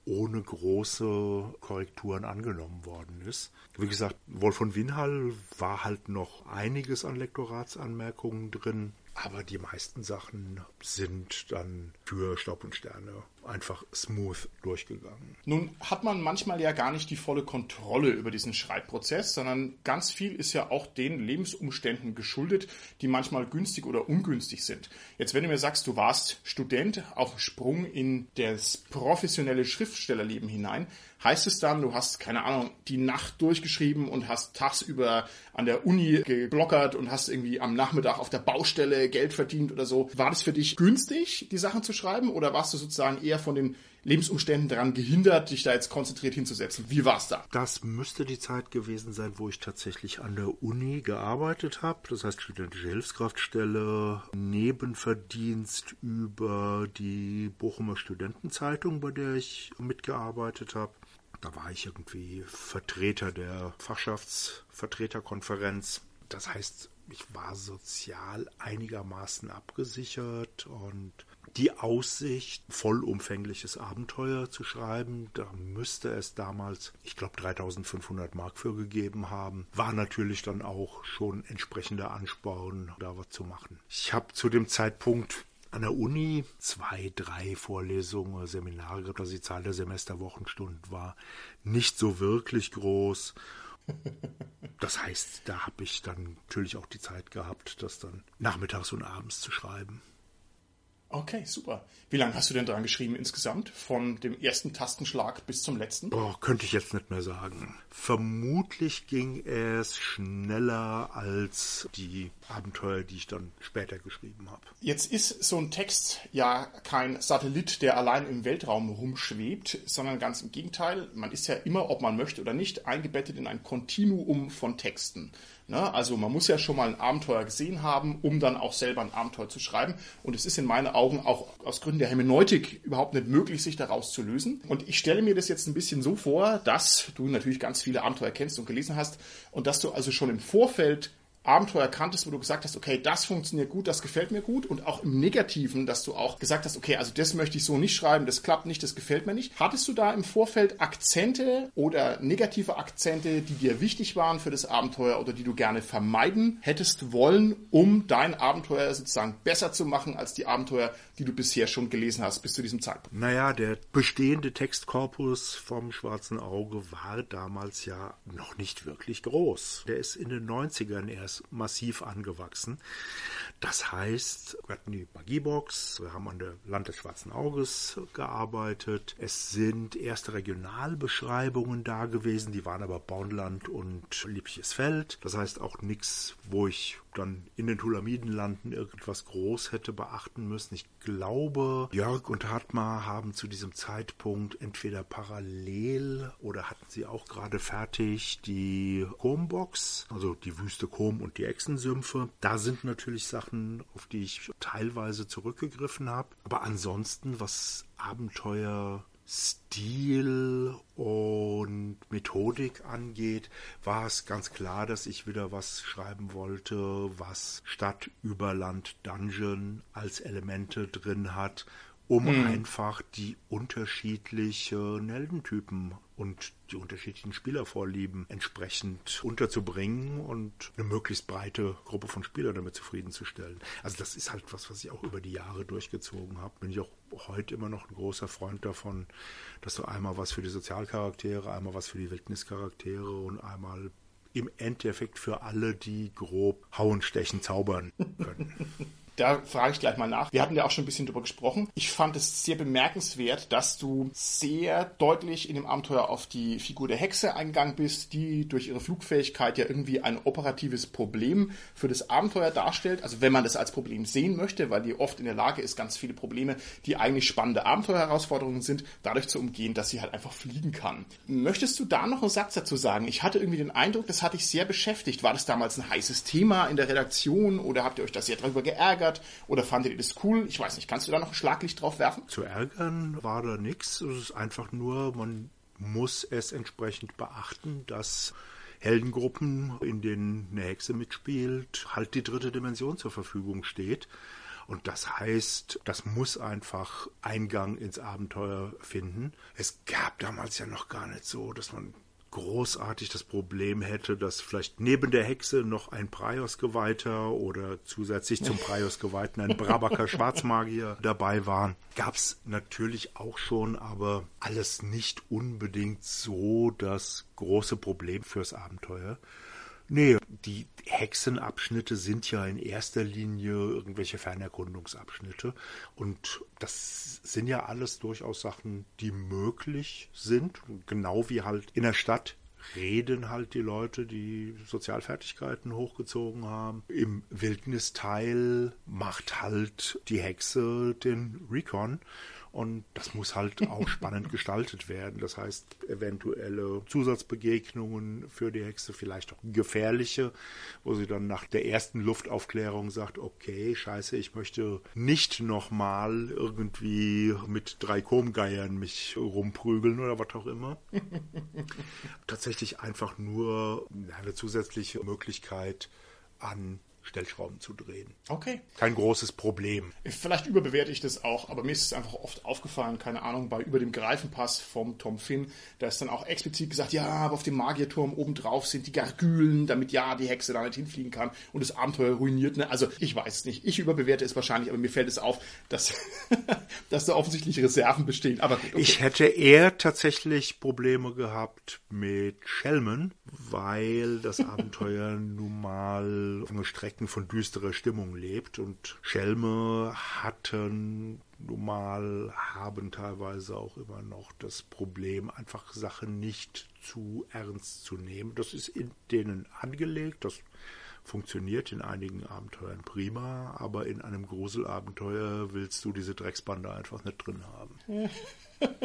ohne große Korrekturen angenommen worden ist. Wie gesagt, Wolf von Winhall war halt noch einiges an Lektoratsanmerkungen drin. Aber die meisten Sachen sind dann für Staub und Sterne einfach smooth durchgegangen. Nun hat man manchmal ja gar nicht die volle Kontrolle über diesen Schreibprozess, sondern ganz viel ist ja auch den Lebensumständen geschuldet, die manchmal günstig oder ungünstig sind. Jetzt, wenn du mir sagst, du warst Student auf Sprung in das professionelle Schriftstellerleben hinein, heißt es dann, du hast, keine Ahnung, die Nacht durchgeschrieben und hast tagsüber an der Uni geblockert und hast irgendwie am Nachmittag auf der Baustelle Geld verdient oder so. War das für dich günstig, die Sachen zu schreiben oder warst du sozusagen eher von den Lebensumständen daran gehindert, dich da jetzt konzentriert hinzusetzen? Wie war's da? Das müsste die Zeit gewesen sein, wo ich tatsächlich an der Uni gearbeitet habe. Das heißt studentische Hilfskraftstelle, Nebenverdienst über die Bochumer Studentenzeitung, bei der ich mitgearbeitet habe. Da war ich irgendwie Vertreter der Fachschaftsvertreterkonferenz. Das heißt, ich war sozial einigermaßen abgesichert und die Aussicht, vollumfängliches Abenteuer zu schreiben, da müsste es damals, ich glaube, 3500 Mark für gegeben haben, war natürlich dann auch schon entsprechender Ansporn, da was zu machen. Ich habe zu dem Zeitpunkt an der Uni zwei, drei Vorlesungen, Seminare gehabt, also die Zahl der Semesterwochenstunden war nicht so wirklich groß. Das heißt, da habe ich dann natürlich auch die Zeit gehabt, das dann nachmittags und abends zu schreiben. Okay, super. Wie lange hast du denn dran geschrieben insgesamt? Von dem ersten Tastenschlag bis zum letzten? Boah, könnte ich jetzt nicht mehr sagen. Vermutlich ging es schneller als die Abenteuer, die ich dann später geschrieben habe. Jetzt ist so ein Text ja kein Satellit, der allein im Weltraum rumschwebt, sondern ganz im Gegenteil. Man ist ja immer, ob man möchte oder nicht, eingebettet in ein Kontinuum von Texten. Ne? Also man muss ja schon mal ein Abenteuer gesehen haben, um dann auch selber ein Abenteuer zu schreiben. Und es ist in meinen Augen auch aus Gründen der Hermeneutik überhaupt nicht möglich, sich daraus zu lösen. Und ich stelle mir das jetzt ein bisschen so vor, dass du natürlich ganz viele Abenteuer kennst und gelesen hast und dass du also schon im Vorfeld Abenteuer kanntest, wo du gesagt hast, okay, das funktioniert gut, das gefällt mir gut und auch im Negativen, dass du auch gesagt hast, okay, also das möchte ich so nicht schreiben, das klappt nicht, das gefällt mir nicht. Hattest du da im Vorfeld Akzente oder negative Akzente, die dir wichtig waren für das Abenteuer oder die du gerne vermeiden hättest wollen, um dein Abenteuer sozusagen besser zu machen als die Abenteuer, die du bisher schon gelesen hast bis zu diesem Zeitpunkt? Naja, der bestehende Textkorpus vom Schwarzen Auge war damals ja noch nicht wirklich groß. Der ist in den 90ern erst massiv angewachsen. Das heißt, wir hatten die Magiebox, wir haben an der Land des Schwarzen Auges gearbeitet. Es sind erste Regionalbeschreibungen da gewesen, die waren aber Bornland und Liebliches Feld. Das heißt auch nichts, wo ich dann in den Tulamidenlanden irgendwas groß hätte beachten müssen. Ich glaube, Jörg und Hartmar haben zu diesem Zeitpunkt entweder parallel oder hatten sie auch gerade fertig die Kombox, also die Wüste Kom und die Echsensümpfe. Da sind natürlich Sachen, auf die ich teilweise zurückgegriffen habe. Aber ansonsten, was Abenteuer Stil und Methodik angeht, war es ganz klar, dass ich wieder was schreiben wollte, was Stadt, Überland, Dungeon als Elemente drin hat, um hm. einfach die unterschiedlichen Heldentypen und die unterschiedlichen Spielervorlieben entsprechend unterzubringen und eine möglichst breite Gruppe von Spielern damit zufriedenzustellen. Also das ist halt was, was ich auch über die Jahre durchgezogen habe. Bin ich auch heute immer noch ein großer Freund davon, dass du einmal was für die Sozialcharaktere, einmal was für die Wildnischaraktere und einmal im Endeffekt für alle, die grob hauen, stechen, zaubern können. Da frage ich gleich mal nach. Wir hatten ja auch schon ein bisschen drüber gesprochen. Ich fand es sehr bemerkenswert, dass du sehr deutlich in dem Abenteuer auf die Figur der Hexe eingegangen bist, die durch ihre Flugfähigkeit ja irgendwie ein operatives Problem für das Abenteuer darstellt. Also wenn man das als Problem sehen möchte, weil die oft in der Lage ist, ganz viele Probleme, die eigentlich spannende Abenteuerherausforderungen sind, dadurch zu umgehen, dass sie halt einfach fliegen kann. Möchtest du da noch einen Satz dazu sagen? Ich hatte irgendwie den Eindruck, das hat dich sehr beschäftigt. War das damals ein heißes Thema in der Redaktion oder habt ihr euch da sehr darüber geärgert? Geärgert oder fandet ihr das cool? Ich weiß nicht, kannst du da noch ein Schlaglicht drauf werfen? Zu ärgern war da nichts. Es ist einfach nur, man muss es entsprechend beachten, dass Heldengruppen, in denen eine Hexe mitspielt, halt die dritte Dimension zur Verfügung steht. Und das heißt, das muss einfach Eingang ins Abenteuer finden. Es gab damals ja noch gar nicht so, dass man großartig das Problem hätte, dass vielleicht neben der Hexe noch ein Praios-Geweihter oder zusätzlich zum Praios-Geweihten ein Brabaker Schwarzmagier dabei waren. Gab es natürlich auch schon, aber alles nicht unbedingt so das große Problem fürs Abenteuer. Nee, die Hexenabschnitte sind ja in erster Linie irgendwelche Fernerkundungsabschnitte. Und das sind ja alles durchaus Sachen, die möglich sind. Genau wie halt in der Stadt reden halt die Leute, die Sozialfertigkeiten hochgezogen haben. Im Wildnisteil macht halt die Hexe den Recon und das muss halt auch spannend gestaltet werden. Das heißt, eventuelle Zusatzbegegnungen für die Hexe, vielleicht auch gefährliche, wo sie dann nach der ersten Luftaufklärung sagt, okay, scheiße, ich möchte nicht nochmal irgendwie mit drei Komgeiern mich rumprügeln oder was auch immer. Tatsächlich einfach nur eine zusätzliche Möglichkeit an Stellschrauben zu drehen. Okay. Kein großes Problem. Vielleicht überbewerte ich das auch, aber mir ist es einfach oft aufgefallen, keine Ahnung, bei über dem Greifenpass vom Tom Finn, da ist dann auch explizit gesagt, ja, aber auf dem Magierturm obendrauf sind die Gargülen, damit ja die Hexe da nicht hinfliegen kann und das Abenteuer ruiniert. Ne? Also ich weiß es nicht. Ich überbewerte es wahrscheinlich, aber mir fällt es auf, dass, dass da offensichtlich Reserven bestehen. Aber okay. Ich hätte eher tatsächlich Probleme gehabt mit Schelmen, weil das Abenteuer nun mal eine Strecke Ecken von düsterer Stimmung lebt. Und Schelme hatten nun mal, haben teilweise auch immer noch das Problem, einfach Sachen nicht zu ernst zu nehmen. Das ist in denen angelegt, das funktioniert in einigen Abenteuern prima, aber in einem Gruselabenteuer willst du diese Drecksbande einfach nicht drin haben.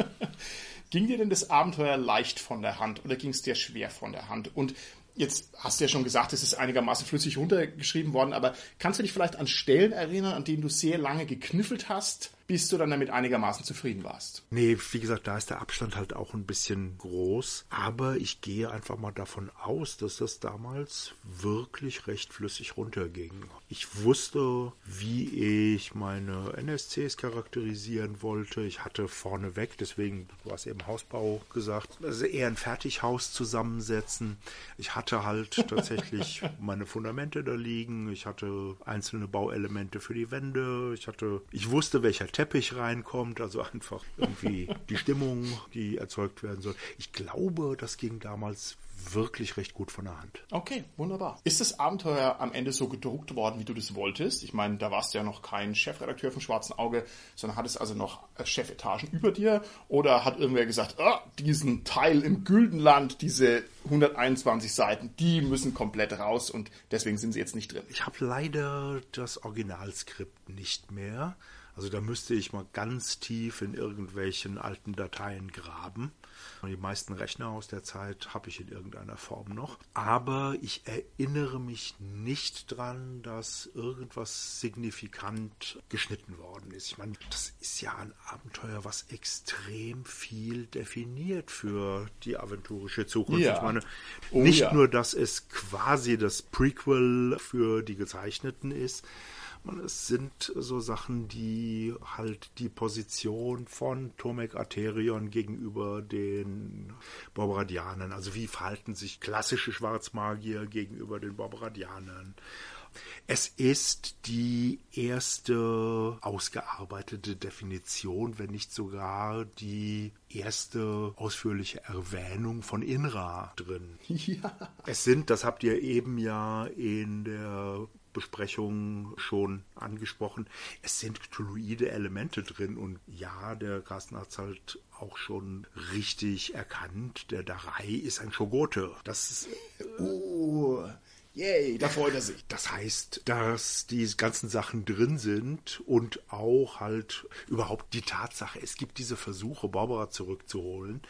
ging dir denn das Abenteuer leicht von der Hand oder ging es dir schwer von der Hand? Und Jetzt hast du ja schon gesagt, es ist einigermaßen flüssig runtergeschrieben worden, aber kannst du dich vielleicht an Stellen erinnern, an denen du sehr lange gekniffelt hast, bis du dann damit einigermaßen zufrieden warst? Nee, wie gesagt, da ist der Abstand halt auch ein bisschen groß, aber ich gehe einfach mal davon aus, dass das damals wirklich recht flüssig runterging. Ich wusste, wie ich meine NSCs charakterisieren wollte. Ich hatte vorneweg, deswegen, du hast eben Hausbau gesagt, also eher ein Fertighaus zusammensetzen. Ich hatte hatte halt tatsächlich meine Fundamente da liegen. Ich hatte einzelne Bauelemente für die Wände. Ich hatte, ich wusste, welcher Teppich reinkommt. Also einfach irgendwie die Stimmung, die erzeugt werden soll. Ich glaube, das ging damals wirklich recht gut von der Hand. Okay, wunderbar. Ist das Abenteuer am Ende so gedruckt worden, wie du das wolltest? Ich meine, da warst du ja noch kein Chefredakteur vom Schwarzen Auge, sondern hattest also noch Chefetagen über dir? Oder hat irgendwer gesagt, oh, diesen Teil im Güldenland, diese 121 Seiten, die müssen komplett raus und deswegen sind sie jetzt nicht drin? Ich habe leider das Originalskript nicht mehr. Also da müsste ich mal ganz tief in irgendwelchen alten Dateien graben. Die meisten Rechner aus der Zeit habe ich in irgendeiner Form noch. Aber ich erinnere mich nicht dran, dass irgendwas signifikant geschnitten worden ist. Ich meine, das ist ja ein Abenteuer, was extrem viel definiert für die aventurische Zukunft. Ja. Ich meine, oh, nicht ja. nur, dass es quasi das Prequel für die Gezeichneten ist, es sind so Sachen, die halt die Position von Tomek Arterion gegenüber den Barbaradianern, also wie verhalten sich klassische Schwarzmagier gegenüber den Barbaradianern. Es ist die erste ausgearbeitete Definition, wenn nicht sogar die erste ausführliche Erwähnung von Inra drin. Ja. Es sind, das habt ihr eben ja in der Besprechung schon angesprochen. Es sind cthulhuide Elemente drin und ja, der Carsten hat es halt auch schon richtig erkannt. Der Darei ist ein Schogote. Das ist. Oh. Yay, da freut er sich. Das heißt, dass die ganzen Sachen drin sind und auch halt überhaupt die Tatsache, es gibt diese Versuche, Barbara zurückzuholen,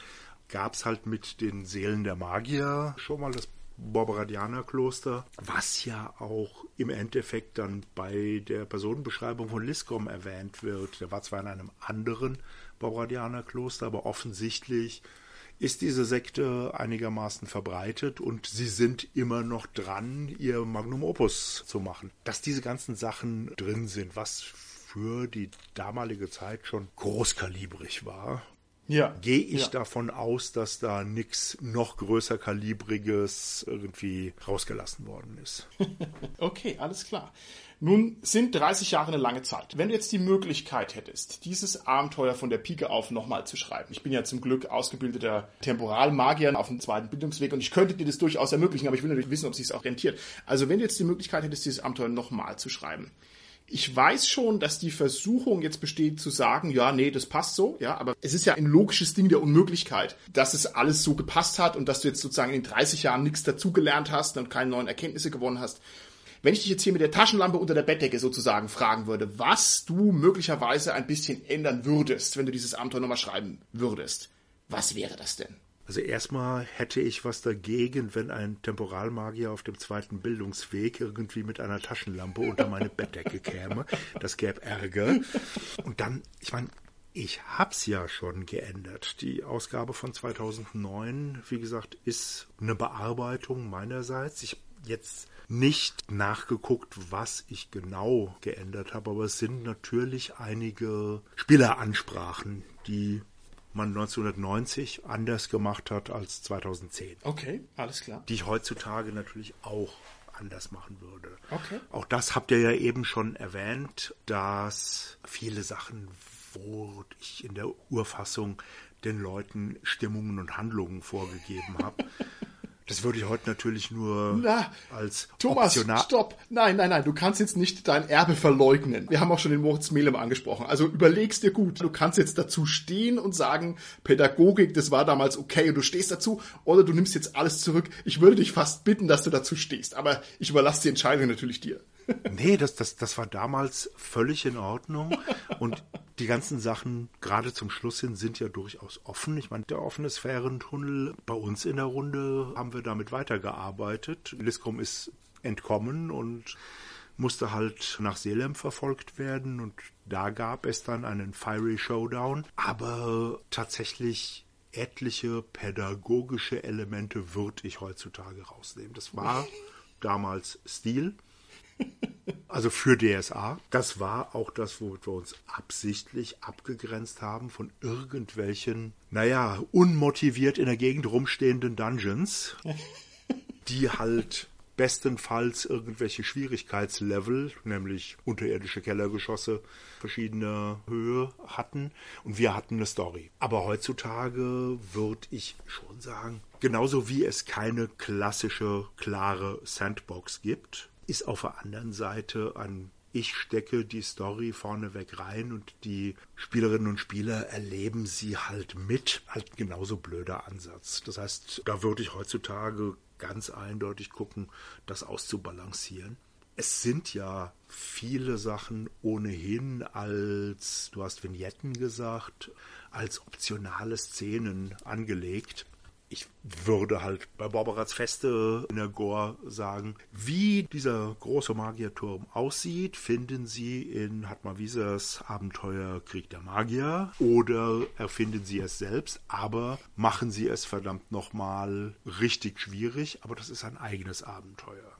gab es halt mit den Seelen der Magier schon mal das Barbaradianerkloster, was ja auch im Endeffekt dann bei der Personenbeschreibung von Liscom erwähnt wird. Der war zwar in einem anderen Barbaradianerkloster, aber offensichtlich ist diese Sekte einigermaßen verbreitet und sie sind immer noch dran, ihr Magnum Opus zu machen. Dass diese ganzen Sachen drin sind, was für die damalige Zeit schon großkalibrig war, ja, gehe ich ja. davon aus, dass da nichts noch größer kalibriges irgendwie rausgelassen worden ist. okay, alles klar. Nun sind 30 Jahre eine lange Zeit. Wenn du jetzt die Möglichkeit hättest, dieses Abenteuer von der Pike auf nochmal zu schreiben. Ich bin ja zum Glück ausgebildeter Temporalmagier auf dem zweiten Bildungsweg und ich könnte dir das durchaus ermöglichen, aber ich will natürlich wissen, ob sich es auch rentiert. Also wenn du jetzt die Möglichkeit hättest, dieses Abenteuer nochmal zu schreiben, ich weiß schon, dass die Versuchung jetzt besteht zu sagen, ja, nee, das passt so, ja, aber es ist ja ein logisches Ding der Unmöglichkeit, dass es alles so gepasst hat und dass du jetzt sozusagen in 30 Jahren nichts dazugelernt hast und keine neuen Erkenntnisse gewonnen hast. Wenn ich dich jetzt hier mit der Taschenlampe unter der Bettdecke sozusagen fragen würde, was du möglicherweise ein bisschen ändern würdest, wenn du dieses Abenteuer nochmal schreiben würdest, was wäre das denn? Also erstmal hätte ich was dagegen, wenn ein Temporalmagier auf dem zweiten Bildungsweg irgendwie mit einer Taschenlampe unter meine Bettdecke käme. Das gäbe Ärger. Und dann, ich meine, ich hab's ja schon geändert. Die Ausgabe von 2009, wie gesagt, ist eine Bearbeitung meinerseits. Ich jetzt nicht nachgeguckt, was ich genau geändert habe, aber es sind natürlich einige Spieleransprachen, die man 1990 anders gemacht hat als 2010. Okay, alles klar. Die ich heutzutage natürlich auch anders machen würde. Okay. Auch das habt ihr ja eben schon erwähnt, dass viele Sachen, wo ich in der Urfassung den Leuten Stimmungen und Handlungen vorgegeben habe, Das würde ich heute natürlich nur Na, als Thomas, optional. stopp. Nein, nein, nein, du kannst jetzt nicht dein Erbe verleugnen. Wir haben auch schon den Moritz Melem angesprochen. Also überlegst dir gut. Du kannst jetzt dazu stehen und sagen, Pädagogik, das war damals okay und du stehst dazu. Oder du nimmst jetzt alles zurück. Ich würde dich fast bitten, dass du dazu stehst. Aber ich überlasse die Entscheidung natürlich dir. Nee, das, das, das war damals völlig in Ordnung. Und die ganzen Sachen, gerade zum Schluss hin, sind ja durchaus offen. Ich meine, der offene Sphärentunnel bei uns in der Runde haben wir damit weitergearbeitet. Liscom ist entkommen und musste halt nach Selem verfolgt werden und da gab es dann einen Fiery Showdown. Aber tatsächlich etliche pädagogische Elemente würde ich heutzutage rausnehmen. Das war damals Stil. Also für DSA. Das war auch das, wo wir uns absichtlich abgegrenzt haben von irgendwelchen, naja, unmotiviert in der Gegend rumstehenden Dungeons, die halt bestenfalls irgendwelche Schwierigkeitslevel, nämlich unterirdische Kellergeschosse verschiedener Höhe hatten und wir hatten eine Story. Aber heutzutage würde ich schon sagen, genauso wie es keine klassische, klare Sandbox gibt, ist auf der anderen Seite ein ich stecke die Story vorneweg rein und die Spielerinnen und Spieler erleben sie halt mit. Halt genauso blöder Ansatz. Das heißt, da würde ich heutzutage ganz eindeutig gucken, das auszubalancieren. Es sind ja viele Sachen ohnehin als, du hast Vignetten gesagt, als optionale Szenen angelegt ich würde halt bei Barbarats Feste in der Gore sagen, wie dieser große Magierturm aussieht, finden Sie in Hartmar Wiesers Abenteuer Krieg der Magier oder erfinden Sie es selbst, aber machen Sie es verdammt nochmal richtig schwierig, aber das ist ein eigenes Abenteuer.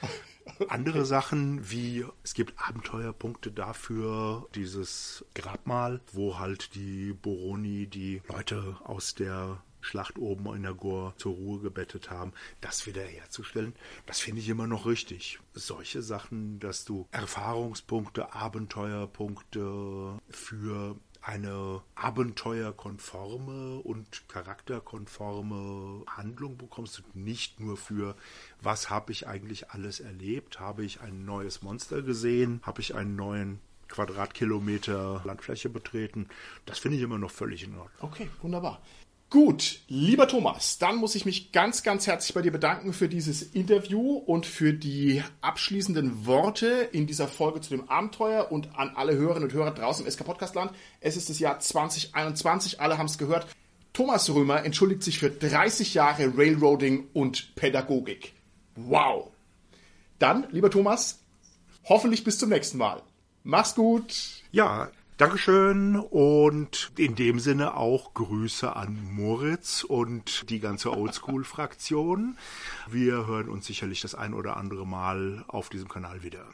Andere Sachen wie es gibt Abenteuerpunkte dafür, dieses Grabmal, wo halt die Boroni die Leute aus der Schlacht oben in der Gore zur Ruhe gebettet haben, das wiederherzustellen, das finde ich immer noch richtig. Solche Sachen, dass du Erfahrungspunkte, Abenteuerpunkte für eine abenteuerkonforme und charakterkonforme Handlung bekommst und nicht nur für, was habe ich eigentlich alles erlebt, habe ich ein neues Monster gesehen, habe ich einen neuen Quadratkilometer Landfläche betreten. Das finde ich immer noch völlig in Ordnung. Okay, wunderbar. Gut, lieber Thomas, dann muss ich mich ganz, ganz herzlich bei dir bedanken für dieses Interview und für die abschließenden Worte in dieser Folge zu dem Abenteuer und an alle Hörerinnen und Hörer draußen im SK Podcastland. Es ist das Jahr 2021, alle haben es gehört. Thomas Römer entschuldigt sich für 30 Jahre Railroading und Pädagogik. Wow. Dann, lieber Thomas, hoffentlich bis zum nächsten Mal. Mach's gut. Ja, Dankeschön und in dem Sinne auch Grüße an Moritz und die ganze Oldschool-Fraktion. Wir hören uns sicherlich das ein oder andere Mal auf diesem Kanal wieder.